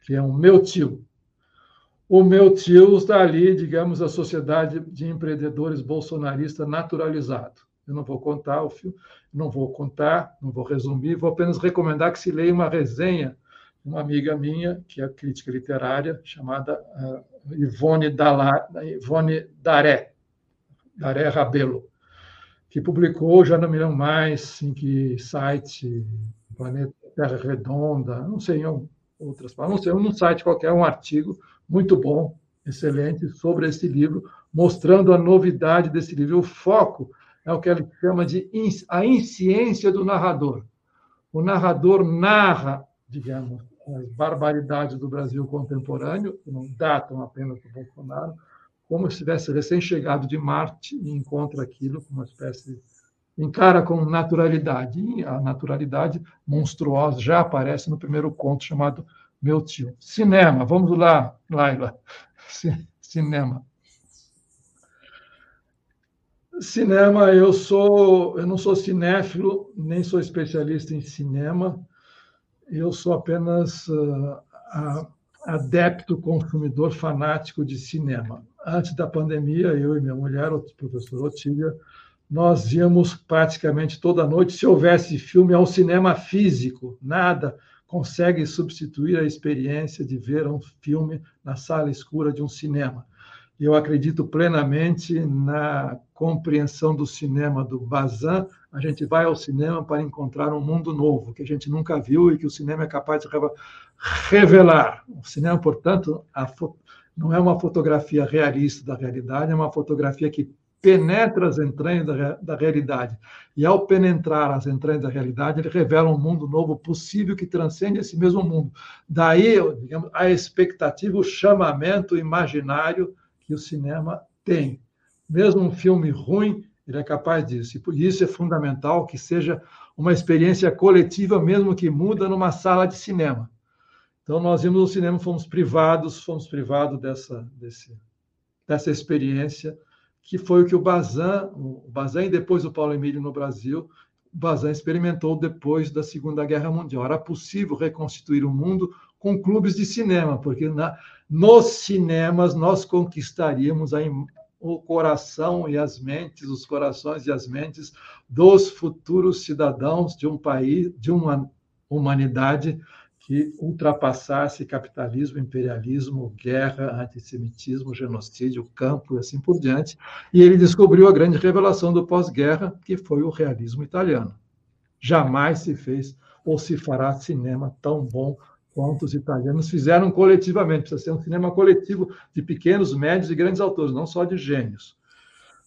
que é o Meu Tio, o meu tio está ali, digamos, a sociedade de empreendedores bolsonarista naturalizado. Eu não vou contar o filme, não vou contar, não vou resumir, vou apenas recomendar que se leia uma resenha de uma amiga minha, que é crítica literária, chamada uh, Ivone, Dala, Ivone Daré, Daré Rabelo, que publicou, já não me lembro mais em que site, Planeta Terra Redonda, não sei, em outras palavras, não sei, um site qualquer, um artigo muito bom, excelente, sobre esse livro, mostrando a novidade desse livro. O foco é o que ele chama de a insciência do narrador. O narrador narra, digamos, as barbaridades do Brasil contemporâneo, que não datam apenas do Bolsonaro, como se tivesse recém-chegado de Marte e encontra aquilo como uma espécie encara com naturalidade. E a naturalidade monstruosa já aparece no primeiro conto chamado meu tio. Cinema, vamos lá, Laila. Cinema. Cinema, eu sou, eu não sou cinéfilo, nem sou especialista em cinema. Eu sou apenas uh, adepto consumidor fanático de cinema. Antes da pandemia, eu e minha mulher, o professor Otília, nós íamos praticamente toda noite, se houvesse filme, ao cinema físico, nada consegue substituir a experiência de ver um filme na sala escura de um cinema. Eu acredito plenamente na compreensão do cinema do Bazin. A gente vai ao cinema para encontrar um mundo novo que a gente nunca viu e que o cinema é capaz de revelar. O cinema, portanto, não é uma fotografia realista da realidade, é uma fotografia que penetra as entranhas da, da realidade. E ao penetrar as entranhas da realidade, ele revela um mundo novo possível que transcende esse mesmo mundo. Daí, digamos, a expectativa, o chamamento imaginário que o cinema tem. Mesmo um filme ruim, ele é capaz disso. E por isso é fundamental que seja uma experiência coletiva, mesmo que muda numa sala de cinema. Então, nós íamos ao cinema, fomos privados, fomos privados dessa, desse, dessa experiência que foi o que o Bazin, o Bazin e depois o Paulo Emílio no Brasil, o Bazin experimentou depois da Segunda Guerra Mundial. Era possível reconstituir o mundo com clubes de cinema, porque na, nos cinemas nós conquistaríamos a, o coração e as mentes, os corações e as mentes dos futuros cidadãos de um país, de uma humanidade que ultrapassasse capitalismo, imperialismo, guerra, antissemitismo, genocídio, campo e assim por diante. E ele descobriu a grande revelação do pós-guerra, que foi o realismo italiano. Jamais se fez ou se fará cinema tão bom quanto os italianos fizeram coletivamente. Precisa ser um cinema coletivo de pequenos, médios e grandes autores, não só de gênios.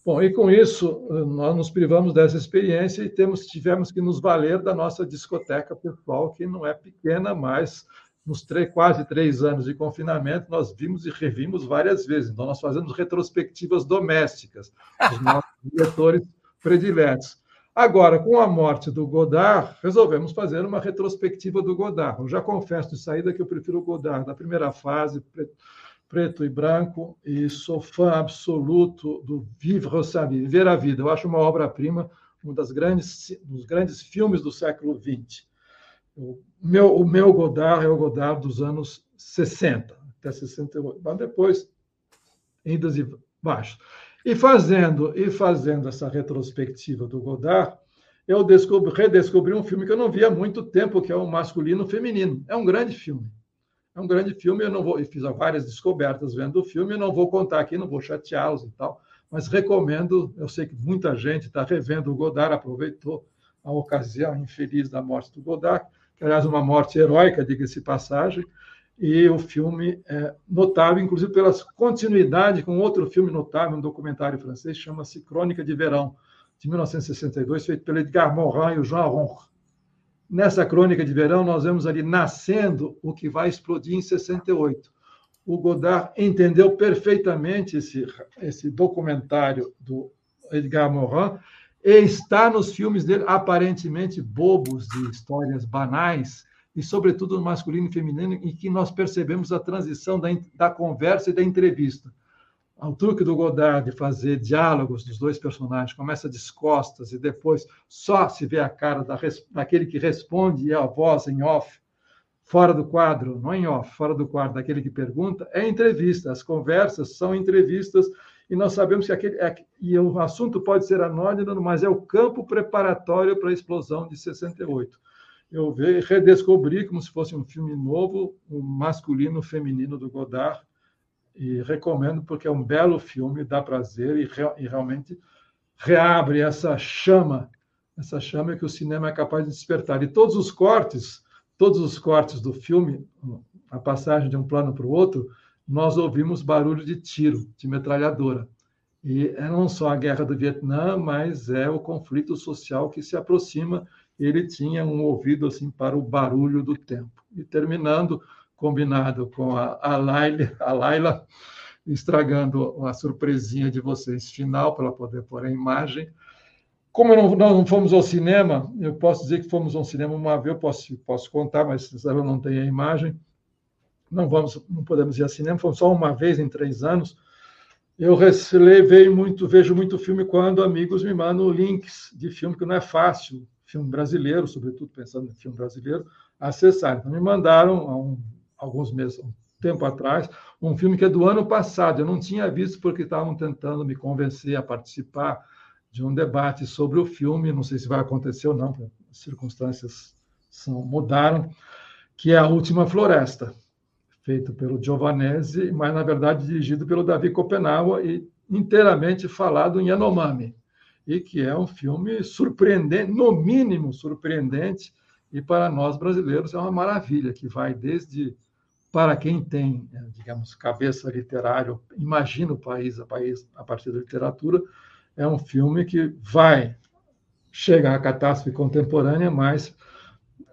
Bom, e com isso, nós nos privamos dessa experiência e temos, tivemos que nos valer da nossa discoteca pessoal, que não é pequena, mas nos três, quase três anos de confinamento, nós vimos e revimos várias vezes. Então, nós fazemos retrospectivas domésticas, os (laughs) nossos diretores prediletos. Agora, com a morte do Godard, resolvemos fazer uma retrospectiva do Godard. Eu já confesso de saída que eu prefiro o Godard da primeira fase, preto e branco, e sou fã absoluto do Vivre sa vie, Viver a Vida. Eu acho uma obra-prima, um das grandes, dos grandes filmes do século XX. O meu, o meu Godard é o Godard dos anos 60, até 68. Mas depois, indas e baixos. E fazendo, e fazendo essa retrospectiva do Godard, eu descobri, redescobri um filme que eu não via há muito tempo, que é o Masculino Feminino. É um grande filme. É um grande filme, eu não vou, eu fiz várias descobertas vendo o filme, eu não vou contar aqui, não vou chateá-los e tal, mas recomendo, eu sei que muita gente está revendo o Godard, aproveitou a ocasião infeliz da morte do Godard, que aliás uma morte heróica, diga-se passagem, e o filme é notável, inclusive pela continuidade com outro filme notável, um documentário francês, chama-se Crônica de Verão, de 1962, feito pelo Edgar Morin e o Jean Ronre. Nessa crônica de verão, nós vemos ali nascendo o que vai explodir em 68. O Godard entendeu perfeitamente esse, esse documentário do Edgar Morin e está nos filmes dele aparentemente bobos de histórias banais e sobretudo no masculino e feminino em que nós percebemos a transição da, da conversa e da entrevista ao truque do Godard de fazer diálogos dos dois personagens, começa descostas e depois só se vê a cara da, daquele que responde e a voz em off, fora do quadro, não em off, fora do quadro, daquele que pergunta, é entrevista. As conversas são entrevistas e nós sabemos que aquele. É, e o assunto pode ser anônimo, mas é o campo preparatório para a explosão de 68. Eu redescobri, como se fosse um filme novo, o masculino feminino do Godard, e recomendo porque é um belo filme, dá prazer e, e realmente reabre essa chama, essa chama que o cinema é capaz de despertar. E todos os cortes, todos os cortes do filme, a passagem de um plano para o outro, nós ouvimos barulho de tiro, de metralhadora. E é não só a guerra do Vietnã, mas é o conflito social que se aproxima. Ele tinha um ouvido assim para o barulho do tempo. E terminando, combinado com a, a, Laila, a Laila, estragando a surpresinha de vocês final, para ela poder pôr a imagem. Como não, não fomos ao cinema, eu posso dizer que fomos ao cinema uma vez, eu posso, posso contar, mas eu não tenho a imagem. Não vamos, não podemos ir ao cinema, fomos só uma vez em três anos. Eu levei muito, vejo muito filme quando amigos me mandam links de filme que não é fácil, filme brasileiro, sobretudo pensando em filme brasileiro, acessar. Então me mandaram um alguns meses, um tempo atrás, um filme que é do ano passado. Eu não tinha visto porque estavam tentando me convencer a participar de um debate sobre o filme. Não sei se vai acontecer ou não, as circunstâncias são, mudaram. Que é A Última Floresta, feito pelo Giovanese, mas na verdade dirigido pelo Davi Copenaua e inteiramente falado em Yanomami. E que é um filme surpreendente, no mínimo surpreendente, e para nós brasileiros é uma maravilha, que vai desde para quem tem, eh, digamos, cabeça literária, imagina o país a, país a partir da literatura, é um filme que vai chegar à catástrofe contemporânea, mas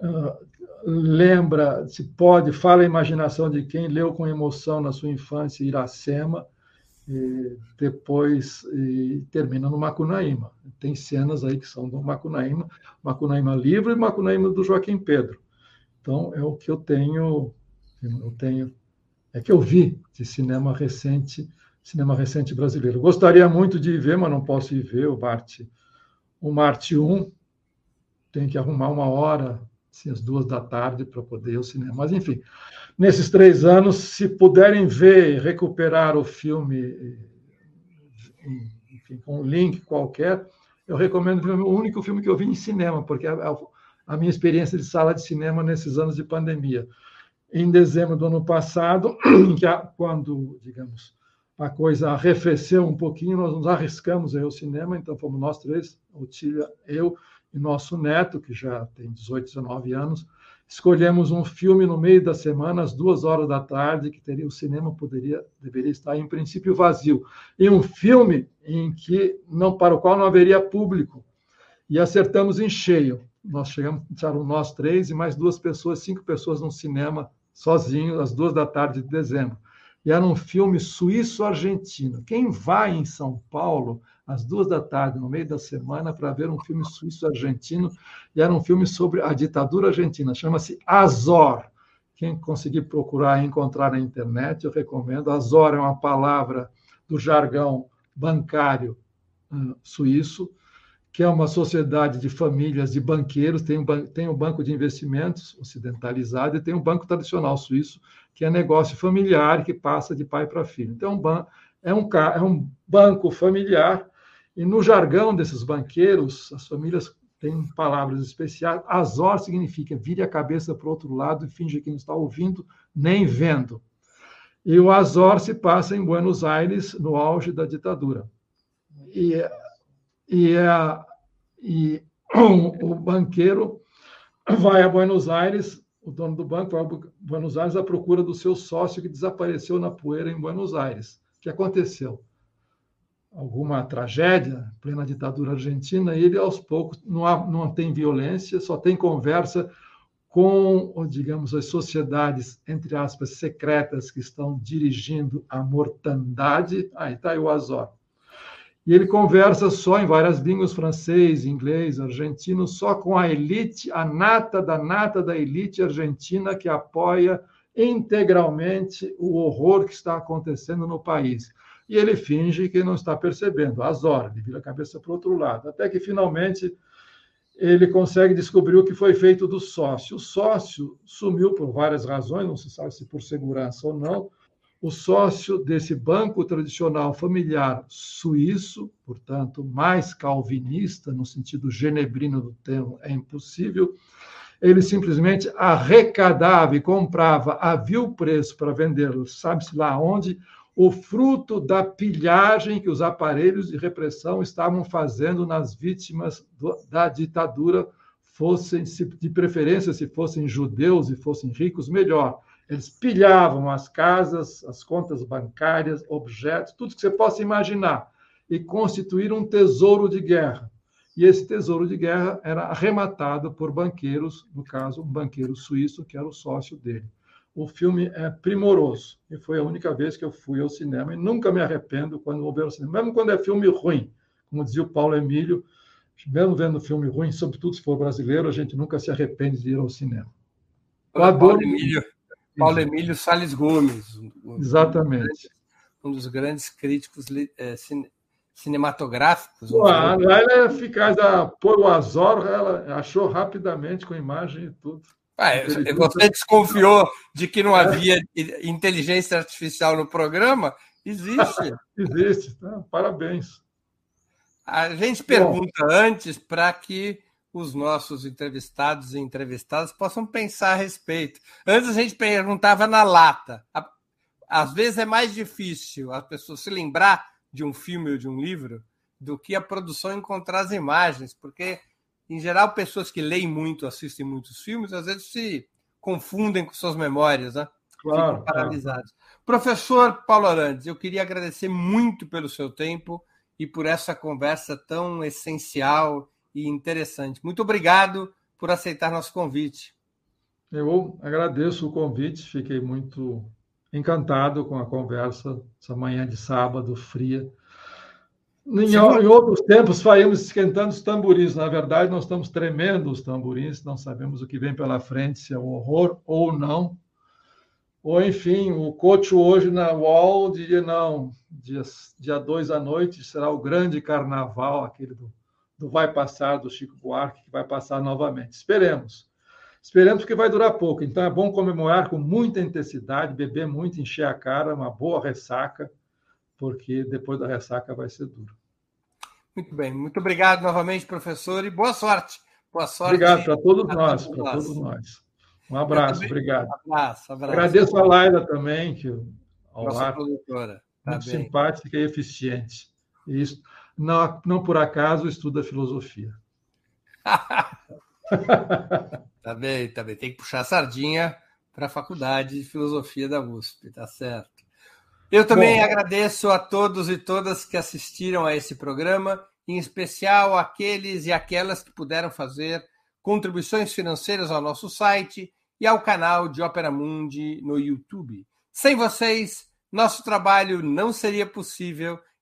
uh, lembra, se pode, fala a imaginação de quem leu com emoção na sua infância Iracema, e depois e termina no Macunaíma. Tem cenas aí que são do Macunaíma, Macunaíma livre e Macunaíma do Joaquim Pedro. Então, é o que eu tenho eu tenho é que eu vi de cinema recente, cinema recente brasileiro. Gostaria muito de ir ver, mas não posso ir ver o Marte, o Marte 1. Tem que arrumar uma hora, assim, às duas da tarde, para poder ir ao cinema. Mas, enfim, nesses três anos, se puderem ver e recuperar o filme, enfim, com um link qualquer, eu recomendo o único filme que eu vi em cinema, porque é, a minha experiência de sala de cinema nesses anos de pandemia. Em dezembro do ano passado, (clears throat) quando, digamos, a coisa arrefeceu um pouquinho, nós nos arriscamos ao cinema, então fomos nós três, o Tília, eu e nosso neto, que já tem 18, 19 anos, escolhemos um filme no meio da semana, às duas horas da tarde, que teria o cinema poderia deveria estar em princípio vazio, e um filme em que não para o qual não haveria público. E acertamos em cheio. Nós chegamos, nós três e mais duas pessoas, cinco pessoas no cinema sozinhos às duas da tarde de dezembro. E era um filme suíço-argentino. Quem vai em São Paulo às duas da tarde, no meio da semana, para ver um filme suíço-argentino, e era um filme sobre a ditadura argentina, chama-se Azor. Quem conseguir procurar e encontrar na internet, eu recomendo. Azor é uma palavra do jargão bancário uh, suíço, que é uma sociedade de famílias de banqueiros, tem um, tem um banco de investimentos ocidentalizado e tem um banco tradicional suíço, que é negócio familiar, que passa de pai para filho. Então, é um, é um banco familiar e no jargão desses banqueiros, as famílias têm palavras especiais. Azor significa vire a cabeça para o outro lado e finge que não está ouvindo nem vendo. E o Azor se passa em Buenos Aires, no auge da ditadura. E, e, e o, banqueiro vai a Buenos Aires, o dono do banco vai a Buenos Aires à procura do seu sócio que desapareceu na poeira em Buenos Aires. O que aconteceu? alguma tragédia, plena ditadura argentina, ele aos poucos não, há, não tem violência, só tem conversa com, digamos, as sociedades, entre aspas, secretas que estão dirigindo a mortandade. Aí está o Azor. E ele conversa só em várias línguas, francês, inglês, argentino, só com a elite, a nata da nata da elite argentina que apoia integralmente o horror que está acontecendo no país e ele finge que não está percebendo, Azor, ele vira a cabeça para o outro lado, até que finalmente ele consegue descobrir o que foi feito do sócio. O sócio sumiu por várias razões, não se sabe se por segurança ou não. O sócio desse banco tradicional familiar suíço, portanto, mais calvinista, no sentido genebrino do termo, é impossível. Ele simplesmente arrecadava e comprava a vil preço para vender, sabe-se lá onde, o fruto da pilhagem que os aparelhos de repressão estavam fazendo nas vítimas da ditadura, fossem, de preferência, se fossem judeus e fossem ricos, melhor. Eles pilhavam as casas, as contas bancárias, objetos, tudo que você possa imaginar, e constituíram um tesouro de guerra. E esse tesouro de guerra era arrematado por banqueiros, no caso, um banqueiro suíço, que era o sócio dele o filme é primoroso. E foi a única vez que eu fui ao cinema. E nunca me arrependo quando vou ver o cinema. Mesmo quando é filme ruim. Como dizia o Paulo Emílio, mesmo vendo filme ruim, sobretudo se for brasileiro, a gente nunca se arrepende de ir ao cinema. Eu adoro... Paulo Emílio, Paulo Emílio Salles Gomes. Exatamente. Um dos grandes críticos é, cine, cinematográficos. é eficaz. A, por o Azor, ela achou rapidamente com imagem e tudo. Ah, você desconfiou de que não havia inteligência artificial no programa? Existe. (laughs) Existe. Tá? Parabéns. A gente pergunta Bom. antes para que os nossos entrevistados e entrevistadas possam pensar a respeito. Antes a gente perguntava na lata. Às vezes é mais difícil a pessoa se lembrar de um filme ou de um livro do que a produção encontrar as imagens, porque em geral, pessoas que leem muito, assistem muitos filmes, às vezes se confundem com suas memórias, né? Claro, Ficam paralisados. Claro. Professor Paulo Arantes, eu queria agradecer muito pelo seu tempo e por essa conversa tão essencial e interessante. Muito obrigado por aceitar nosso convite. Eu agradeço o convite, fiquei muito encantado com a conversa essa manhã de sábado fria. Em, em, outros tempos, faíamos esquentando os tamborins. Na verdade, nós estamos tremendo os tamborins, não sabemos o que vem pela frente, se é um horror ou não. Ou, enfim, o coach hoje na UOL diria: não, dia, dia 2 à noite será o grande carnaval, aquele do, do Vai Passar, do Chico Buarque, que vai passar novamente. Esperemos. Esperemos que vai durar pouco. Então, é bom comemorar com muita intensidade, beber muito, encher a cara, uma boa ressaca porque depois da ressaca vai ser duro. Muito bem, muito obrigado novamente, professor, e boa sorte Boa sorte. Obrigado para todos nós, para todos nós. Um abraço, obrigado. Abraço, abraço. Agradeço a Laila também, que ao Nossa produtora. Tá muito bem. simpática e eficiente. Isso, não, não por acaso estuda filosofia. (laughs) tá bem, tá bem. Tem que puxar a sardinha para a Faculdade de Filosofia da USP, tá certo. Eu também Bom, agradeço a todos e todas que assistiram a esse programa, em especial aqueles e aquelas que puderam fazer contribuições financeiras ao nosso site e ao canal de Opera Mundi no YouTube. Sem vocês, nosso trabalho não seria possível